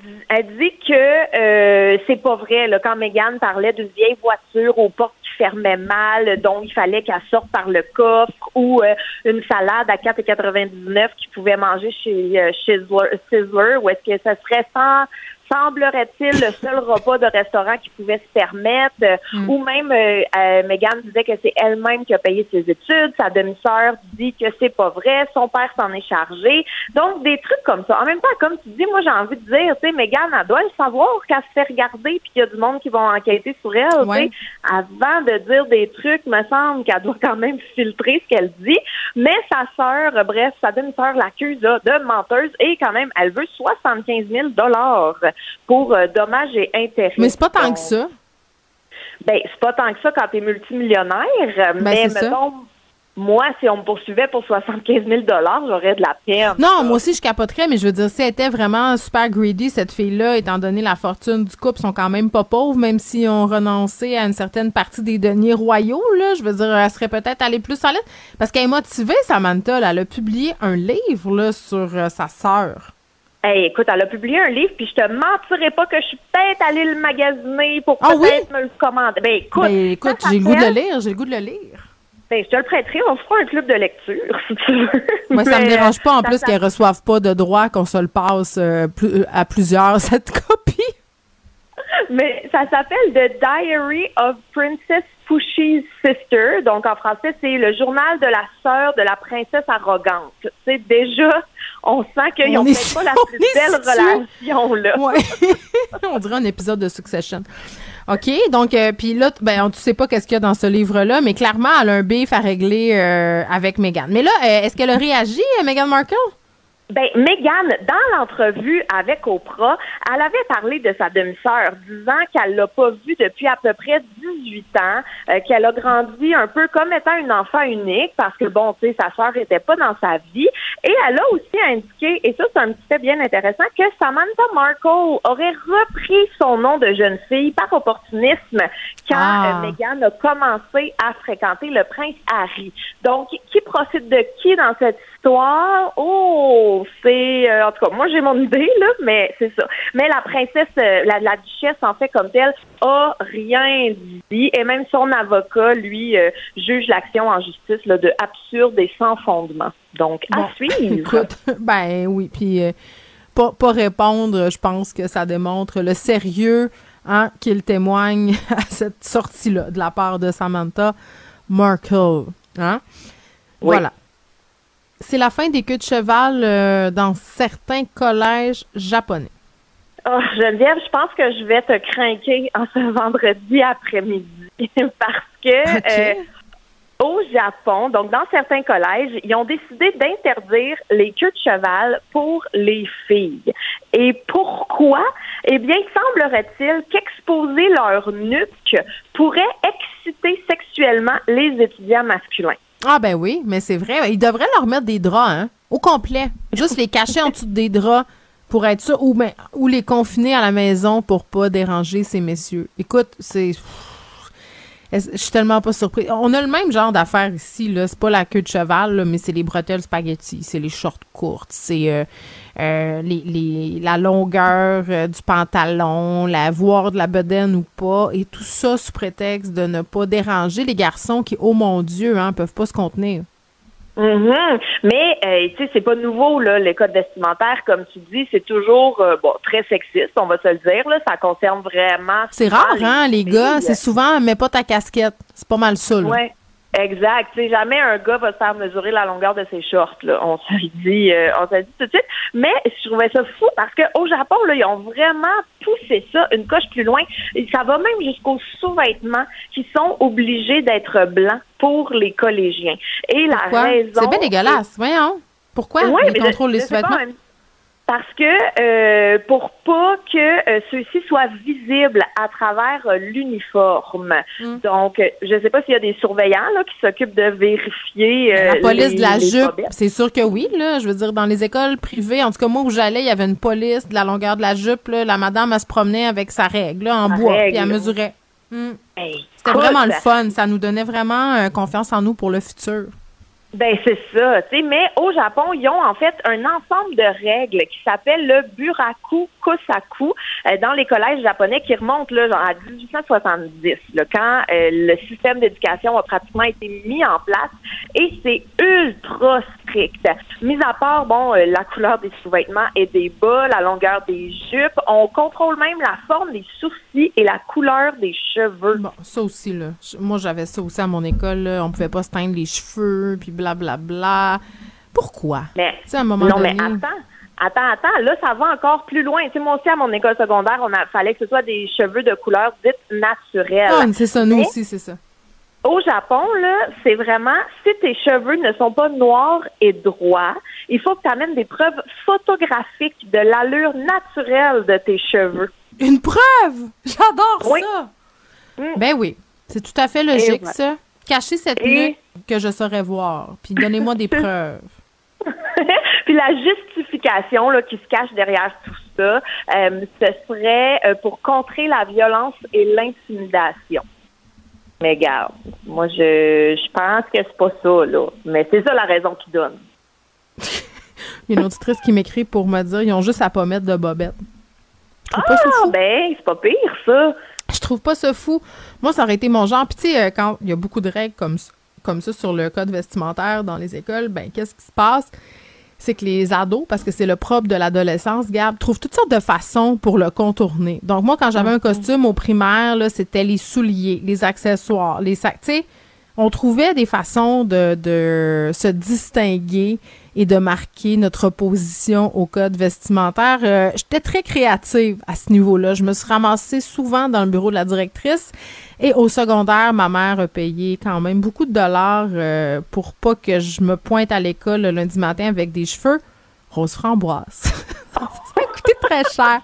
dit- que c'est pas vrai. Quand Megan parlait d'une vieille voiture aux portes qui fermaient mal, dont il fallait qu'elle sorte par le coffre, ou euh, une salade à 4,99 qu'il pouvait manger chez euh, Sizzler, ou est-ce que ça serait sans semblerait-il le seul repas de restaurant qu'il pouvait se permettre, euh, ou même euh, euh, Megan disait que c'est elle-même qui a payé ses études, sa demi-sœur dit que c'est pas vrai, son père s'en est chargé. Donc des trucs comme ça. En même temps, comme tu dis, moi j'ai envie de dire, tu sais, Megan, elle doit le savoir qu'elle se fait regarder puis qu'il y a du monde qui vont enquêter sur elle. tu sais. Ouais. Avant de dire des trucs, me semble qu'elle doit quand même filtrer ce qu'elle dit. Mais sa sœur, bref, sa demi-sœur l'accuse de menteuse et quand même, elle veut 75 000 dollars pour euh, dommages et intérêts. Mais c'est pas tant Donc, que ça. ben, c'est pas tant que ça quand t'es multimillionnaire, euh, mais Ben, c'est ça. mettons, moi, si on me poursuivait pour 75 000 j'aurais de la peine. Non, moi aussi, je capoterais, mais je veux dire, si elle était vraiment super greedy, cette fille-là, étant donné la fortune du couple, sont quand même pas pauvres, même s'ils ont renoncé à une certaine partie des deniers royaux, là. Je veux dire, elle serait peut-être allée plus solide. Parce qu'elle est motivée, Samantha, là. Elle a publié un livre, là, sur euh, sa sœur. Hey, écoute, elle a publié un livre, puis je te mentirais pas que je suis peut-être allée le magasiner pour Ah oui? peut-être me le commander. Ben écoute, Ben, écoute, ça j'ai le goût de le lire, j'ai le goût de le lire. Ben, je te le prêterai, on fera un club de lecture, <laughs> si tu veux. Moi, ça me dérange pas, en ça plus, s'appelle- qu'elle reçoive pas de droit qu'on se le passe euh, plus- à plusieurs, <laughs> cette copie. Mais ça s'appelle The Diary of Princess Pushy's Sister. Donc, en français, c'est le journal de la sœur de la princesse arrogante. Sais, déjà, on sent qu'ils On n'ont peut-être pas la <laughs> plus belle situé. relation, là. Ouais. <laughs> on dirait un épisode de Succession. OK, donc, euh, puis là, ben, on- tu sais pas qu'est-ce qu'il y a dans ce livre-là, mais clairement, elle a un bif à régler euh, avec Meghan. Mais là, euh, est-ce qu'elle a réagi, euh, Meghan Markle? Ben, Meghan, dans l'entrevue avec Oprah, elle avait parlé de sa demi-sœur, disant qu'elle l'a pas vue depuis à peu près 18 ans, euh, qu'elle a grandi un peu comme étant une enfant unique, parce que bon, tu sais, sa sœur était pas dans sa vie. Et elle a aussi indiqué, et ça c'est un petit fait bien intéressant, que Samantha Markle aurait repris son nom de jeune fille par opportunisme quand Ah. euh, Meghan a commencé à fréquenter le prince Harry. Donc, qui profite de qui dans cette histoire? Oh, c'est... euh, en tout cas, moi, j'ai mon idée, là, mais c'est ça. Mais la princesse, euh, la, la duchesse, en fait, comme telle, a rien dit. Et même son avocat, lui, euh, juge l'action en justice là, de absurde et sans fondement. Donc, Bon, à suivre. Écoute, <laughs> ben oui, puis euh, pas, pas répondre, je pense que ça démontre le sérieux hein, qu'il témoigne <laughs> à cette sortie-là de la part de Samantha Markle. Hein? Oui. Voilà. C'est la fin des queues de cheval euh, dans certains collèges japonais. Oh, Geneviève, je pense que je vais te craquer en ce vendredi après-midi <laughs> parce que euh, au Japon, donc dans certains collèges, ils ont décidé d'interdire les queues de cheval pour les filles. Et pourquoi? Eh bien, semblerait-il qu'exposer leur nuque pourrait exciter sexuellement les étudiants masculins. Ah ben oui, mais c'est vrai. Ils devraient leur mettre des draps, hein, au complet. Juste les cacher en dessous des draps pour être sûr, ou, ben, les confiner à la maison pour pas déranger ces messieurs. Écoute, c'est... Je suis tellement pas surpris. On a le même genre d'affaires ici, là. C'est pas la queue de cheval, mais c'est les bretelles spaghetti, c'est les shorts courtes, c'est euh, euh, les, les- la longueur euh, du pantalon, la voir de la bedaine ou pas, et tout ça sous prétexte de ne pas déranger les garçons qui, oh mon Dieu, hein, peuvent pas se contenir. Mhm. Mais euh, tu sais, c'est pas nouveau là, les codes vestimentaires, comme tu dis, c'est toujours euh, bon très sexiste, on va se le dire là. Ça concerne vraiment. C'est rare, hein, les gars. C'est souvent, mets pas ta casquette. C'est pas mal ça, là. Ouais. Exact. Tu sais, jamais un gars va se faire mesurer la longueur de ses shorts. Là. On se dit, euh, on se dit tout de suite. Mais je trouvais ça fou parce qu'au Japon, là, ils ont vraiment poussé ça une coche plus loin. Et ça va même jusqu'aux sous-vêtements qui sont obligés d'être blancs pour les collégiens. Et la Pourquoi? raison. C'est bien dégueulasse. Voyons. Pourquoi? Les je des sais pas, sous-vêtements? Parce que euh, pour pas que euh, ceux-ci soient visibles à travers euh, l'uniforme. Mm. Donc, euh, je sais pas s'il y a des surveillants là, qui s'occupent de vérifier La police les- de la jupe, c'est sûr que oui, là. Je veux dire, dans les écoles privées, en tout cas, moi où j'allais, il y avait une police de la longueur de la jupe, là. La madame, elle se promenait avec sa règle, là, en Sa bois, puis elle mesurait. Mm. Hey, C'était vraiment le fun. Ça nous donnait vraiment confiance en nous pour le futur. Ben c'est ça, tu sais, mais au Japon, ils ont en fait un ensemble de règles qui s'appelle le Buraku Kosaku euh, dans les collèges japonais qui remontent là, genre à 1870, là, quand euh, le système d'éducation a pratiquement été mis en place et c'est ultra strict. Mis à part, bon, euh, la couleur des sous-vêtements et des bas, la longueur des jupes, on contrôle même la forme des sourcils et la couleur des cheveux. Bon, ça aussi, là. Moi, j'avais ça aussi à mon école, là. On pouvait pas se teindre les cheveux, puis blablabla. Pourquoi? Mais, à un moment non, donné... mais attends. Attends, attends, là, ça va encore plus loin. Tu sais, moi aussi, à mon école secondaire, on a fallait que ce soit des cheveux de couleur dite naturelle. Ah, c'est ça, nous Mais aussi, c'est ça. Au Japon, là, c'est vraiment, si tes cheveux ne sont pas noirs et droits, il faut que tu amènes des preuves photographiques de l'allure naturelle de tes cheveux. Une preuve! J'adore Oui. ça! Ben oui, c'est tout à fait logique, ça. Cachez cette Et- nuque que je saurais voir, puis donnez-moi des <laughs> preuves. <laughs> Puis la justification là, qui se cache derrière tout ça, euh, ce serait euh, pour contrer la violence et l'intimidation. Mais regarde, moi je, je pense que c'est pas ça, là. Mais c'est ça la raison qu'ils donnent. Il <laughs> y a une auditrice qui m'écrit pour me dire ils ont juste à pas mettre de bobette. Pas ça Ah, fou. ben, c'est pas pire, ça. Je trouve pas ça fou. Moi, ça aurait été mon genre. Puis, tu sais, euh, quand il y a beaucoup de règles comme, s- comme ça sur le code vestimentaire dans les écoles, ben, qu'est-ce qui se passe? C'est que les ados, parce que c'est le propre de l'adolescence, Gab, trouvent toutes sortes de façons pour le contourner. Donc, moi, quand j'avais un costume au primaire, là, c'était les souliers, les accessoires, les sacs. Tu sais, on trouvait des façons de, de se distinguer et de marquer notre position au code vestimentaire. Euh, J'étais très créative à ce niveau-là. Je me suis ramassée souvent dans le bureau de la directrice et au secondaire, ma mère a payé quand même beaucoup de dollars euh, pour pas que je me pointe à l'école le lundi matin avec des cheveux rose framboise. <laughs> ça a coûté très cher.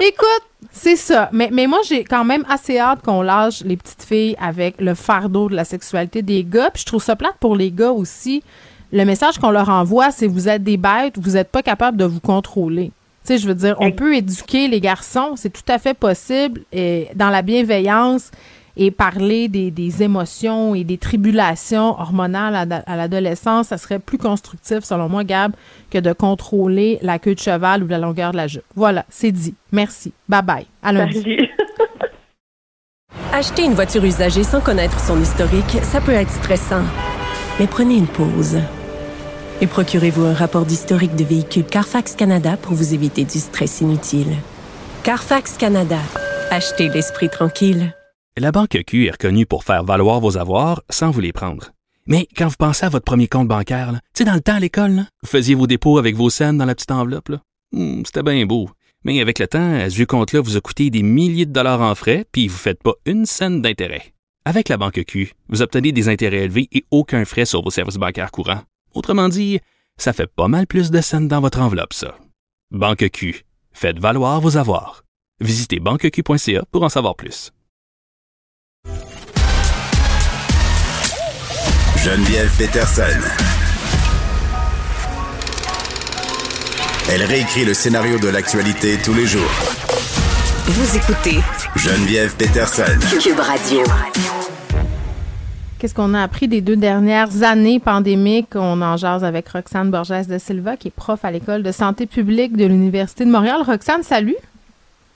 Écoute, c'est ça. Mais, mais moi, j'ai quand même assez hâte qu'on lâche les petites filles avec le fardeau de la sexualité des gars. Puis je trouve ça plate pour les gars aussi. Le message qu'on leur envoie, c'est vous êtes des bêtes, vous n'êtes pas capable de vous contrôler. Tu sais, je veux dire, on peut éduquer les garçons, c'est tout à fait possible, et dans la bienveillance et parler des, des émotions et des tribulations hormonales à, à l'adolescence, ça serait plus constructif, selon moi, Gab, que de contrôler la queue de cheval ou la longueur de la jupe. Voilà, c'est dit. Merci. Bye bye. À lundi. <laughs> Acheter une voiture usagée sans connaître son historique, ça peut être stressant. Mais prenez une pause. Et procurez-vous un rapport d'historique de véhicule Carfax Canada pour vous éviter du stress inutile. Carfax Canada. Achetez l'esprit tranquille. La Banque Q est reconnue pour faire valoir vos avoirs sans vous les prendre. Mais quand vous pensez à votre premier compte bancaire, tu sais, dans le temps à l'école, vous faisiez vos dépôts avec vos scènes dans la petite enveloppe. Hmm, C'était bien beau. Mais avec le temps, ce vieux compte-là vous a coûté des milliers de dollars en frais, puis vous ne faites pas une scène d'intérêt. Avec la Banque Q, vous obtenez des intérêts élevés et aucun frais sur vos services bancaires courants. Autrement dit, ça fait pas mal plus de scènes dans votre enveloppe, ça. Banque Q. Faites valoir vos avoirs. Visitez banqueq.ca pour en savoir plus. Geneviève Peterson. Elle réécrit le scénario de l'actualité tous les jours. Vous écoutez Geneviève Peterson. Cube Radio. Qu'est-ce qu'on a appris des deux dernières années pandémiques? On en jase avec Roxane Borges de Silva, qui est prof à l'École de santé publique de l'Université de Montréal. Roxane, salut.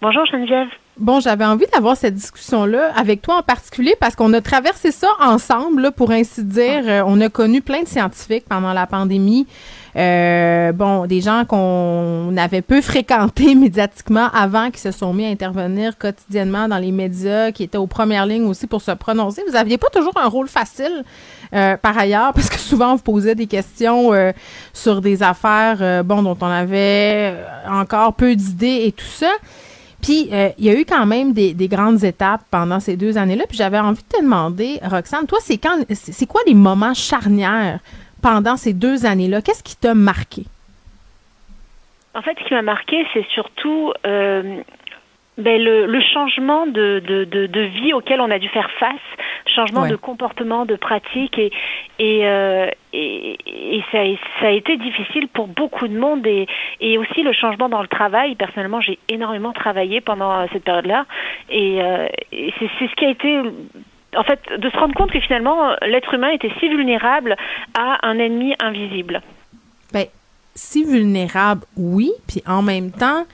Bonjour Geneviève. Bon, j'avais envie d'avoir cette discussion-là avec toi en particulier parce qu'on a traversé ça ensemble, là, pour ainsi dire. Euh, on a connu plein de scientifiques pendant la pandémie. Euh, bon, des gens qu'on avait peu fréquentés <laughs> médiatiquement avant, qui se sont mis à intervenir quotidiennement dans les médias, qui étaient aux premières lignes aussi pour se prononcer. Vous aviez pas toujours un rôle facile, euh, par ailleurs, parce que souvent on vous posait des questions sur des affaires, bon, dont on avait encore peu d'idées et tout ça. Puis, euh, il y a eu quand même des, des grandes étapes pendant ces deux années-là. Puis, j'avais envie de te demander, Roxane, toi, c'est quand, c'est quoi les moments charnières pendant ces deux années-là? Qu'est-ce qui t'a marqué? En fait, ce qui m'a marqué, c'est surtout euh, ben, le, le, changement de, de, de, de, vie auquel on a dû faire face, changement Ouais. de comportement, de pratique, et, et, euh, et, et ça, a- ça a été difficile pour beaucoup de monde, et, et aussi le changement dans le travail. Personnellement, j'ai énormément travaillé pendant euh, cette période-là, et, euh, et c'est c'est ce qui a été en fait, de se rendre compte que finalement, l'être humain était si vulnérable à un ennemi invisible. Ben, si vulnérable, oui. Puis en même temps,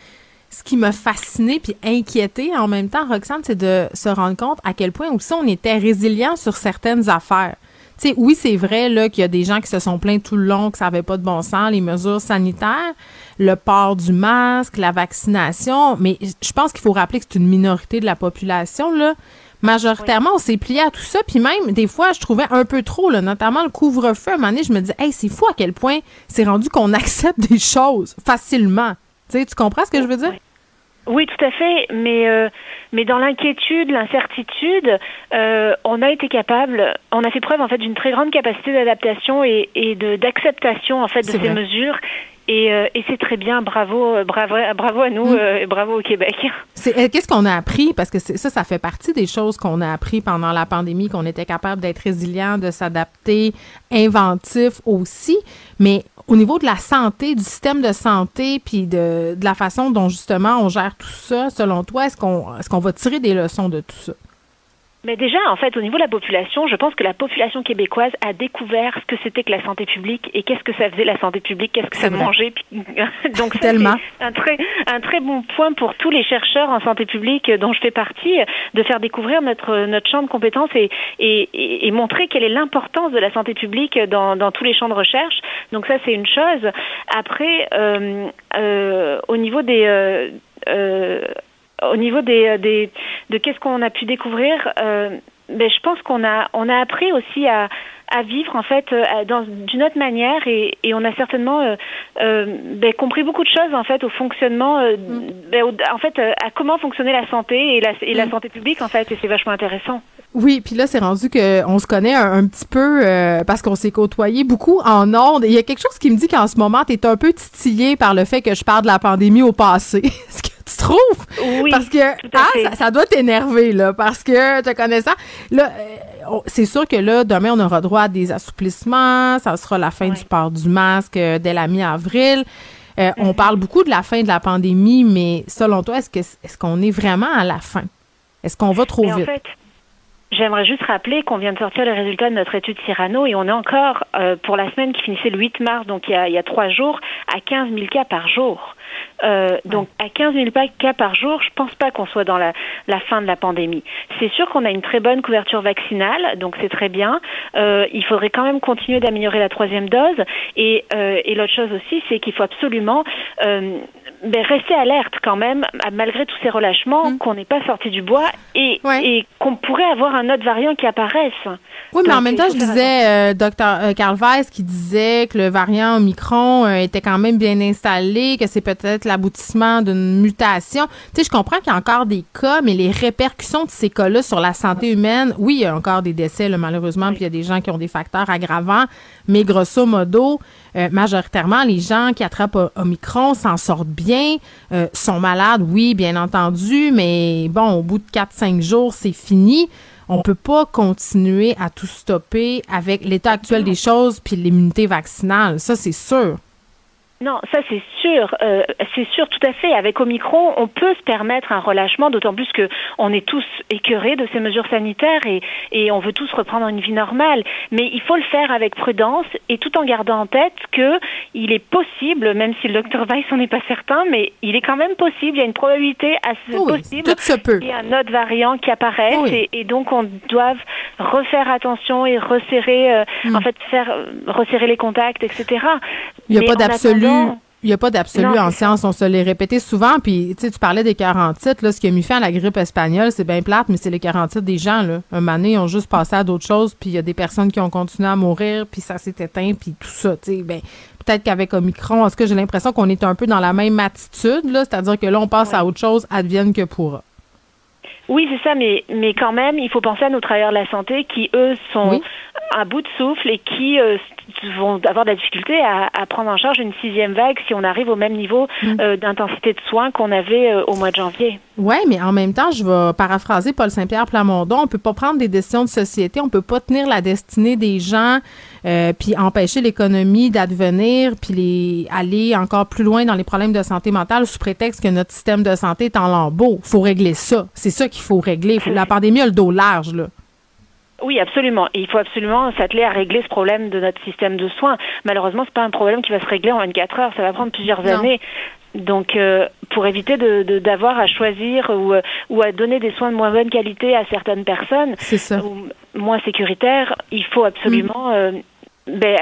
ce qui m'a fasciné puis inquiété en même temps, Roxane, c'est de se rendre compte à quel point aussi on était résilient sur certaines affaires. Tu sais, oui, c'est vrai là qu'il y a des gens qui se sont plaints tout le long que ça avait pas de bon sens, les mesures sanitaires, le port du masque, la vaccination, mais je pense qu'il faut rappeler que c'est une minorité de la population là. Majoritairement, on s'est plié à tout ça, puis même des fois, je trouvais un peu trop, là, notamment le couvre-feu. À un moment donné, je me disais, hey, c'est fou à quel point c'est rendu qu'on <laughs> accepte des choses facilement. Tu sais, tu comprends ce que je veux dire? Oui, tout à fait. Mais euh, mais dans l'inquiétude, l'incertitude, euh, on a été capable, on a fait preuve en fait d'une très grande capacité d'adaptation et, et de d'acceptation en fait de ces vrai. mesures. Et, euh, et c'est très bien. Bravo, bravo, bravo à nous Mm. et bravo au Québec. <laughs> Qu'est-ce qu'on a appris? Parce que ça ça fait partie des choses qu'on a appris pendant la pandémie qu'on était capable d'être résilient, de s'adapter, inventif aussi, mais au niveau de la santé, du système de santé puis de, de la façon dont justement on gère tout ça, selon toi, est-ce qu'on est-ce qu'on va tirer des leçons de tout ça? Mais déjà, en fait, au niveau de la population, je pense que la population québécoise a découvert ce que c'était que la santé publique et qu'est-ce que ça faisait la santé publique, qu'est-ce que ça vrai. mangeait. <laughs> Donc, c'est un très, un très bon point pour tous les chercheurs en santé publique dont je fais partie, de faire découvrir notre, notre champ de compétences et, et, et, et montrer quelle est l'importance de la santé publique dans, dans tous les champs de recherche. Donc, ça, c'est une chose. Après, euh, euh, au niveau des. euh, euh, au niveau des, des de qu'est-ce qu'on a pu découvrir, euh, ben, je pense qu'on a on a appris aussi à à vivre en fait euh, dans d'une autre manière et, et on a certainement euh, euh, ben, compris beaucoup de choses en fait au fonctionnement euh, ben, au- en fait euh, à comment fonctionnait la santé et la et la santé publique en fait et c'est vachement intéressant. Oui, puis là, c'est rendu qu'on se connaît un, un petit peu euh, parce qu'on s'est côtoyé beaucoup en ondes. Il y a quelque chose qui me dit qu'en ce moment, tu es un peu titillé par le fait que je parle de la pandémie au passé. <laughs> Est-ce que tu trouves? Oui, Parce que ah, ça, ça doit t'énerver, là, parce que te connaissant, là, euh, c'est sûr que là, demain, on aura droit à des assouplissements. Ça sera la fin du port du masque euh, dès la mi-avril. Euh, On parle beaucoup de la fin de la pandémie, mais selon toi, est-ce qu'on est vraiment à la fin? Est-ce qu'on va trop Mais en vite? fait, J'aimerais juste rappeler qu'on vient de sortir les résultats de notre étude Cyrano et on est encore, euh, pour la semaine qui finissait le 8 mars, donc il y a, il y a trois jours, à 15 000 cas par jour. Euh, donc à 15 000 pa- cas par jour, je pense pas qu'on soit dans la, la fin de la pandémie. C'est sûr qu'on a une très bonne couverture vaccinale, donc c'est très bien. Euh, il faudrait quand même continuer d'améliorer la troisième dose. Et, euh, et l'autre chose aussi, c'est qu'il faut absolument ben, rester alerte quand même, malgré tous ces relâchements, qu'on n'est pas sorti du bois et, et qu'on pourrait avoir un autre variant qui apparaisse. Oui, mais en même temps, je disais, euh, docteur euh, Carl Weiss qui disait que le variant Omicron euh, était quand même bien installé, que c'est peut-être l'aboutissement d'une mutation. Tu sais, je comprends qu'il y a encore des cas, mais les répercussions de ces cas-là sur la santé humaine, oui, il y a encore des décès, là, malheureusement, puis il y a des gens qui ont des facteurs aggravants, mais grosso modo, euh, majoritairement, les gens qui attrapent Omicron s'en sortent bien, euh, sont malades, oui, bien entendu, mais bon, au bout de 4-5 jours, c'est fini. On peut pas continuer à tout stopper avec l'état actuel des choses puis l'immunité vaccinale. Ça, c'est sûr. Non, ça c'est sûr, euh, c'est sûr tout à fait. Avec Omicron, on peut se permettre un relâchement, d'autant plus que on est tous écœurés de ces mesures sanitaires et, et on veut tous reprendre une vie normale. Mais il faut le faire avec prudence et tout en gardant en tête que il est possible, même si le docteur Weiss n'en est pas certain, mais il est quand même possible. Il y a une probabilité assez Oui, possible qu'il y ait un autre variant qui apparaisse Oui. et, et donc on doit refaire attention et resserrer, euh, en fait, faire resserrer les contacts, etc. Il n'y a pas en attendant- Il n'y a pas d'absolu en science. On se l'est répété souvent. Puis, tu parlais des 40 Là, ce qui a mis fin à la grippe espagnole, c'est bien plate, mais c'est les 40 des gens. Là. Un moment donné, ils ont juste passé à d'autres choses. Puis, il y a des personnes qui ont continué à mourir. Puis, ça s'est éteint. Puis, tout ça. Tu sais, ben, peut-être qu'avec Omicron, est-ce que j'ai l'impression qu'on est un peu dans la même attitude? là? C'est-à-dire que là, on passe à autre chose, advienne que pourra. Oui, c'est ça, mais, mais quand même, il faut penser à nos travailleurs de la santé qui, eux, sont à bout de souffle et qui, euh, vont avoir de la difficulté à, à, prendre en charge une sixième vague si on arrive au même niveau Mm. euh, d'intensité de soins qu'on avait euh, au mois de janvier. Oui, mais en même temps, je vais paraphraser Paul Saint-Pierre Plamondon. On peut pas prendre des décisions de société, on peut pas tenir la destinée des gens, euh, puis empêcher l'économie d'advenir, puis les aller encore plus loin dans les problèmes de santé mentale sous prétexte que notre système de santé est en lambeaux. Faut régler ça. C'est ça qu'il faut régler. La pandémie a le dos large là. Oui, absolument. Et il faut absolument s'atteler à régler ce problème de notre système de soins. Malheureusement, c'est pas un problème qui va se régler en 24 heures. Ça va prendre plusieurs Non. années. Donc, euh, pour éviter de de- d'avoir à choisir ou, euh, ou à donner des soins de moins bonne qualité à certaines personnes, ça. ou moins sécuritaires, il faut absolument euh, ben,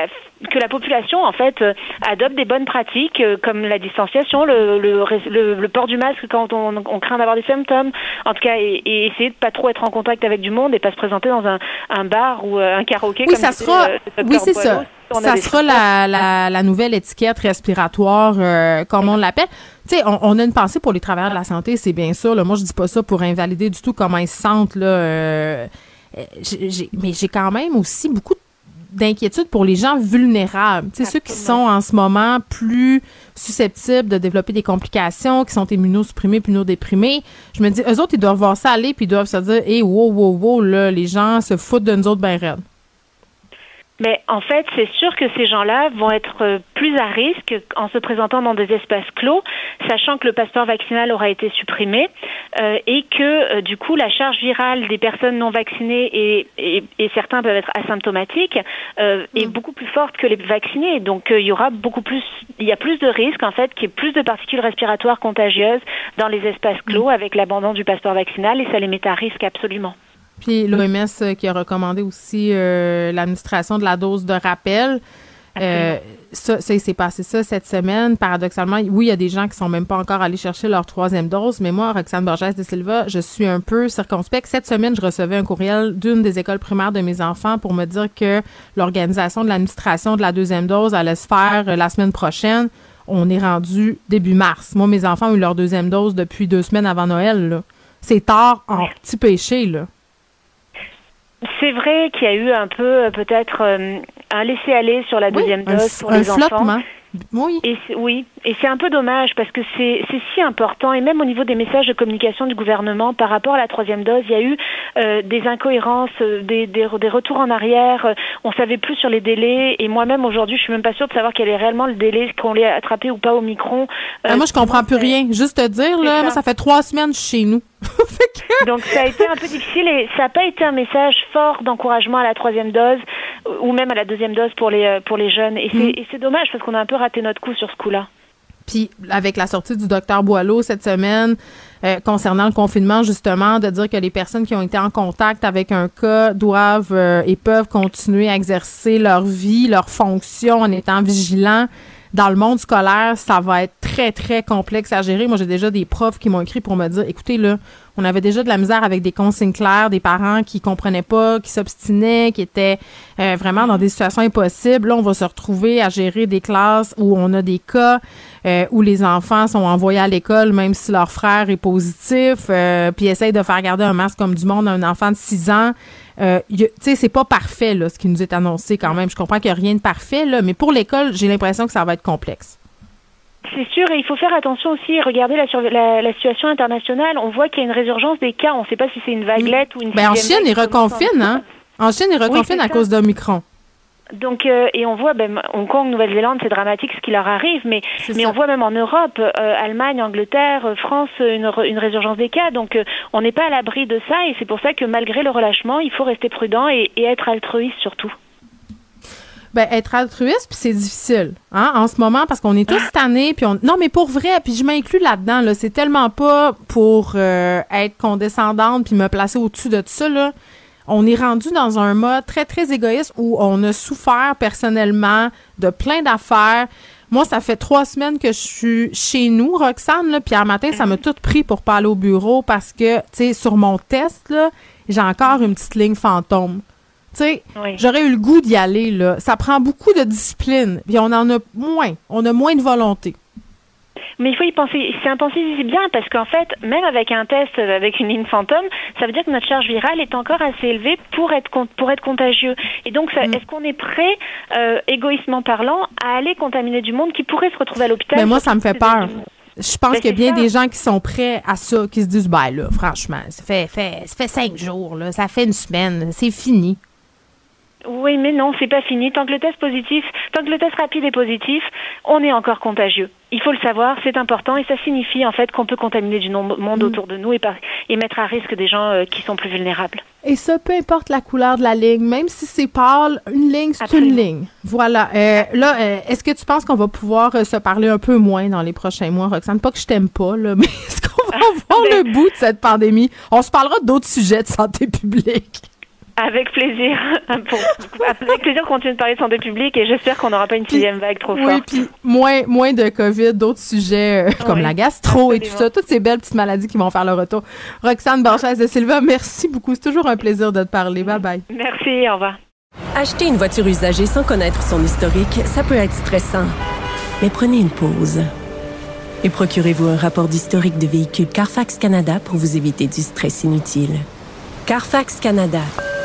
que la population en fait euh, adopte des bonnes pratiques euh, comme la distanciation, le, le, le- le port du masque quand on, on craint d'avoir des symptômes, en tout cas, et, et essayer de pas trop être en contact avec du monde et pas se présenter dans un, un bar ou euh, un karaoké. Oui, comme ça sera. Oui, c'est ça. Ça sera la, la, la nouvelle étiquette respiratoire, euh, comme on l'appelle. Tu sais, on, on a une pensée pour les travailleurs de la santé, c'est bien sûr. Là. Moi, je dis pas ça pour invalider du tout comment ils se sentent. Là, euh, mais j'ai quand même aussi beaucoup d'inquiétude pour les gens vulnérables. Tu sais, ceux qui sont en ce moment plus susceptibles de développer des complications, qui sont immunosupprimés, puis immunodéprimés. Je me dis, eux autres, ils doivent voir ça aller, puis ils doivent se dire, hé, wow, wow, wow, là, les gens se foutent de nous autres ben raides. Mais en fait, c'est sûr que ces gens-là vont être euh, plus à risque en se présentant dans des espaces clos, sachant que le passeport vaccinal aura été supprimé euh, et que euh, du coup la charge virale des personnes non vaccinées et, et, et certains peuvent être asymptomatiques euh, est beaucoup plus forte que les vaccinés. Donc il y aura beaucoup plus, il y a plus de risques en fait qu'il y ait plus de particules respiratoires contagieuses dans les espaces clos avec l'abandon du passeport vaccinal et ça les met à risque absolument. Puis l'OMS euh, qui a recommandé aussi euh, l'administration de la dose de rappel. Euh, ça, ça, s'est passé ça cette semaine. Paradoxalement, oui, il y a des gens qui sont même pas encore allés chercher leur troisième dose, mais moi, Roxane Borges de Silva, je suis un peu circonspect. Cette semaine, je recevais un courriel d'une des écoles primaires de mes enfants pour me dire que l'organisation de l'administration de la deuxième dose allait se faire euh, la semaine prochaine. On est rendu début mars. Moi, mes enfants ont eu leur deuxième dose depuis deux semaines avant Noël. C'est tard en petit péché, là. C'est vrai qu'il y a eu un peu euh, peut-être euh, un laisser-aller sur la deuxième dose pour un les enfants. flottement. Oui. Et oui, et c'est un peu dommage parce que c'est c'est si important et même au niveau des messages de communication du gouvernement par rapport à la troisième dose, il y a eu euh, des incohérences, euh, des, des, des retours en arrière. euh, on savait plus sur les délais et moi-même aujourd'hui, je suis même pas sûre de savoir quel est réellement le délai qu'on l'ait attrapé ou pas au micron. Euh, Ah, moi, je comprends plus rien. Juste te dire, là, ça. moi, ça fait trois semaines chez nous. <laughs> Donc ça a été un peu difficile et ça n'a pas été un message fort d'encouragement à la troisième dose ou même à la deuxième dose pour les pour les jeunes. Et c'est Mm. et c'est dommage parce qu'on a un peu raté notre coup sur ce coup-là. Puis avec la sortie du docteur Boileau cette semaine euh, concernant le confinement, justement, de dire que les personnes qui ont été en contact avec un cas doivent euh, et peuvent continuer à exercer leur vie, leur fonction en étant vigilants. Dans le monde scolaire, ça va être très, très complexe à gérer. Moi, j'ai déjà des profs qui m'ont écrit pour me dire, écoutez, là, on avait déjà de la misère avec des consignes claires, des parents qui comprenaient pas, qui s'obstinaient, qui étaient euh, vraiment dans des situations impossibles. Là, on va se retrouver à gérer des classes où on a des cas euh, où les enfants sont envoyés à l'école même si leur frère est positif, euh, puis essayent de faire garder un masque comme du monde à un enfant de 6 ans. Euh, tu sais, c'est pas parfait là, ce qui nous est annoncé quand même. Je comprends qu'il n'y a rien de parfait là, mais pour l'école, j'ai l'impression que ça va être complexe. C'est sûr, et il faut faire attention aussi, regarder la, surve- la, la situation internationale. On voit qu'il y a une résurgence des cas. On ne sait pas si c'est une vaguelette ou une. Ben en Chine, ils reconfinent, hein? En Chine, ils reconfinent à ça. cause d'Omicron. Donc, euh, et on voit, ben, Hong Kong, Nouvelle-Zélande, c'est dramatique ce qui leur arrive, mais, C'est mais ça. on voit même en Europe, euh, Allemagne, Angleterre, euh, France, une, résurgence des cas. Donc, euh, on n'est pas à l'abri de ça, et c'est pour ça que malgré le relâchement, il faut rester prudent et, et être altruiste surtout. Ben, être altruiste, puis c'est difficile, hein, en ce moment, parce qu'on est tous tannés, puis on... Non, mais pour vrai, puis je m'inclus là-dedans, là, c'est tellement pas pour euh, être condescendante puis me placer au-dessus de tout ça, là. On est rendu dans un mode très, très égoïste où on a souffert personnellement de plein d'affaires. Moi, ça fait trois semaines que je suis chez nous, Roxane, là, puis un matin, ça m'a tout pris pour pas aller au bureau parce que, tu sais, sur mon test, là, j'ai encore une petite ligne fantôme. Tu sais, Oui. j'aurais eu le goût d'y aller, là. Ça prend beaucoup de discipline, puis on en a moins. On a moins de volonté. Mais il faut y penser. C'est un penser c'est bien parce qu'en fait, même avec un test avec une ligne fantôme, ça veut dire que notre charge virale est encore assez élevée pour être pour être contagieux. Et donc, ça, est-ce qu'on est prêt, euh, égoïstement parlant, à aller contaminer du monde qui pourrait se retrouver à l'hôpital? Mais moi, ça me fait peur. Je pense Ben, qu'il y a bien ça. des gens qui sont prêts à ça, qui se disent, ben là, franchement, ça fait, fait, ça fait cinq jours, là, ça fait une semaine, c'est fini. Oui, mais non, c'est pas fini. Tant que le test positif, tant que le test rapide est positif, on est encore contagieux. Il faut le savoir, c'est important et ça signifie en fait qu'on peut contaminer du monde Mm. autour de nous et, par- et mettre à risque des gens euh, qui sont plus vulnérables. Et ça, peu importe la couleur de la ligne, même si c'est pâle, une ligne, c'est une ligne. Voilà. Euh, là, euh, est-ce que tu penses qu'on va pouvoir se parler un peu moins dans les prochains mois, Roxane? Pas que je t'aime pas, là, <laughs> mais est-ce qu'on va <laughs> voir le bout de cette pandémie? On se parlera d'autres sujets de santé publique. Avec plaisir. <laughs> Pour, avec plaisir, on continue de parler de santé publique et j'espère qu'on n'aura pas une sixième vague trop Oui, forte. puis moins, moins de COVID, d'autres sujets euh, comme Oui, la gastro et tout absolument. ça, toutes ces belles petites maladies qui vont faire le retour. Roxane Borges de Silva, merci beaucoup. C'est toujours un plaisir de te parler. Bye bye. Merci, au revoir. Acheter une voiture usagée sans connaître son historique, ça peut être stressant. Mais prenez une pause. Et procurez-vous un rapport d'historique de véhicule Carfax Canada pour vous éviter du stress inutile. Carfax Canada.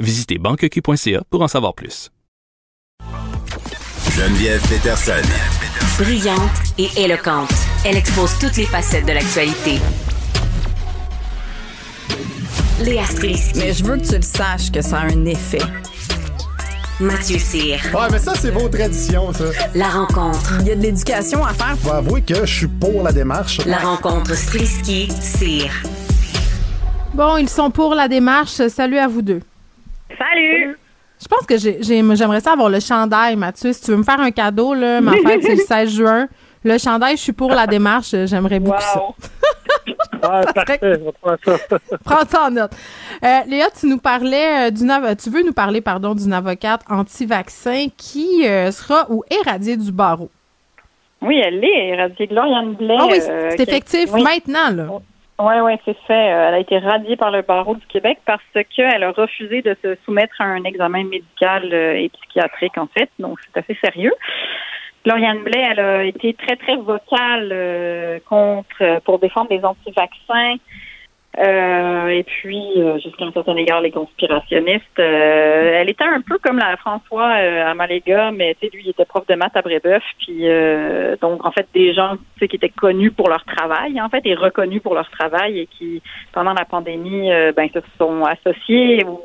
Visitez banqueq.ca pour en savoir plus. Geneviève Peterson. Brillante et éloquente, elle expose toutes les facettes de l'actualité. Léa Strisky. Mais je veux que tu le saches que ça a un effet. Mathieu Cyr. Ouais, mais ça, c'est vos traditions, ça. La rencontre. Il y a de l'éducation à faire. Je vais avouer que je suis pour la démarche. La rencontre Strisky-Cyr. Bon, ils sont pour la démarche. Salut à vous deux. Salut! Je pense que j'ai- j'ai- j'aimerais ça avoir le chandail, Mathieu. Si tu veux me faire un cadeau, là, ma fête, c'est le <laughs> 16 juin. Le chandail, je suis pour la démarche. J'aimerais beaucoup ça. <laughs> Ouais, parfait, je vais prendre ça. <laughs> Prends ça en note. Euh, Léa, tu nous parlais euh, d'une tu veux nous parler pardon d'une avocate anti-vaccin qui euh, sera ou est radiée du barreau. Oui, elle est éradiée. Gloriane Blais. Ah oui, c'est effectif oui. maintenant là. Oui, oui, c'est fait. Euh, Elle a été radiée par le barreau du Québec parce qu'elle a refusé de se soumettre à un examen médical euh, et psychiatrique, en fait. Donc, c'est assez sérieux. Gloriane Blais, elle a été très, très vocale euh, contre, pour défendre les anti-vaccins. Euh, et puis, euh, jusqu'à un certain égard, les conspirationnistes. Euh, elle était un peu comme la François euh, Amalega, mais tu sais, lui, il était prof de maths à Brébeuf. Puis, euh, donc, en fait, des gens tu sais, qui étaient connus pour leur travail, en fait, et reconnus pour leur travail et qui, pendant la pandémie, euh, ben, se sont associés ou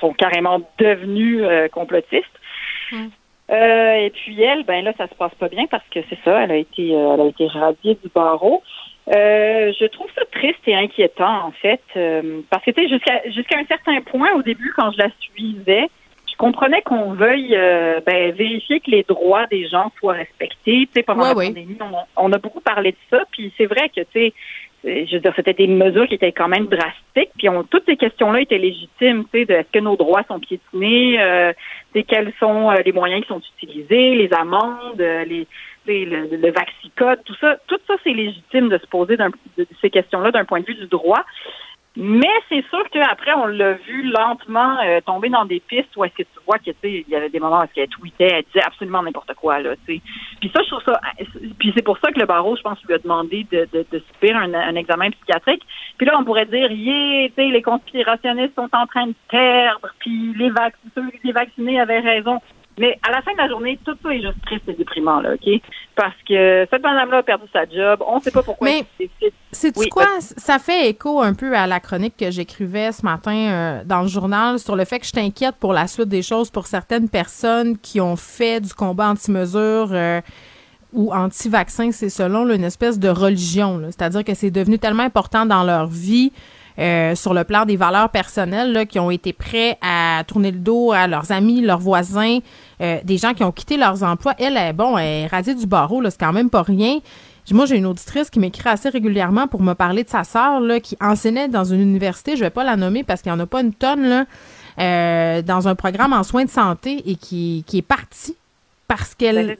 sont carrément devenus euh, complotistes. Euh, et puis elle, ben là, ça se passe pas bien parce que c'est ça, elle a été, elle a été radiée du barreau. Euh, je trouve ça triste et inquiétant en fait, euh, parce que tu sais, jusqu'à jusqu'à un certain point au début, quand je la suivais, je comprenais qu'on veuille euh, ben, vérifier que les droits des gens soient respectés. Tu sais, pendant Ouais, la pandémie, on on a beaucoup parlé de ça, puis c'est vrai que tu sais. Je veux dire, c'était des mesures qui étaient quand même drastiques, puis on, toutes ces questions-là étaient légitimes, tu sais, de est-ce que nos droits sont piétinés, euh, quels sont euh, les moyens qui sont utilisés, les amendes, euh, les, le, le vaccicode, tout ça, tout ça, c'est légitime de se poser de ces questions-là d'un point de vue du droit. Mais c'est sûr qu'après, on l'a vu lentement euh, tomber dans des pistes où est-ce que tu vois que il y avait des moments où qu'elle tweetait, elle disait absolument n'importe quoi là. Puis ça, je trouve ça. Puis c'est pour ça que le barreau, je pense, lui a demandé de, de, de subir un, un examen psychiatrique. Puis là, on pourrait dire, yeah, les conspirationnistes sont en train de perdre, puis les vac ceux, les vaccinés avaient raison. Mais à la fin de la journée, tout ça est juste triste et déprimant, là, OK? Parce que cette madame-là a perdu sa job. On ne sait pas pourquoi. Mais C'est Oui, quoi? Ça fait écho un peu à la chronique que j'écrivais ce matin euh, dans le journal sur le fait que je t'inquiète pour la suite des choses pour certaines personnes qui ont fait du combat anti-mesure euh, ou anti-vaccin, c'est selon là, une espèce de religion. C'est-à-dire que c'est devenu tellement important dans leur vie euh, sur le plan des valeurs personnelles, là, qui ont été prêts à tourner le dos à leurs amis, leurs voisins, euh, des gens qui ont quitté leurs emplois. Elle, est bon, elle est radiée du barreau, là, c'est quand même pas rien. Moi, j'ai une auditrice qui m'écrit assez régulièrement pour me parler de sa sœur qui enseignait dans une université, je vais pas la nommer parce qu'il n'y en a pas une tonne, là, euh, dans un programme en soins de santé et qui, qui est partie parce qu'elle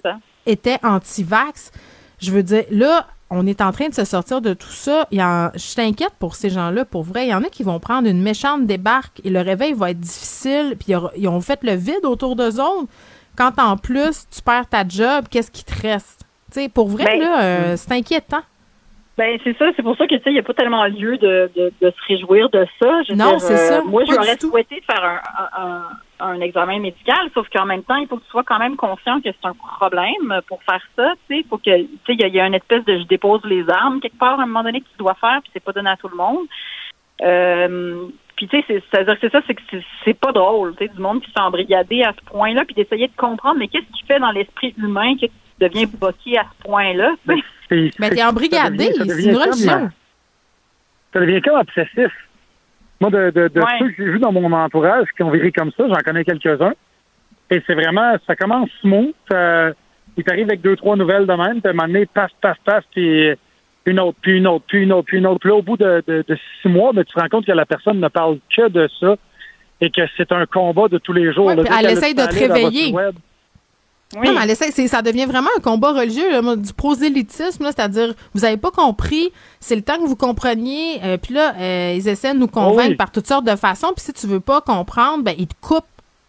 était anti-vax. Je veux dire, là, on est en train de se sortir de tout ça. Il y en, je t'inquiète pour ces gens-là. Pour vrai, il y en a qui vont prendre une méchante débarque et le réveil va être difficile. Puis ils ont fait le vide autour d'eux autres. Quand en plus tu perds ta job, qu'est-ce qui te reste? Tu sais, pour vrai, Ben, là, euh, c'est inquiétant. Ben c'est ça, c'est pour ça que tu sais, il n'y a pas tellement lieu de, de, de se réjouir de ça. Je Non, c'est ça, Moi, j'aurais souhaité faire un, un, un, un examen médical, sauf qu'en même temps, il faut que tu sois quand même conscient que c'est un problème pour faire ça. Tu sais, il faut que tu sais, il y, a- il y a une espèce de je dépose les armes quelque part à un moment donné que tu dois faire, puis c'est pas donné à tout le monde. Euh, puis tu sais, c'est- c'est-à-dire que c'est ça, c'est que c'est- pas drôle, tu sais, du monde qui s'est embrigadé à ce point-là, puis d'essayer de comprendre, mais qu'est-ce qui fait dans l'esprit humain que tu deviens bloqué à ce point-là? Mais t'es embrigadé, ça devient- ça c'est devient une comme, religion. Ça devient comme obsessif. Moi, de, de, de Ouais. ceux que j'ai vus dans mon entourage qui ont viré comme ça, j'en connais quelques-uns. Et c'est vraiment, ça commence smooth. ça- il t'arrive avec deux, trois nouvelles de même, puis à un moment donné, passe, passe, passe, puis une autre, puis une autre, puis une autre, puis une autre. Puis là, au bout de, de, de six mois, ben, tu te rends compte que la personne ne parle que de ça et que c'est un combat de tous les jours. Ouais, là. elle essaye de te réveiller. Web, Non, mais c'est- ça devient vraiment un combat religieux, là, du prosélytisme, c'est-à-dire, vous avez pas compris, c'est le temps que vous compreniez, euh, puis là, euh, ils essaient de nous convaincre oui. par toutes sortes de façons, puis si tu veux pas comprendre, ben, ils te coupent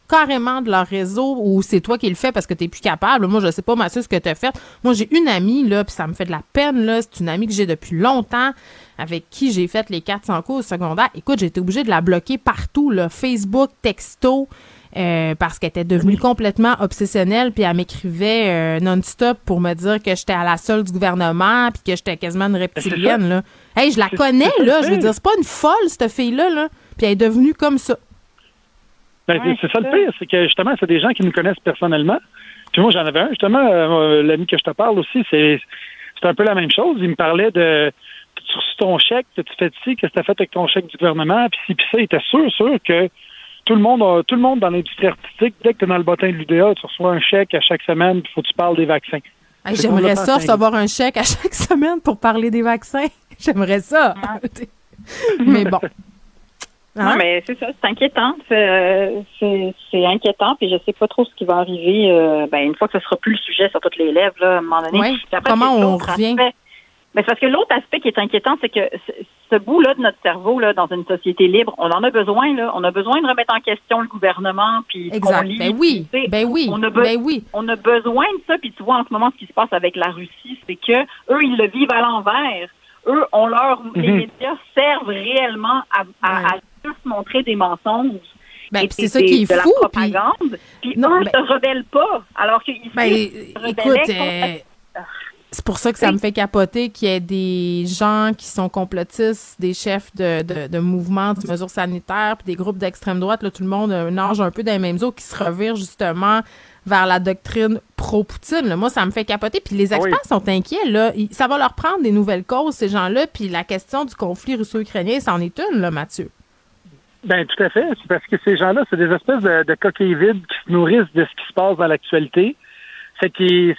carrément de leur réseau ou c'est toi qui le fais parce que t'es plus capable. Moi, je sais pas, Mathieu, ce que t'as fait. Moi, j'ai une amie, là, puis ça me fait de la peine, là. C'est une amie que j'ai depuis longtemps, avec qui j'ai fait les 400 cours au secondaire. Écoute, j'ai été obligée de la bloquer partout, là. Facebook, texto, euh, parce qu'elle était devenue complètement obsessionnelle, puis elle m'écrivait euh, non-stop pour me dire que j'étais à la seule du gouvernement, puis que j'étais quasiment une reptilienne, là. Hey, je la connais, là. Je veux dire, c'est pas une folle, cette fille-là, là. Puis elle est devenue comme ça. Ben, c'est ça le pire, c'est que justement, c'est des gens qui nous connaissent personnellement. Puis moi, j'en avais un, justement, euh, l'ami que je te parle aussi, c'est c'est un peu la même chose. Il me parlait de tu reçu ton chèque, tu fais ci, qu'est-ce que tu as fait avec ton chèque du gouvernement, puis ci, puis ça, il était sûr, sûr que tout le monde a- tout le monde dans l'industrie artistique, dès que tu es dans le bottin de l'UDA, tu reçois un chèque à chaque semaine, puis faut que tu parles des vaccins. Hey, J'aimerais ça recevoir un chèque à chaque <laughs> semaine pour parler des vaccins. <laughs> J'aimerais ça. Mais bon. Hein? Non, mais c'est ça, c'est inquiétant. C'est, euh, inquiétant, puis je sais pas trop ce qui va arriver euh, ben, une fois que ce sera plus le sujet sur toutes les lèvres, là, à un moment donné. Ouais. Après, Comment on revient? C'est parce que l'autre aspect qui est inquiétant, c'est que ce, bout-là de notre cerveau, là, dans une société libre, on en a besoin, là. On a besoin de remettre en question le gouvernement, puis Exact. qu'on lit. Ben oui. puis, tu sais, Ben oui. On a, be- Ben oui. on a besoin de ça, puis tu vois en ce moment ce qui se passe avec la Russie, c'est que eux, ils le vivent à l'envers. Eux, on leur, les Mhm. médias servent réellement à, à, à juste montrer des mensonges. Ben, c'est ça qui est de la fou, puis- propagande. Puis, Non, eux ben- se rebellent pas, alors qu'ils Ben, se écoute, c'est pour ça que ça me fait capoter qu'il y ait des gens qui sont complotistes, des chefs de, de, de mouvements, de mesures sanitaires, puis des groupes d'extrême droite, là, tout le monde euh, nage un peu dans les mêmes eaux, qui se revirent justement vers la doctrine pro-Poutine. là. Moi, ça me fait capoter. Puis les experts Oui. sont inquiets. Là. Ça va leur prendre des nouvelles causes, ces gens-là. Puis la question du conflit russo-ukrainien, c'en est une, là, Mathieu. Ben tout à fait. C'est parce que ces gens-là, c'est des espèces de, de coquilles vides qui se nourrissent de ce qui se passe dans l'actualité. C'est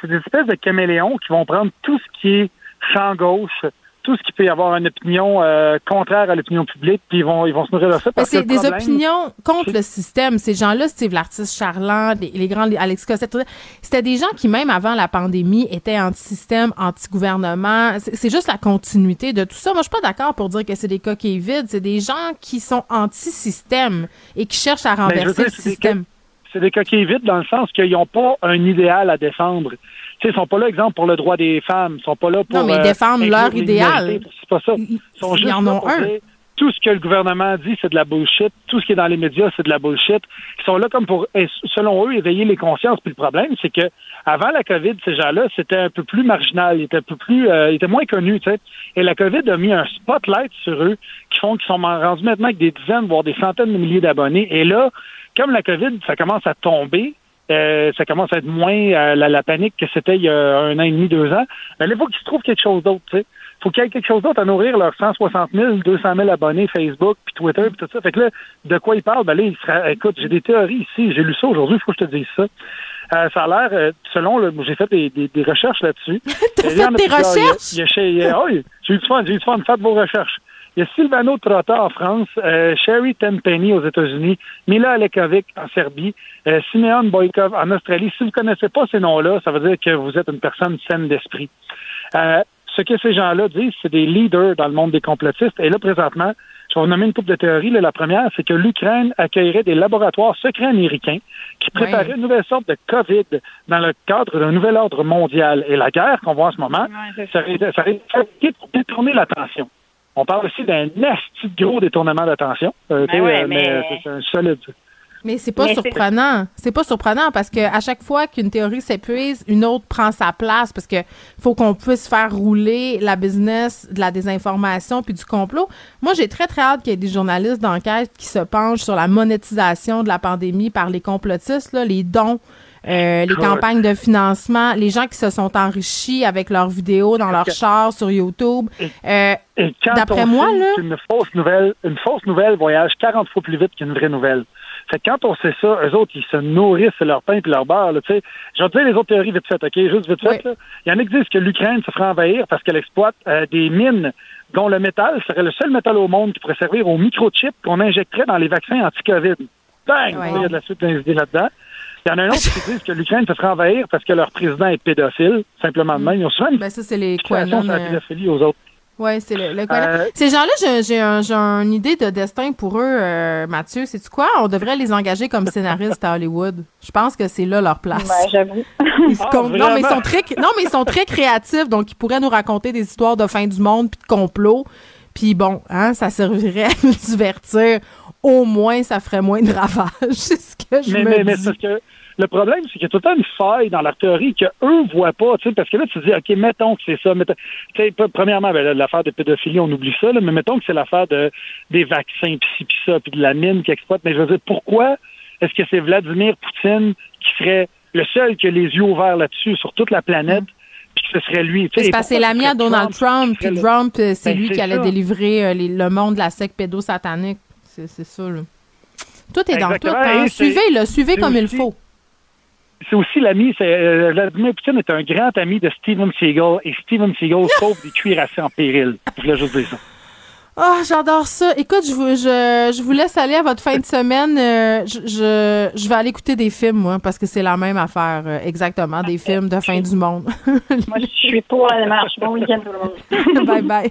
des espèces de caméléons qui vont prendre tout ce qui est champ gauche, tout ce qui peut y avoir une opinion euh, contraire à l'opinion publique, puis ils vont ils vont se nourrir de ça. Parce c'est des problème- opinions contre le système. Ces gens-là, Steve l'artiste Charland, les, les grands, les Alex Cossette, c'était des gens qui, même avant la pandémie, étaient anti-système, anti-gouvernement. C'est juste la continuité de tout ça. Moi, je suis pas d'accord pour dire que c'est des coquilles vides. C'est des gens qui sont anti-système et qui cherchent à Ben, renverser dire, le système. C'est des coquilles vides dans le sens qu'ils n'ont pas un idéal à défendre. Tu sais, ils sont pas là, exemple, pour le droit des femmes. Ils sont pas là pour. Non, mais ils euh, défendent leur idéal. C'est pas ça. Ils sont ils en ont un. dire, Tout ce que le gouvernement dit, c'est de la bullshit. Tout ce qui est dans les médias, c'est de la bullshit. Ils sont là comme pour, selon eux, éveiller les consciences. Puis le problème, c'est que avant la COVID, ces gens-là, c'était un peu plus marginal. Ils étaient un peu plus, euh, ils étaient moins connus, tu sais. Et la COVID a mis un spotlight sur eux qui font qu'ils sont rendus maintenant avec des dizaines, voire des centaines de milliers d'abonnés. Et là, comme la COVID, ça commence à tomber, euh, ça commence à être moins euh, la, la panique que c'était il y a un an et demi, deux ans. Mais là, il faut qu'ils se trouvent quelque chose d'autre, tu sais. faut qu'il y ait quelque chose d'autre à nourrir leurs 160 000, 200 000 abonnés Facebook, puis Twitter, puis tout ça. Fait que là, de quoi ils parlent? Ben là, il sera, écoute, j'ai des théories ici, j'ai lu ça aujourd'hui, il faut que je te dise ça. Euh, ça a l'air, euh, selon le, j'ai fait des, des, des recherches là-dessus. T'as fait a- recherches? oh, oui, j'ai eu du fun, j'ai eu du fun. Faites vos recherches. Il y a Silvano Trotta en France, euh, Sherry Tenpenny aux États-Unis, Mila Alekovic en Serbie, euh, Simeon Boykov en Australie. Si vous ne connaissez pas ces noms-là, ça veut dire que vous êtes une personne saine d'esprit. Euh, ce que ces gens-là disent, c'est des leaders dans le monde des complotistes. Et là, présentement, je vais vous nommer une couple de théories. Là, la première, c'est que l'Ukraine accueillerait des laboratoires secrets américains qui prépareraient Ouais. une nouvelle sorte de COVID dans le cadre d'un nouvel ordre mondial. Et la guerre qu'on voit en ce moment, ça ça été fabriqué pour détourner l'attention. On parle aussi d'un nasty gros détournement d'attention. Euh, ouais, euh, mais- c'est un solide. Mais c'est pas Mais surprenant. C'est pas surprenant parce que à chaque fois qu'une théorie s'épuise, une autre prend sa place parce que faut qu'on puisse faire rouler la business de la désinformation puis du complot. Moi, j'ai très très hâte qu'il y ait des journalistes d'enquête qui se penchent sur la monétisation de la pandémie par les complotistes, là, les dons. Euh, les campagnes de financement, les gens qui se sont enrichis avec leurs vidéos dans leur char sur YouTube. Euh, Et quand D'après moi, là, qu'une fausse nouvelle, une fausse nouvelle voyage 40 fois plus vite qu'une vraie nouvelle. Fait que quand on sait ça, eux autres, ils se nourrissent de leur pain et leur beurre. Là, tu sais. je vais te dire les autres théories vite fait, OK? Juste vite fait. là. Il y en a qui disent que l'Ukraine se ferait envahir parce qu'elle exploite euh, des mines dont le métal serait le seul métal au monde qui pourrait servir aux microchips qu'on injecterait dans les vaccins anti-COVID. Bang! Ouais. Il y a de la suite des idées là-dedans. Il y en a un autre qui disent que l'Ukraine se ferait envahir parce que leur président est pédophile, simplement de même. Ils ont souvent une ben ça, c'est les situation sur la euh, pédophilie aux autres. Ouais, c'est le, le Euh, Ces gens-là, j'ai, j'ai, un- j'ai une idée de destin pour eux, euh, Mathieu. C'est-tu quoi? On devrait les engager comme scénaristes à Hollywood. Je pense que c'est là leur place. J'avoue. Ah, non, mais ils sont très, non, mais ils sont très créatifs, donc ils pourraient nous raconter des histoires de fin du monde puis de complot. Puis bon, hein, ça servirait <laughs> à nous divertir. Au moins, ça ferait moins de ravages. <laughs> C'est ce que je mais, me mais, mais dis. c'est parce que le problème, c'est qu'il y a tout le temps une faille dans leur théorie qu'eux voient pas, tu sais, parce que là, tu te dis, OK, mettons que c'est ça. mettons- premièrement, ben, là, l'affaire de pédophilie, on oublie ça, là, mais mettons que c'est l'affaire de, des vaccins, puis ci, puis ça, puis de la mine qui exploite. Mais je veux dire, pourquoi est-ce que c'est Vladimir Poutine qui serait le seul qui a les yeux ouverts là-dessus, sur toute la planète, puis que ce serait lui? C'est parce que c'est l'ami à Donald Trump, puis Trump, euh, c'est Ben, lui qui allait ça. délivrer euh, les- le monde de la secte pédosatanique. C'est ça, là. Tout est dans tout. Hein? Suivez-le, suivez comme il faut. c'est aussi l'ami, euh, Vladimir Poutine est un grand ami de Steven Seagal et Steven Seagal <laughs> sauve des cuirassés en péril. Je voulais juste dire ça. Ah, j'adore ça. Écoute, je vous, je, je vous laisse aller à votre fin de semaine. Euh, je, je, je vais aller écouter des films, moi, parce que c'est la même affaire, euh, exactement, des films de fin du monde. Moi, je suis <laughs> pour la démarche. Bon week-end, tout le monde. bye bye.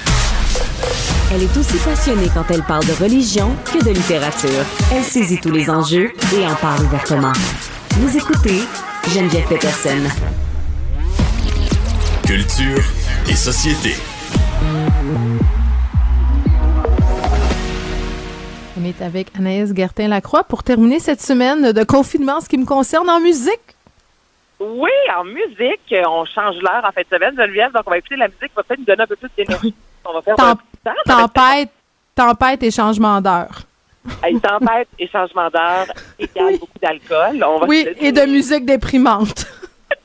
Elle est aussi passionnée quand elle parle de religion que de littérature. Elle saisit tous les enjeux et en parle ouvertement. Vous écoutez Geneviève Peterson. Culture et société. On est avec Anaïs Gertin-Lacroix pour terminer cette semaine de confinement, en ce qui me concerne en musique. Oui, en musique, on change l'heure en fin de semaine, Geneviève, donc on va écouter la musique qui va peut-être nous donner un peu plus d'énergie. On va faire Tem- un petit temps, tempête, tempête et changement d'heure. <laughs> Hey, tempête et changement d'heure égale beaucoup d'alcool. On va Oui, et de musique déprimante.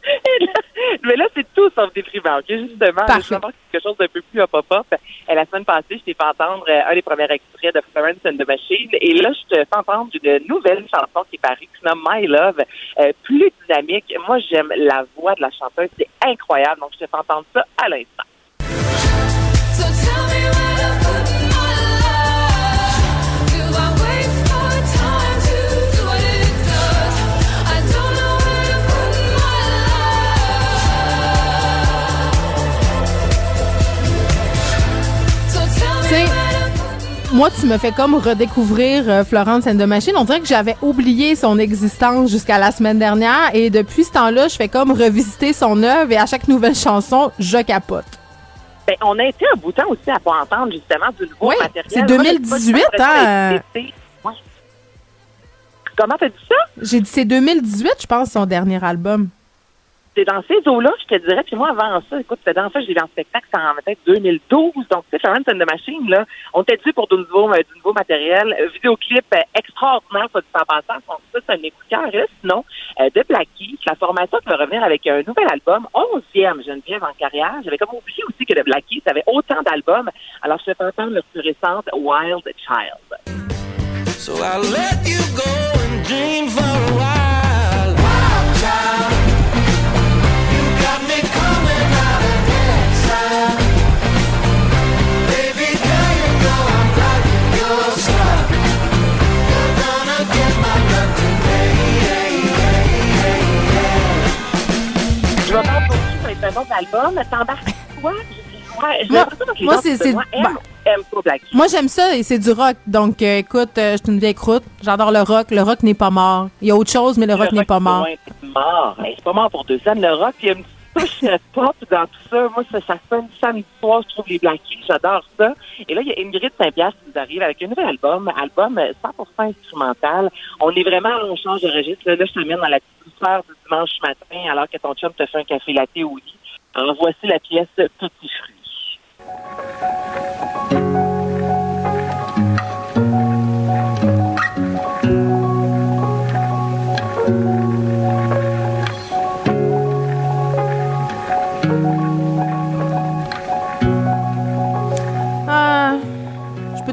<laughs> Mais là, c'est tout sauf déprimant, OK? Justement, Parfait. je vais avoir quelque chose d'un peu plus hop-hop. La semaine passée, je t'ai fait entendre euh, un des premiers extraits de Florence and the Machine. Et là, je te fais entendre une nouvelle chanson qui est parue, qui nomme My Love, euh, plus dynamique. Moi, j'aime la voix de la chanteuse. C'est incroyable. Donc, je te fais entendre ça à l'instant. Moi, tu me fais comme redécouvrir euh, Florence and the Machine. On dirait que j'avais oublié son existence jusqu'à la semaine dernière et depuis ce temps-là, je fais comme revisiter son œuvre et à chaque nouvelle chanson, je capote. Ben, on a été un bout de temps aussi à pas entendre justement du nouveau matériel. c'est Moi, j'ai 2018, pas hein? Comment t'as dit ça? J'ai dit c'est 2018, je pense, son dernier album. C'est dans ces eaux-là, je te dirais. Puis moi, avant ça, écoute, c'était dans ça, j'ai vu en spectacle, c'était en peut-être 2012. Donc, tu sais, Florence and the Machine, là, on était dû pour du nouveau, euh, du nouveau matériel. Euh, vidéoclip euh, extraordinaire, soit dit en passant. Donc, ça, c'est un écouteur. Sinon, euh, de Black Keys, la formation qui va revenir avec un nouvel album, 11e Geneviève en carrière. J'avais comme oublié aussi que de Black Keys avait autant d'albums. Alors, je vais entendre leur plus récente, Wild Child. So I let you go and dream for a while. Wild child, album. T'embarques quoi? Moi- moi, c'est- moi j'aime ça et c'est du rock. Donc, euh, écoute, euh, je suis une vieille croûte. J'adore le rock. Le rock n'est pas mort. Il y a autre chose, mais le rock n'est pas mort. C'est mort. C'est pas mort pour deux scènes. Le rock, il y a une petite pop dans tout ça. Moi, ça, ça sonne samedi soir. Je trouve les Black Keys, j'adore ça. Et là, il y a Ingrid Saint-Pierre qui nous arrive avec un nouvel album, album euh, 100% instrumental. On est vraiment, on change de registre. Là, Là, je t'amène dans la petite douceur du dimanche matin alors que ton chum te fait un café latte au lit. Alors, voici la pièce Petit Fruit.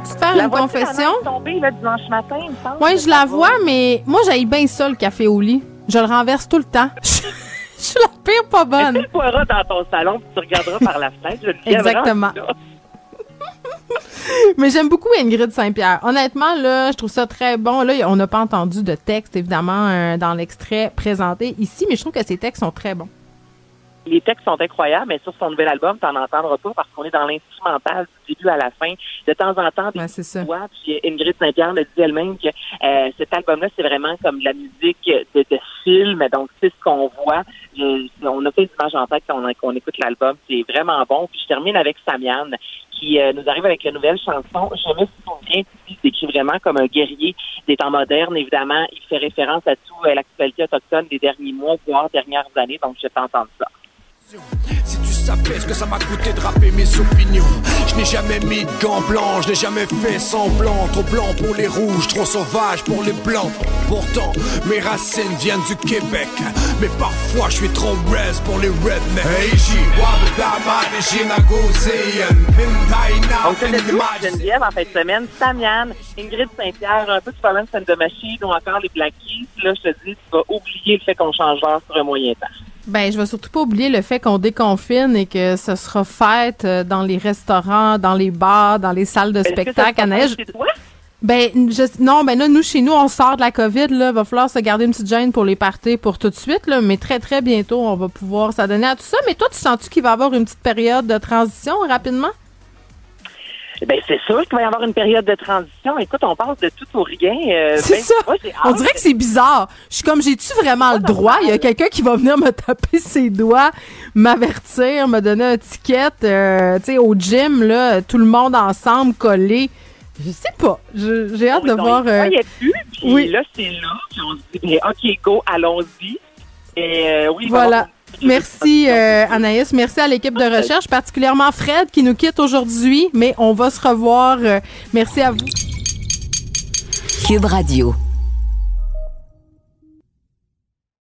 Faire La une confession? la neige tombée, là, dimanche matin, il me semble. Oui, je la vois, mais moi, j'aille bien ça, le café au lit. Je le renverse tout le temps. <laughs> Je suis la pire pas bonne. Tu le dans ton salon, puis tu regarderas par la fenêtre. Je Exactement. <laughs> Mais j'aime beaucoup Ingrid Saint-Pierre. Honnêtement, là, je trouve ça très bon. Là, on n'a pas entendu de texte, évidemment, euh, dans l'extrait présenté ici, mais je trouve que ces textes sont très bons. Les textes sont incroyables, mais sur son nouvel album, tu n'en entendras pas parce qu'on est dans l'instrumental du début à la fin. De temps en temps, des petites voix, puis Ingrid Saint-Pierre le dit elle-même que euh, cet album-là, c'est vraiment comme de la musique de, de film. Donc, c'est ce qu'on voit. Je- on a fait des images en tête quand on, qu'on écoute l'album. C'est vraiment bon. Puis je termine avec Samian qui euh, nous arrive avec la nouvelle chanson. Je me souviens, il s'écrit vraiment comme un guerrier des temps modernes. Évidemment, il fait référence à tout euh, l'actualité autochtone des derniers mois, voire dernières années. Donc, je vais t'entendre ça. Si tu savais ce que ça m'a coûté de rapper mes opinions. Je n'ai jamais mis de gants blancs, je n'ai jamais fait semblant. Trop blanc pour les rouges, trop sauvage pour les blancs. Pourtant, mes racines viennent du Québec. Mais parfois je suis trop res pour les rednecks. Le duo de Geneviève en fin de semaine. Samian, Ingrid Saint-Pierre, un peu de Florence and the Machine ou encore les Black Keys. Là, je te dis, tu vas oublier le fait qu'on change d'heure sur un moyen temps. Ben, je vais surtout pas oublier le fait qu'on déconfine et que ce sera fête euh, dans les restaurants, dans les bars, dans les salles de ça spectacle. Anaïs? Ben, je- non, ben là, nous, chez nous, on sort de la COVID, là. Va falloir se garder une petite gêne pour les parties pour tout de suite, là. Mais très, très bientôt, on va pouvoir s'adonner à tout ça. Mais toi, tu sens-tu qu'il va y avoir une petite période de transition rapidement? Ben, c'est sûr qu'il va y avoir une période de transition. Écoute, on parle de tout ou rien. euh, C'est ben, ça. moi, On dirait que c'est bizarre. Je suis comme, j'ai-tu vraiment le droit? Il y a quelqu'un qui va venir me taper ses doigts, m'avertir, me donner un ticket, euh, tu sais, au gym, là, tout le monde ensemble, collé. Je sais pas. J'ai hâte de Donc, voir. il euh, plus, puis oui. là, c'est là. Puis on se dit, ben, OK, go, allons-y. Et euh, oui, Voilà. Merci euh, Anaïs, merci à l'équipe de recherche, particulièrement Fred qui nous quitte aujourd'hui, mais on va se revoir. Euh, merci à vous. Cube Radio.